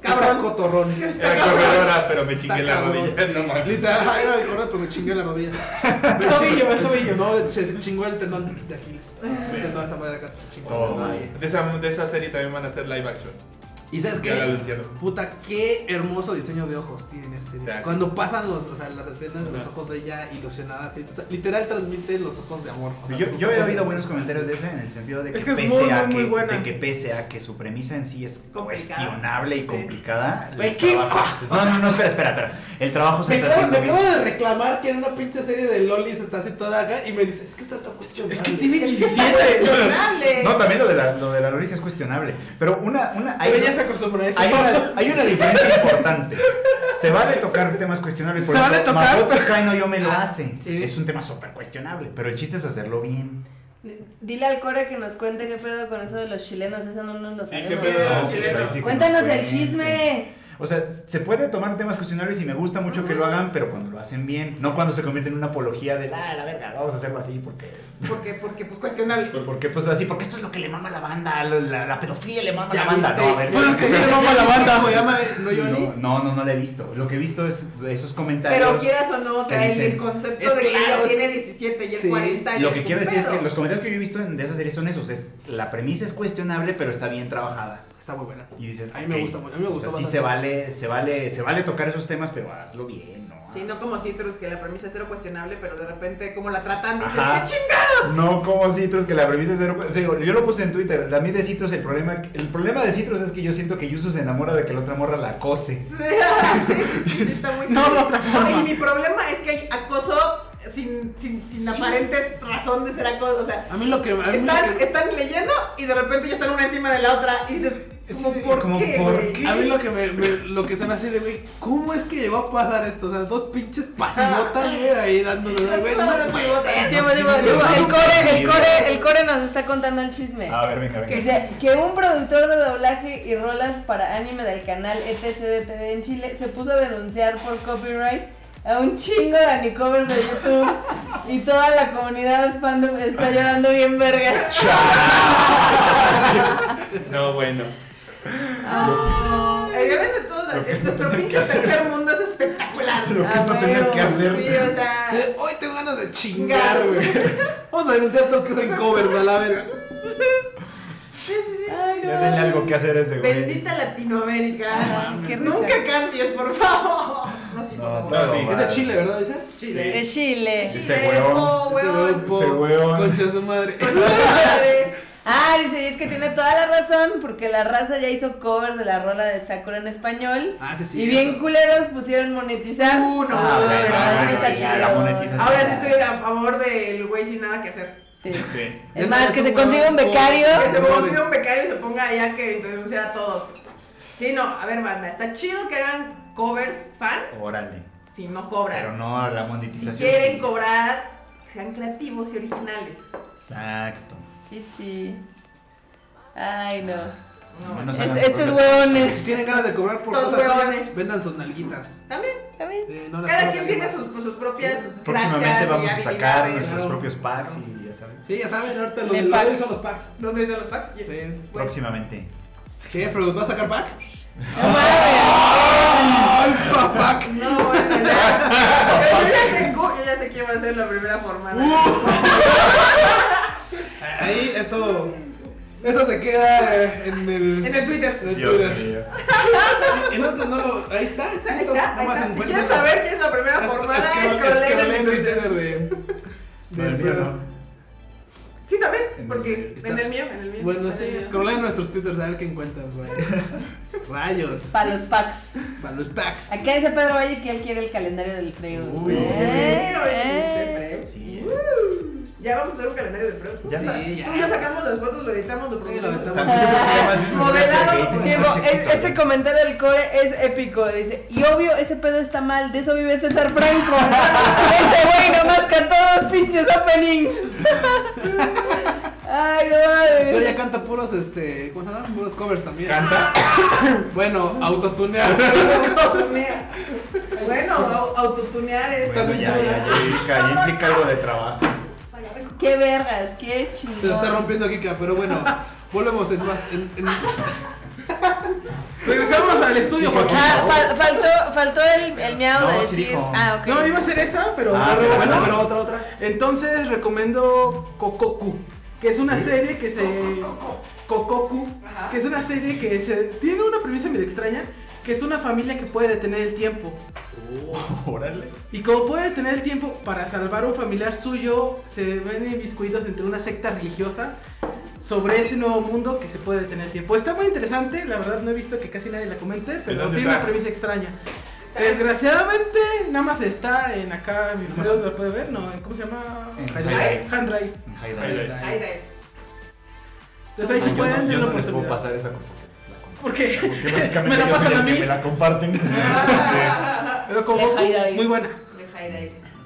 Cabrón. Está cotorrón. Era corredora, pero me chingué la rodilla. sí. No mames. Literal, era de correr, pero me chingué la rodilla. El tobillo, el tobillo. No, se chingó el tendón de Aquiles. El tendón de esa madre acá se chingó Oh, el tendón. my. y- De esa, de esa serie también van a hacer live action. Y sabes qué? Puta, qué hermoso diseño de ojos tiene esa serie. Ya, sí. Cuando pasan los, o sea, las escenas de los ojos de ella ilusionada, así, o sea, literal transmite los ojos de amor. O sea, Yo, yo he oído buenos comentarios de ese en el sentido de que, Es que es pese, muy, a muy, que, muy buena. de que pese a que su premisa en sí es Complicada. cuestionable y Sí. complicada, trabajo- Ah, no, no, no, espera, espera, espera. El trabajo se Me está acabo, me haciendo acabo bien. de reclamar que en una pinche serie de lolis está así toda acá y me dice, es que esta está cuestionable. Es que tiene Es 17. cuestionable. No, también lo de la, lo de la Loris es cuestionable. Pero una, una, hay, A eso. hay una, hay una diferencia importante. Se vale tocar temas cuestionables. Por Se vale ejemplo, tocar, Makoto pero- Kai no yo me lo Ah, hace. sí. Es un tema súper cuestionable. Pero el chiste es hacerlo bien. Dile al core que nos cuente qué pedo con eso de los chilenos, eso no nos lo Sí, sabemos. qué pedo. Ah, No, chileno. ahí sí que Cuéntanos nos el chisme. O sea, se puede tomar temas cuestionables y me gusta mucho que lo hagan, pero cuando lo hacen bien. No cuando se convierte en una apología de, ah, la verga, vamos a hacerlo así porque... Porque, porque, pues cuestionable. Porque pues así, porque esto es lo que le mama a la banda, la, la- la pedofilia le mama a la banda. viste, No, a ver, Bueno, es que se- le vamos a la banda. ¿No, Johnny? No, no, no la he visto. Lo que he visto es esos comentarios. Pero quieras o no, o sea, el, dicen, el concepto de que ella tiene 17 y el sí. 40 Lo ya que quiero decir es que los comentarios que yo he visto de esa serie son esos. Es la premisa es cuestionable, pero está bien trabajada. Está muy buena. Y dices, A mí me gusta mucho, a mí me o gustó sea, sí se vale, se vale, se vale tocar esos temas, pero hazlo bien, ¿no? Sí, no como Citrus, que la premisa es cero cuestionable, pero de repente, como la tratan, dices, Ajá. ¡qué chingada! No como Citrus, que la premisa es cero. Digo, yo lo puse en Twitter. A mí de Citrus, el problema, el problema de Citrus es que yo siento que Yusu se enamora de que la otra morra la acose. Sí, sí, sí, sí, está muy No, de otra forma. Y mi problema es que hay acoso sin, sin, sin aparentes razón de ser acoso. O sea, A mí lo que. Lo están, que- están leyendo y de repente ya están una encima de la otra y dices, como, Sí, ¿por como, qué? ¿por güey? qué? A mí lo que me, me- lo que se me hace de güey, ¿cómo es que llegó a pasar esto? O sea, dos pinches pasivotas, güey, ahí dándole, güey, no el core, el core, el core nos está contando el chisme. A ver, venga, venga. Que un productor de doblaje y rolas para anime del canal ETC de TV en Chile se puso a denunciar por copyright a un chingo de anicovers de YouTube y toda la comunidad fandom está llorando bien verga. No, bueno. El de todo, Lo que es nuestro pinche que hacer. tercer mundo es espectacular. Lo que es no Ah, tener huevo, que hacer. Sí, o sea. Sí, hoy tengo ganas de chingar, güey. Vamos a denunciar todos que hacen covers, a la verga. Sí, sí, sí. Ay, no. Ya denle algo que hacer a ese güey. Bendita Latinoamérica. Ah, risa. Nunca cambies, por favor. No, sí, por No, favor. todo No, sí. Es de. Chile, ¿verdad? ¿Dices? Chile. De Chile. Ese Chile, huevón. oh, Ese huevón. po- Ese huevón. Concha de su madre. Ah, dice, y es que tiene toda la razón porque la raza ya hizo covers de la rola de Sakura en español. Ah, sí, sí. y bien culeros pusieron monetizar. Uh, no, Ah, no, bueno, no. Ahora sí estoy a favor del güey sin nada que hacer. Sí. Sí. Es más, que se consiga un becario. Que se consiga un becario y se ponga allá que denunciar a todos. Sí, no, a ver, banda, está chido que hagan covers fan Órale. si no cobran. Pero no la si monetización. quieren sí. cobrar, sean creativos y originales. Exacto. Sí, sí. Ay, no. No, Es- estos huevones. Si tienen ganas de cobrar por Los cosas suyas, vendan sus nalguitas. También, También. Eh, no las cada quien tiene sus, pues, sus propias Próximamente vamos a sacar nuestros Claro. propios packs y ya saben. Sí, ya saben, ahorita De los pack. son los packs. ¿Dónde están los packs? Sí. Bueno, Próximamente. ¿Qué, Freud? ¿Vas a sacar pack? No mames. ¡Ay, papá! No, bueno, ya. Yo ya sé, yo ya sé quién va a ser la primera formada. Ahí, eso. Eso se queda en el. En el Twitter. en el Dios Twitter. mío. Y no, no lo. Ahí está, Ahí está, ahí nomás está. Si quieren saber quién es la primera Es- formada, es que- es scrolleen que en el Twitter. Twitter de. No, el. Sí, también, En porque Está- en el mío, en el mío. Bueno, en sí, el mío. scrollen nuestros twitters a ver qué encuentran, güey. Rayos. Para los packs. Para los packs. Acá dice Pedro Valle que él quiere el calendario del Freud. Uy. Eh, eh. Sí. Ya vamos a hacer un calendario de Freud. Ya. Sí, Tú ya sacamos las fotos, lo editamos, lo Sí, lo editamos. Yo ya Modelado, es- este comentario del core es épico. Dice, y obvio, ese pedo está mal, de eso vive César Franco. ese güey nomás cantó dos pinches openings. Ay, no Pero ya mames. canta puros, este. ¿Cómo se llama? Puros covers también. Canta. Bueno, autotunear. Autotunear. Bueno, au- autotunear es. Bueno, ya, ya, ya implica, ya implica algo de trabajo. Qué vergas, qué chingón. Se está rompiendo Kika, pero bueno, volvemos en más. En, en- Regresamos al estudio, Joaquín. Ah, fal- faltó, faltó el, el miau No, de sí decir. dijo. ah, ok. No, iba a ser esa, pero. Ah, pero bueno, pero otra, otra. Entonces recomiendo Kokoku, que es una serie que se. Kokoku, que es una serie que se. Tiene una premisa medio extraña, que es una familia que puede detener el tiempo. Órale. Y como puede detener el tiempo para salvar a un familiar suyo, se ven inmiscuidos entre una secta religiosa sobre ese nuevo mundo que se puede detener el tiempo. Está muy interesante, la verdad no he visto que casi nadie la comente, pero tiene está? una premisa extraña. Desgraciadamente, nada más está en acá, mi video lo puede ver, ¿no? ¿Cómo se llama? En Handrive. Handrive. Entonces ahí sí pueden no, yo no les puedo pasar esa. ¿Por qué? Porque básicamente Me la yo soy pasan a mí. me la comparten. Pero como muy buena.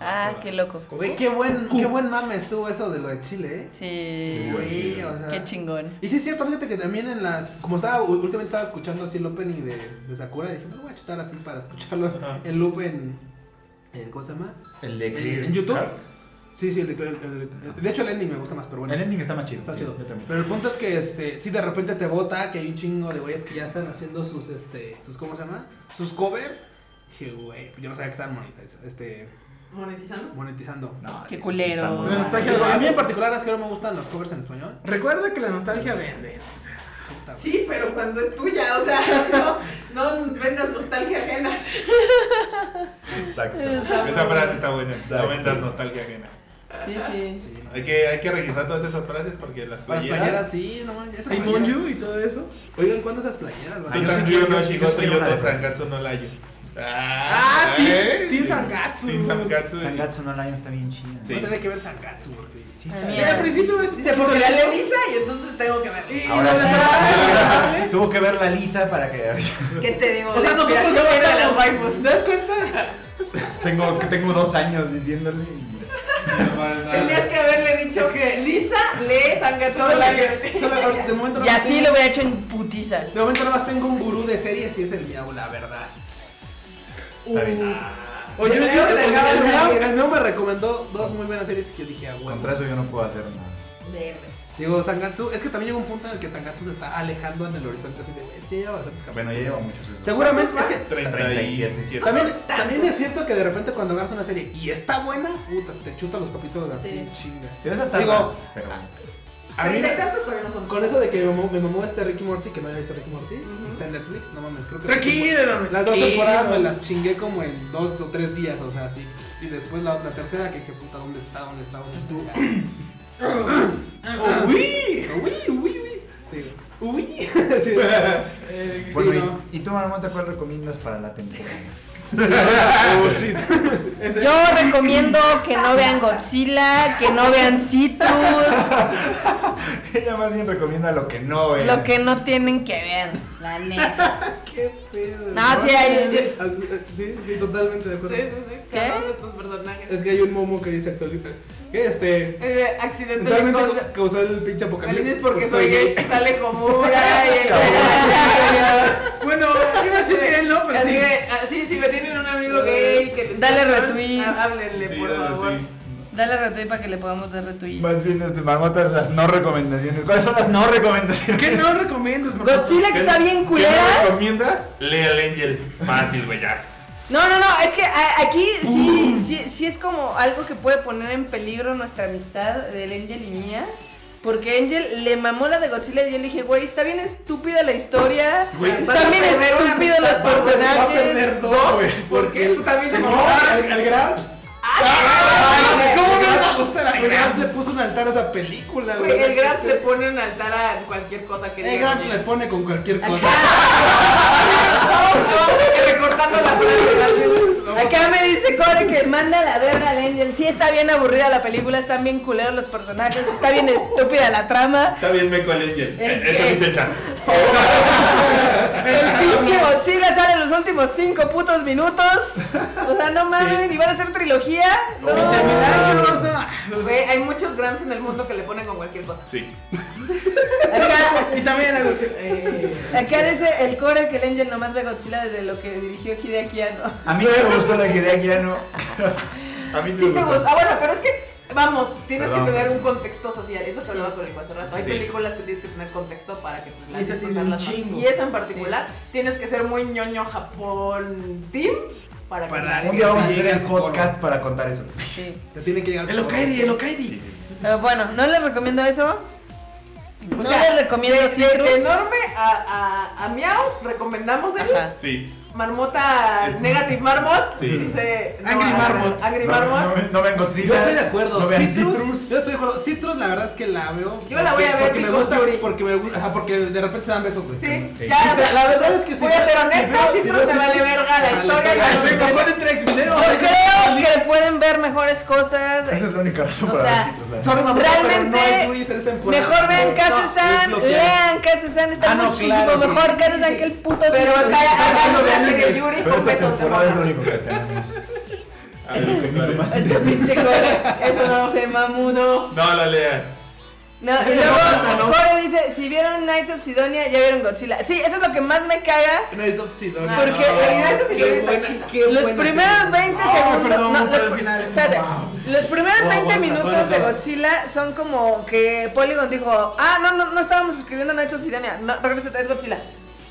Ah, qué loco. Güey, qué buen, qué buen mame estuvo eso de lo de Chile, eh. Sí. Güey, o sea. Qué chingón. Y sí es cierto, fíjate que también en las. Como estaba, últimamente estaba escuchando así el opening de, de Sakura, y dije, me lo voy a chutar así para escucharlo Ajá. en loop en. en ¿Cómo se llama? El de En, Clear. en YouTube. Sí, sí, el, de- el- el- de hecho el ending me gusta más, pero bueno. El ending está más chido. Está sí, chido. Yo también. Pero el punto es que este, si de repente te bota que hay un chingo de güeyes que ya están haciendo sus este, sus ¿cómo se llama? sus covers. Dije, güey, yo no sabía que estaban monetizando, este, Monetizando. monetizando. No, Qué sí, culero. La nostalgia a mí en particular es que no me gustan los covers en español. Recuerda que la nostalgia vende. Sí, pero cuando es tuya, o sea, no, no vendas nostalgia ajena. Exacto. Esa frase está buena. No vendas nostalgia ajena. Sí, sí. Sí, no. Hay que, hay que registrar todas esas frases porque las Las playeras. playeras, sí, no manches. esas Hay playeras. Monju y todo eso. Oigan, ¿cuándo esas playeras? Yo también, no, Shigoto, yo no Layo. Ah, Team- ¿eh? Team. Sangatsu. Team Sangatsu. Sangatsu no Lion está bien chida. Sí. Voy a tener que ver Sangatsu porque. Sí, Ah, mira. Al principio es Dice, porque la lisa y entonces tengo que verla. Y Ahora sí. desagradable- Tuvo que ver la lisa para que. ¿Qué te digo? O sea, nosotros las estamos. waifus. ¿Te das cuenta? tengo, que tengo dos años diciéndole. Tenías que haberle dicho Es que- Lisa lee Sangatsu Solo la que- solo- de momento Y así tengo- lo hubiera hecho en putiza. De momento nada más tengo un gurú de series y es el miau, la verdad. Está bien. Oye, Yo yo creo que el- miau me recomendó dos muy buenas series que yo dije, ah, bueno. Contra eso yo no puedo hacer nada. Verde. Digo, Sangatsu, es que también llega un punto en el que Sangatsu se está alejando en el horizonte así de, "Güey, es que ya lleva bastantes capítulos. Bueno, ya lleva muchos. eso. Seguramente, es que 37. también, también es cierto que de repente cuando agarras una serie y está buena, puta, se te chuta los capítulos así, Sí. chinga. Pero esa tarda, Digo, pero. A mí, Treinta y tantos todavía no son. con eso de que me mamó, me mamó este Ricky Morty, que no había visto Ricky Morty, está en Netflix, no mames, creo que... Tranquilo, Las dos temporadas me las chingué como en dos o tres días, o sea, así. Y después la, la tercera que dije, puta, ¿dónde está? ¿Dónde está? ¿Dónde está? ¡Uy! ¡Uy! ¡Uy! ¡Uy! Sí, ¡Uy! sí, sí, Bueno, no. ¿y, ¿y tú, Marmota, cuál recomiendas para la temporada? Yo recomiendo que no vean Godzilla, que no vean Citrus, Ella más bien recomienda lo que no ve. lo que no tienen que ver, la neta. ¡Qué pedo! No, sí hay- Sí, sí, sí, totalmente de Sí, acuerdo. sí, sí. ¿Qué? Cada uno de tus personajes. Es que hay un momo que dice actualmente. ¿Qué? Este. Eh, accidente Totalmente causó el pinche apocalipsis. Porque soy gay. Sale Komura y el iba a decir que él no, pero Así sí. que, ah, sí, me tienen un amigo gay que Dale retweet. Háblenle, Sí, por dale favor. retweet. Dale retweet para que le podamos dar retweet. Más bien, este, marmotas, las no recomendaciones. ¿Cuáles son las no recomendaciones? ¿Qué no recomiendas, mamá? Godzilla que está bien ¿Qué culera. me recomienda? Lea el Angel. Fácil, güey, ya. No, no, no, es que a- aquí sí, sí, sí es como algo que puede poner en peligro nuestra amistad del Angel y mía. Porque Angel le mamó la de Godzilla y yo le dije, güey, está bien estúpida la historia. Güey, está bien estúpidos los a- Va a personajes. perder dos, güey. Porque tú también te No, mamabas. el, el Gramps. ¿Cómo el El Gramps le puso un altar a esa película, güey. El Gramps le pone un altar a cualquier cosa que El diga. Gramps le pone con cualquier cosa. Recortando las relaciones. Acá me dice Core que manda la verga al Angel. Sí, está bien aburrida la película, están bien culeros los personajes, está bien estúpida la trama. Está bien meco el Angel. ¿El Eso dice Chan. El pinche Godzilla sale en los últimos cinco putos minutos. O sea, no mames, y van a hacer trilogía. No. Hay muchos Gramps en el mundo que le ponen con cualquier cosa. Sí. Acá, Y también algo. Eh, acá dice el Core que el Angel nomás ve Godzilla desde lo que dirigió Hideaki Anno. A mí sí me gustó la idea ya no. A mí sí, Sí me gustó. gusta. Ah, bueno, pero es que, vamos, tienes Perdón, que tener pues. un contexto social. Eso se hablaba con el hace rato. Hay Sí. películas que tienes que tener contexto para que pues, las Y esa tiene disfrutarlas un más. chingo. Y esa en particular, tienes que ser muy ñoño Japón team para, que Para- la- Un día vamos a hacer el coro. podcast para contar eso. Sí. Te tiene que llegar el Okaidi, el Okaidi. Sí, sí. Pero bueno, no les recomiendo eso. O no sea, les recomiendo de, de Citrus. enorme a, a, a Miau, recomendamos. Ajá. Sí. Marmota Negative Marmot. Sí. Dice. Angry a- Marmot. Angry No, Marmot. no, no ven Godzilla. Yo estoy de acuerdo. Citrus, Citrus. Yo estoy de acuerdo. Citrus, la verdad es que la veo. Yo la voy a ver, Porque me gusta. Porque me gusta. Ajá, porque de repente se dan besos, güey. Sí, ya, La verdad es que sí. voy a ser honesto, Citrus se vale verga la historia. historia. la- mejor entre ex video. Yo creo que pueden ver mejores cosas. Esa es la única razón para ver Citrus. Sorry, mamá, Realmente, no hay Yuris en esta temporada. Mejor vean hay. lean Kase-san, está Ah, sí, Mejor sí. que el puto Pero acá hacen el. Yuri con esta besos de temporada es lo morras. único que tenemos. A ver, ¿qué más? Este pinche core, eso no se mamudo. No, la lea. No, y luego Core dice, si vieron Knights of Sidonia, ya vieron Godzilla. Sí, eso es lo que más me caga. Es. Porque Knights of Sidonia está buena- chida. qué Los primeros serie. 20 Ay, segundos. no, los, es espérate. Los primeros Wow, 20 bueno, minutos de. Godzilla son como que Polygon dijo, ah, no, no, no estábamos escribiendo Knights of Sidonia. No, regresa, es Godzilla.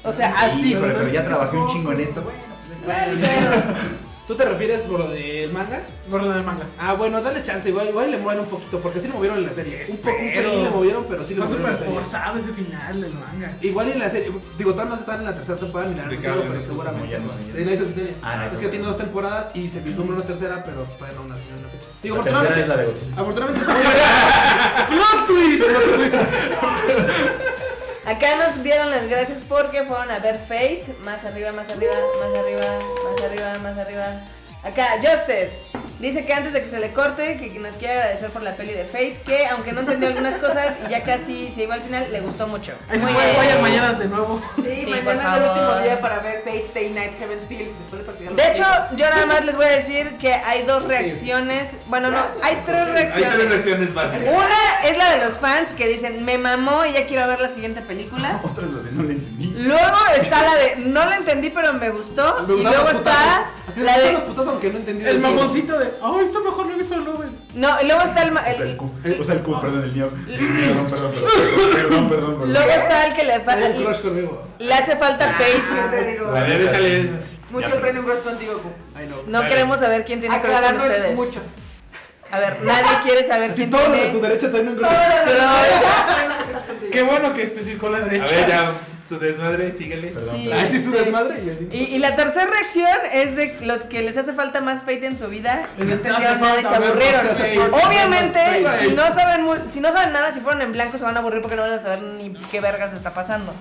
O sea, así. Híjole, pero ya trabajé un chingo en esto. Bueno, pues, ¿Tú te refieres por lo del manga? Por lo del manga. Ah, bueno, dale chance, igual, igual le mueven un poquito, porque sí le movieron en la serie. Un poco, un pelín le movieron, pero sí le Fue movieron súper la serie. forzado ese final del manga. Igual en la serie, digo, todavía no están en la tercera temporada ni la ¿De han pero seguramente. No, ya no of Sidonia. Ah, es que tiene dos temporadas y se vislumbra una tercera, pero todavía no una, fecha. Digo, La tercera afortunadamente. es la de. Afortunadamente. ¡Plot twist! Acá nos dieron las gracias porque fueron a ver Fate. Más arriba, más arriba, más arriba, más arriba, más arriba. Acá, Justed. Dice que antes de que se le corte, que nos quiere agradecer por la peli de Fate, que aunque no entendió algunas cosas y ya casi se iba al final, le gustó mucho. Ahí se Muy puede, bien. vayan mañana de nuevo. Sí, Sí, por mañana es el favor. último día para ver Fate Stay Night Heaven's Field. Después de De hecho, yo nada más les voy a decir que hay dos reacciones. Bueno, no, hay tres Hay tres reacciones. reacciones básicas. Una es la de los fans que dicen, me mamó y ya quiero ver la siguiente película. Otra es la de no le entendí. Luego está la de, no la entendí pero me gustó. Me Y luego está. Así la de... los putazos aunque no entendí. El mamoncito de, ay, esto mejor lo he visto en Nobel. No, y luego está el... ma- O sea, el el- Q. O sea, el Q, perdón, el mío. Perdón, perdón, perdón. Perdón, luego está el que le, fa- Hay un crush conmigo. le hace falta Fate. Yo te digo, échale. sí. muchos traen un crush contigo, Q. Ay, no. No Dale. queremos saber quién tiene crush con ustedes. muchos. A ver, nadie quiere saber quién todos los de tu tiene... derecha tienen un crush. Qué bueno que especificó la A derecha. ver, ya, su desmadre, síguele. Perdón, Sí. sí, su Sí. desmadre. y el- Y, y la tercera reacción es de los que les hace falta más Fate en su vida y no entendieron nada y se ver aburrieron. Obviamente, si no saben si no saben nada, si fueron en blanco se van a aburrir porque no van a saber ni qué vergas está pasando.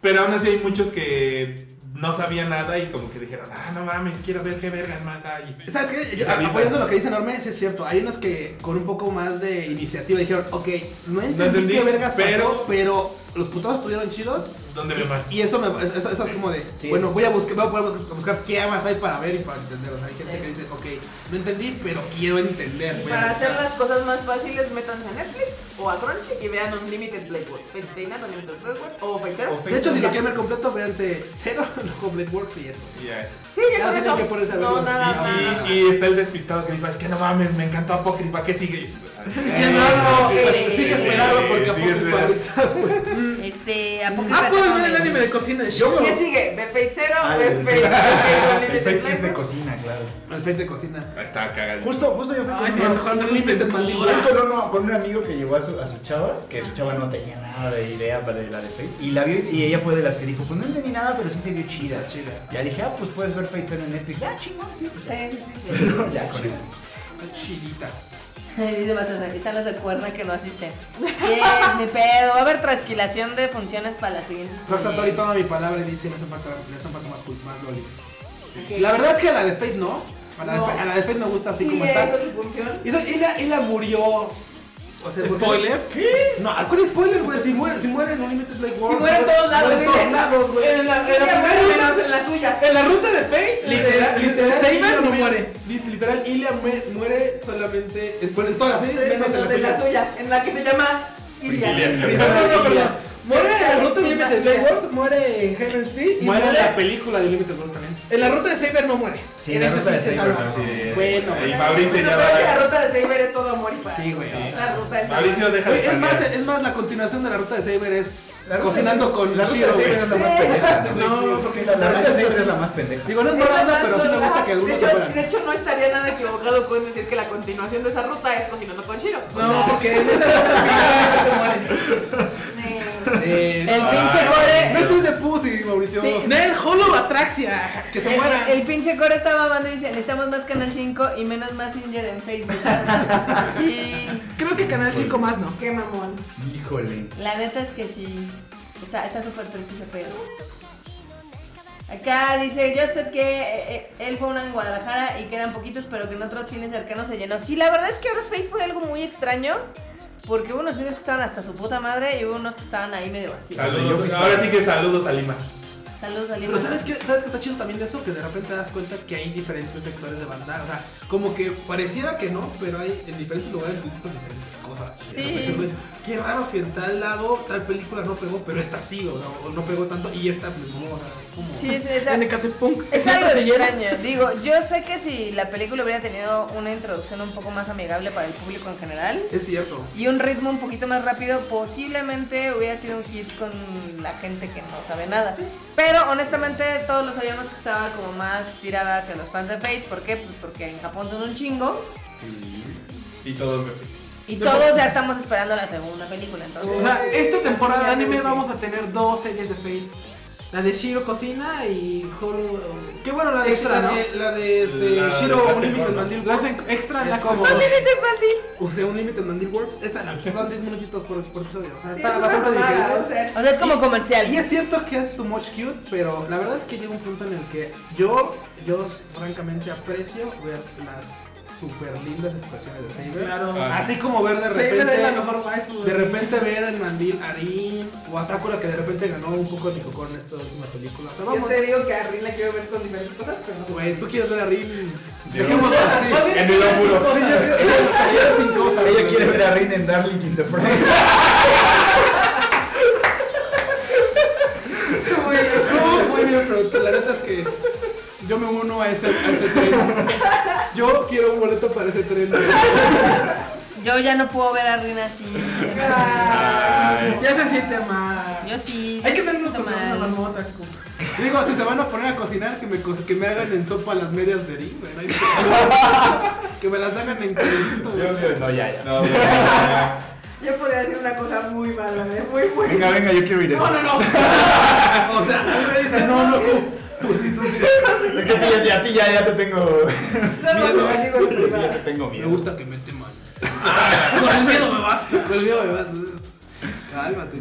Pero aún así hay muchos que no sabían nada y como que dijeron, ah, no mames, quiero ver qué vergas más hay. ¿Sabes qué? Yo- apoyando lo que dice Norme, es cierto. Hay unos que con un poco más de iniciativa dijeron, ok, no entendí, entendí, qué vergas pero- pasó, pero los putados estuvieron chidos. ¿Dónde ve más? Y eso, me, eso, eso es como de, Sí. bueno, voy a buscar, voy a poder buscar qué más hay para ver y para entender. O sea, hay gente que dice, ok, no entendí, pero quiero entender. Y para buscar". hacer las cosas más fáciles, métanse a Netflix o a Crunchy y vean Unlimited Stay Night, Unlimited Works o Fate Zero. De hecho, si lo quieren ver completo, véanse Cero, luego Blade Works y esto. Ya. Sí, ya Ya con eso. que ponerse a No, nada, Y, nada. y- y está el despistado que dijo, es que no mames, me encantó Apócrifa, ¿qué sigue? Eh, no, no, eh, pues, sigue esperando porque sigue Apócrifa pues. Este, Apócrifa Ah, puedes ver el me anime de cocina de show. ¿Qué sigue? ¿Ve Fate Zero? Ah, ¿Ve el Fate Fate- Zero? El Fate es de cocina, claro. El Fate de cocina. Ahí está cagado. Justo, justo yo fui con, un- amigo que llevó a su chava, que su chava no tenía nada de idea para la de Fate. Y la vio y ella fue de las que dijo, pues no entendí nada, pero sí se vio chida. Está chida. Ya dije, ah, pues puedes ver Fate Zero en Netflix. Ya, chingón, sí. pues, Sí, sí, sí. ya con eso. Está chidita. Dice Mazatlán, aquí están los de cuerna que no asisten. Bien, mi pedo. Va a haber trasquilación de funciones para las siguientes. Rock Satori toma mi palabra y dice, le hacen falta, le hacen falta más, cult- más lolis. La verdad es que a la de Fate no. A la, No. de, Fate- a la de Fate me gusta así Sí, como está. eso es su función. Y, so- y la, y la murió. O sea, ¿Spoiler? ¿Qué? No, ¿cuál spoiler, güey? Si muere, si muere en Unlimited Blade World. Si muere en todos lados, Muere en todos lados, güey. En la, en la primera menos en la suya. en la ruta de Fate, Literal, literal, Saber Ilia no muere. Li- Literal, Ilia mue- muere solamente. eh, Bueno, en todas las series, menos en la en la suya. en la que se llama Ilia. Priscilia. Muere en la ruta Unlimited Blade Wars, muere en Heaven's Feet Muere en la película de Unlimited World también. en la ruta de Saber no muere. Sí, en la esa ruta de sí se Saber. Bueno. Y Mauricio ya que la va. ruta de Saber es todo amor y paz. Sí, güey. La ruta es Mauricio, deja de es más, es más, la continuación de la ruta de Saber es cocinando de- con La ruta de Shiro, Saber es la más pendeja. No, porque la, ruta de Saber es la más pendeja. Digo, no es moranda, pero sí me gusta que algunos de se de hecho, no estaría nada equivocado con decir que la continuación de esa ruta es cocinando con Shiro. No, porque en esa ruta se muere. Eh, El no. pinche No core. estés de pussy, Mauricio. Sí. Nel Holobatraxia. Que se El, mueran. el pinche core está mamando y dice, necesitamos más Canal 5 y menos Messenger en Facebook. Sí, Creo que Canal 5 más no. Qué mamón. Híjole. la neta es que sí. Está está súper triste ese pedo. Acá dice Justed que eh, eh, él fue una en Guadalajara y que eran poquitos, pero que en otros cines cercanos se llenó. Sí, la verdad es que ahora Fate fue algo muy extraño. Porque hubo unos cines que estaban hasta su puta madre y hubo unos que estaban ahí medio vacíos. Saludos. Ahora sí que saludos a Lima. Saludos Lima. Pero ¿sabes qué? ¿Sabes qué está chido también de eso? Que de repente te das cuenta que hay diferentes sectores de banda. O sea, como que pareciera que no, pero hay en diferentes lugares se gustan diferentes cosas. Sí. repente Qué raro que en tal lado, tal película no pegó, pero esta sí, o, no pegó tanto y esta pues no. o sea, es como... Sí, es, es, En Ecatepunk. Es algo extraño. Digo, yo sé que si la película hubiera tenido una introducción un poco más amigable para el público en general Es cierto. y un ritmo un poquito más rápido, posiblemente hubiera sido un hit con la gente que no sabe nada. Pero honestamente todos lo sabíamos que estaba como más tirada hacia los fans de Fate. ¿Por qué? Pues porque en Japón son un chingo Y todos me y todos ya estamos esperando la segunda película. Entonces, O sea, esta temporada de anime vamos a tener dos series de Fate. La de Shiro Cocina y Horo. Qué bueno la de Extra, la ¿no? de, la de este, La Shiro Unlimited. Mandil Works. extra, Es la como- Unlimited infantil. O sea, Unlimited Mandil Works. Esa son 10 minutitos por, por episodio. O sea, Sí, está es bastante digerible. o sea, es- O sea, es como comercial. Y es cierto que es too much cute, pero la verdad es que llega un punto en el que yo, yo francamente aprecio ver las super lindas expresiones de Saber. Claro. Ah. Así como ver de Saber repente, es la mejor waifu. de repente ver en Mandil a Rin o a Sakura que de repente ganó un poco de Nikoko en esta última película. O sea, Yo vamos, te digo que a Rin la quiero ver con diferentes cosas, pero no. güey, tú quieres ver a Rin. Así. En el óvulo. Sí, yo- ella quiere sin cosas. Ella güey. quiere ver a Rin en Darling in the Franxx. Muy bien, no, muy bien, pero la neta es que yo me uno a ese, a ese tren. Yo quiero un boleto para ese tren. güey. Yo ya no puedo ver a Rina así. Ay. Ya se siente mal. Yo sí. Hay que siento con una mal. marmota. Digo, si se van a poner a cocinar, que me, co- que me hagan en sopa las medias de Rin, güey. no hay problema. Que me las hagan en güey. Yo, yo, no, ya, ya. No, ya, Yo podría decir una cosa muy mala, ¿eh? muy, muy. Venga, venga, yo quiero ir. No, no, no. O sea, me dicen, no, no, tú, sí, tú sí. Es que a ti, ya- a ti ya, ya te tengo. Miedo. Ya te tengo Me miedo. gusta que me teman. Con el miedo me basta. Con el miedo me vas. Cálmate.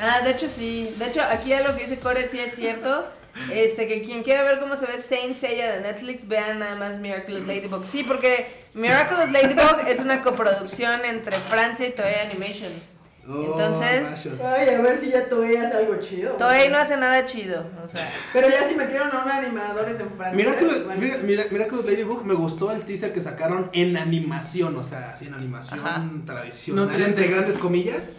Ah, de hecho sí. De hecho, aquí ya lo que dice Core sí es cierto. Este, que quien quiera ver cómo se ve Saint Seiya de Netflix, vean nada más Miraculous Ladybug. Sí, porque Miraculous Ladybug es una coproducción entre Francia y Toei Animation. Oh, Entonces- rayos. Ay, a ver si ya Toei hace algo chido. Toei no hace nada chido, o sea. Pero ya si metieron a unos animadores en Francia. Mira que, igual. lo, mira, mira, mira que los Ladybug me gustó el teaser que sacaron en animación, o sea, así en animación Ajá. tradicional, No 3D. entre grandes comillas,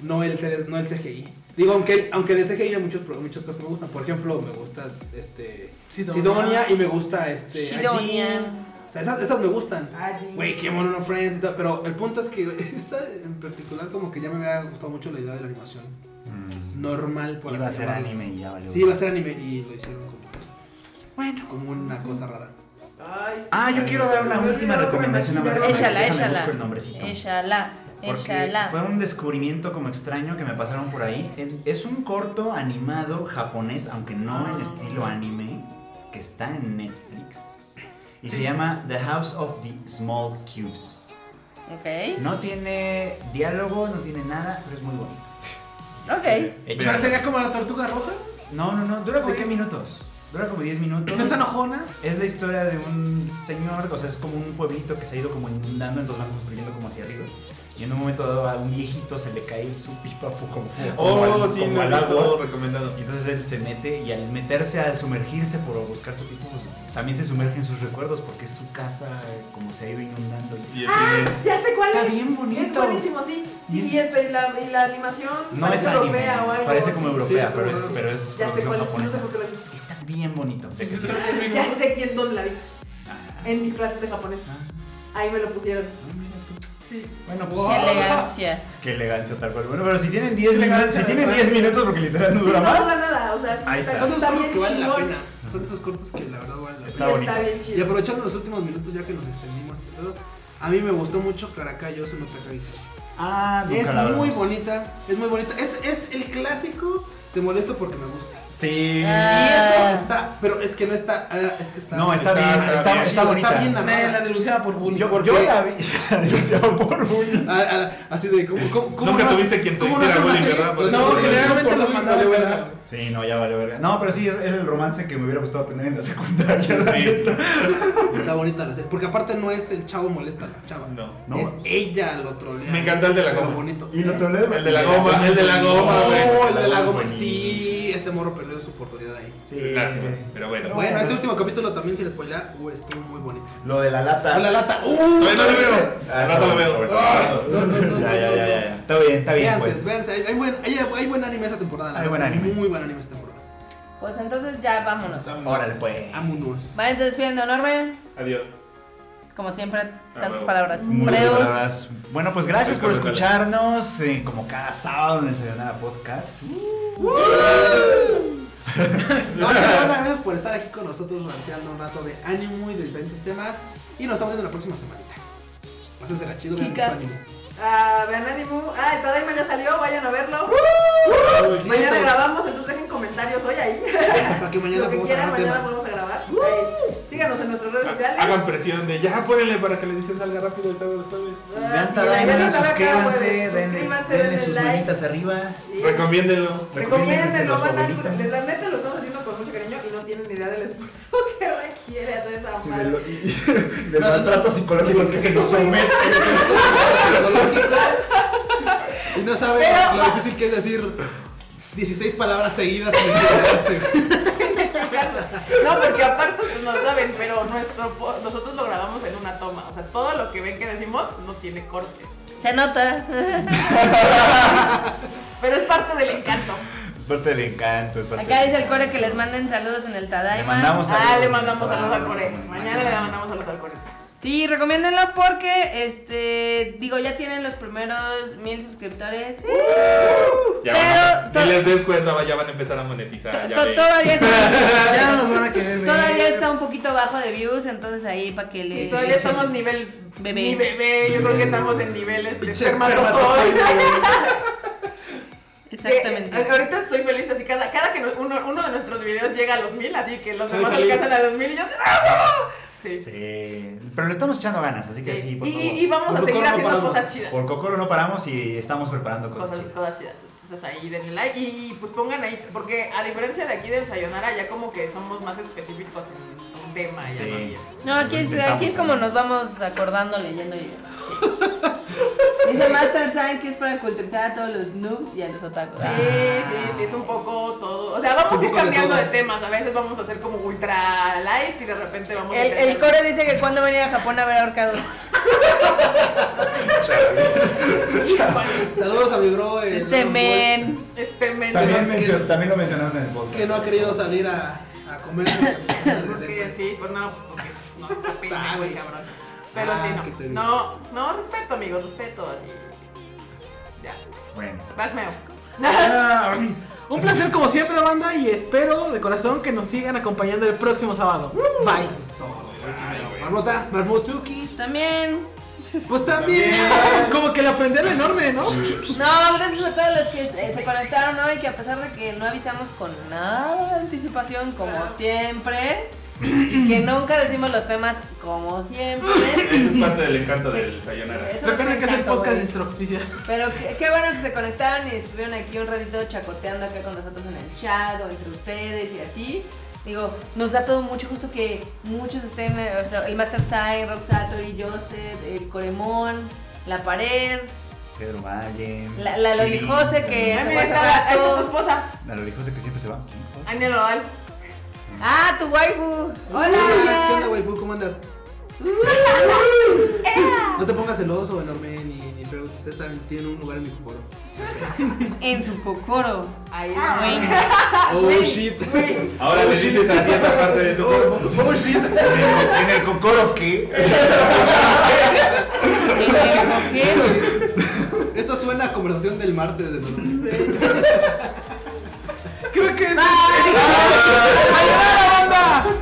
no el, 3D no el CGI. Digo, aunque, aunque de CGI hay muchos, muchas cosas que me gustan. Por ejemplo, me gusta este Sidonia. Sidonia, y me gusta este Sidonia. Ajin. O sea, esas, esas me gustan. Ajin. Güey, qué mono no Friends y todo. Pero el punto es que esa en particular como que ya me había gustado mucho la idea de la animación. Mm. Normal, por Iba a ser llamarlo. anime y ya valió. Sí, iba a ser anime y lo hicieron como, Bueno. como una cosa rara. Ay, Ah, yo quiero dar una última recomendación. Échala, échala. Échala, Porque fue un descubrimiento como extraño que me pasaron por ahí. Es un corto animado japonés, aunque no en estilo anime, que está en Netflix. Y se llama The House of the Small Cubes. Ok. No tiene diálogo, no tiene nada, pero es muy bonito. Ok. Hecho- sería como la tortuga roja. No, no, no, dura como 10 minutos. Dura como 10 minutos. No está enojona. Es la historia de un señor, o sea, es como un pueblito que se ha ido como inundando, entonces van construyendo como hacia arriba. Y en un momento dado a un viejito se le cae su pipa como, como, Oh, al, sí, como no, al agua. todo recomendado. Y entonces él se mete y al meterse, al sumergirse por buscar su pipa, pues también se sumerge en sus recuerdos porque es su casa eh, como se ha ido inundando. Y Ah, así ya sé cuál Está es. bien bonito. Es buenísimo, sí. Y Sí, es- y, este, y, la, y la animación No parece es anime, europea o algo. parece como europea, Sí, pero, es pero es Ya sé cuál es, no sé japonesa. por qué la vi. Está bien bonito. sé que sí. Ya sé quién dónde la vi. En mis clases de japonés. Ahí me lo pusieron. Sí. Bueno, Qué pues elegancia. qué elegancia tal cual. Bueno, pero si tienen 10 minutos, si tienen ¿verdad? 10 minutos porque literal no Sí, dura no dura más. nada, o sea, Ahí está. Está que valen la chingón. pena. Son de esos cortos que la verdad valen la Está pena. Bonito. Está bien Y chido. aprovechando los últimos minutos ya que nos extendimos y todo, a mí me gustó mucho Caracay no Takagi-san. Ah, nunca Es la muy bonita, es muy bonita. Es, es el clásico, te molesto porque me gusta. Sí. Ah. Y eso está, pero es que no está, ah, es que está. No, está, Está- bien, está está, bien. está bonita. Está bien la denunciaba por bullying. Yo, ¿Por yo la vi la denunciaba por bullying. Ah, ah, así de, ¿cómo, cómo, cómo Nunca no- tuviste quien te no hiciera bullying? ¿verdad? Pues No, generalmente los mandaba verga. Sí, no, ya vale verga. No, pero sí, es, es el romance que me hubiera gustado tener en la secundaria. la Sí. Está bonita la serie. Porque aparte no es el chavo molesta a la chava. No. No. Es ella lo trolea. Me encanta el de la Pero goma. bonito. Y lo troleo. El de la goma, el de la goma, el de la goma. Sí, este morro perdió su oportunidad ahí. Sí. Lástima, pero bueno. No. Bueno, este último capítulo también sin spoiler, uh, estuvo muy bonito. Lo de la lata. La lata. ¡Uh! No lo veo. Ah, Al rato lo veo. No, no, no, Ya, ya, no, ya, no. ya. Está bien, está bien, Véanse, pues. véanse. Hay, hay buen, hay, hay buen anime esta temporada. la Hay buen anime. Muy buen anime esta temporada. Pues entonces ya vámonos. Órale, pues. Vámonos. Váyanse despidiendo, Norman. Adiós. Como siempre, tantas palabras. Palabras. Bueno, pues gracias por escucharnos eh, como cada sábado en el Sayonara Podcast. No, sí, bueno, gracias por estar aquí con nosotros ranteando un rato de anime y de diferentes temas. Y nos estamos viendo la próxima semanita. Pásensela chido, vean Kika. mucho anime. Ah, vean Animu. Ah, el Tadaima ya salió, vayan a verlo. Siento- Mañana grabamos, entonces dejen comentarios hoy ahí. Para que mañana Lo que quieran, mañana tema. podemos a grabar. Ahí. Síganos en nuestras redes sociales. Hagan presión de ya, ponele para que la edición salga rápido el sábado. Ah, Vean Tadaima, suscríbanse, denle, Suscríbanse, denle denle sus like. manitas arriba. Sí. Recomiéndenlo. Recomiéndenlo, van a- de la neta lo estamos haciendo con mucho cariño y no tienen ni idea del esfuerzo que requiere hacer esa Y madre. y del maltrato psicológico que se nos somete. Y no saben Pero- lo difícil que es decir 16 palabras seguidas. sin equivocarse. No, porque aparte pues, no saben, pero nuestro nosotros lo grabamos en una toma. O sea, todo lo que ven que decimos no tiene cortes. Se nota. Pero es parte del encanto. Parte del encanto. Es parte Acá dice el. Core que les manden saludos en el Tadaima. Le mandamos Ah, saludos. le mandamos saludos al Ah, Core. bueno, Mañana le mandamos saludos al Core. Sí, recomiéndenlo porque, este, digo, ya tienen los primeros mil suscriptores. Ya Pero van a, les des cuenta, ya van a empezar a monetizar. To- ya to- ven. todavía está, Ya no nos van a querer ver. todavía está un poquito bajo de views, entonces ahí para que Sí, les... todavía estamos nivel Bebé. Ni bebé, yo creo que estamos en niveles de espermatozoide. Exactamente. Que, ahorita estoy feliz así, cada, cada que no- uno, uno de nuestros videos llega a los mil, así que los Soy demás alcanzan a los mil y yo ¡ah! Sí. Sí, pero le estamos echando ganas, así que Sí. sí, por y, favor. y- y vamos Por a seguir Cocoro no haciendo paramos. cosas chidas. Por Cocoro no paramos y estamos preparando cosas, Cosas, chidas. cosas chidas. Entonces ahí denle like y, y, pues pongan ahí, porque a diferencia de aquí del Sayonara, ya como que somos más específicos en un tema y Sí. así. No, aquí es, aquí es como ¿no? nos vamos acordando, leyendo y... Dice Master Sign que es para culturizar a todos los noobs y a los otakus. Sí, sí, sí, es un poco todo. O sea, vamos a ir de cambiando de, temas. A veces vamos a hacer como ultra lights y de repente vamos a El, el core dice que cuando venía a Japón a ver ahorcados. Saludos a mi bro. el Este Lord men. Este men. También, que- mencio- también lo mencionamos en el podcast. Que no ha querido salir a, a comer. Porque sí, pues no, porque no está pena, güey, cabrón. Pero Ah, sí, no. No, no, respeto, amigos, respeto, así. Ya, Bueno. vas meo. Ah, Un placer como siempre, banda, y espero de corazón que nos sigan acompañando el próximo sábado. Bye. Eso es todo. Marmota, Marmotuki. También. Pues también. Como que le aprendieron enorme, ¿no? No, gracias a todos los que se conectaron hoy, que a pesar de que no avisamos con nada de anticipación, como siempre, y que nunca decimos los temas como siempre. Eso es parte del encanto del Sayonara. Recuerden que es el podcast güey. extraoficial. Pero qué, qué bueno que se conectaron y estuvieron aquí un ratito chacoteando acá con nosotros en el chat o entre ustedes y así. Digo, nos da todo mucho gusto que muchos estén, eh, o sea, el Master Sai, Rob Satori, Josted, el Coremón, La Pared, Pedro Valle. la, la Loli Shirin, Jose que Ay, se mira, ahí está tu esposa. La Loli Jose que siempre se va. Ay, no. Ah, tu waifu. Hola, ¿qué onda, waifu? ¿Cómo andas? No te pongas celoso, enorme, ni, ni feo. Ustedes saben, tienen un lugar en mi cocoro. En su cocoro. Ahí Güey. Oh, shit. Ahora le dices así esa parte de tu cuerpo. Oh, shit. En el cocoro que. En el. Esto suena a conversación del martes de enorme. Creo que es.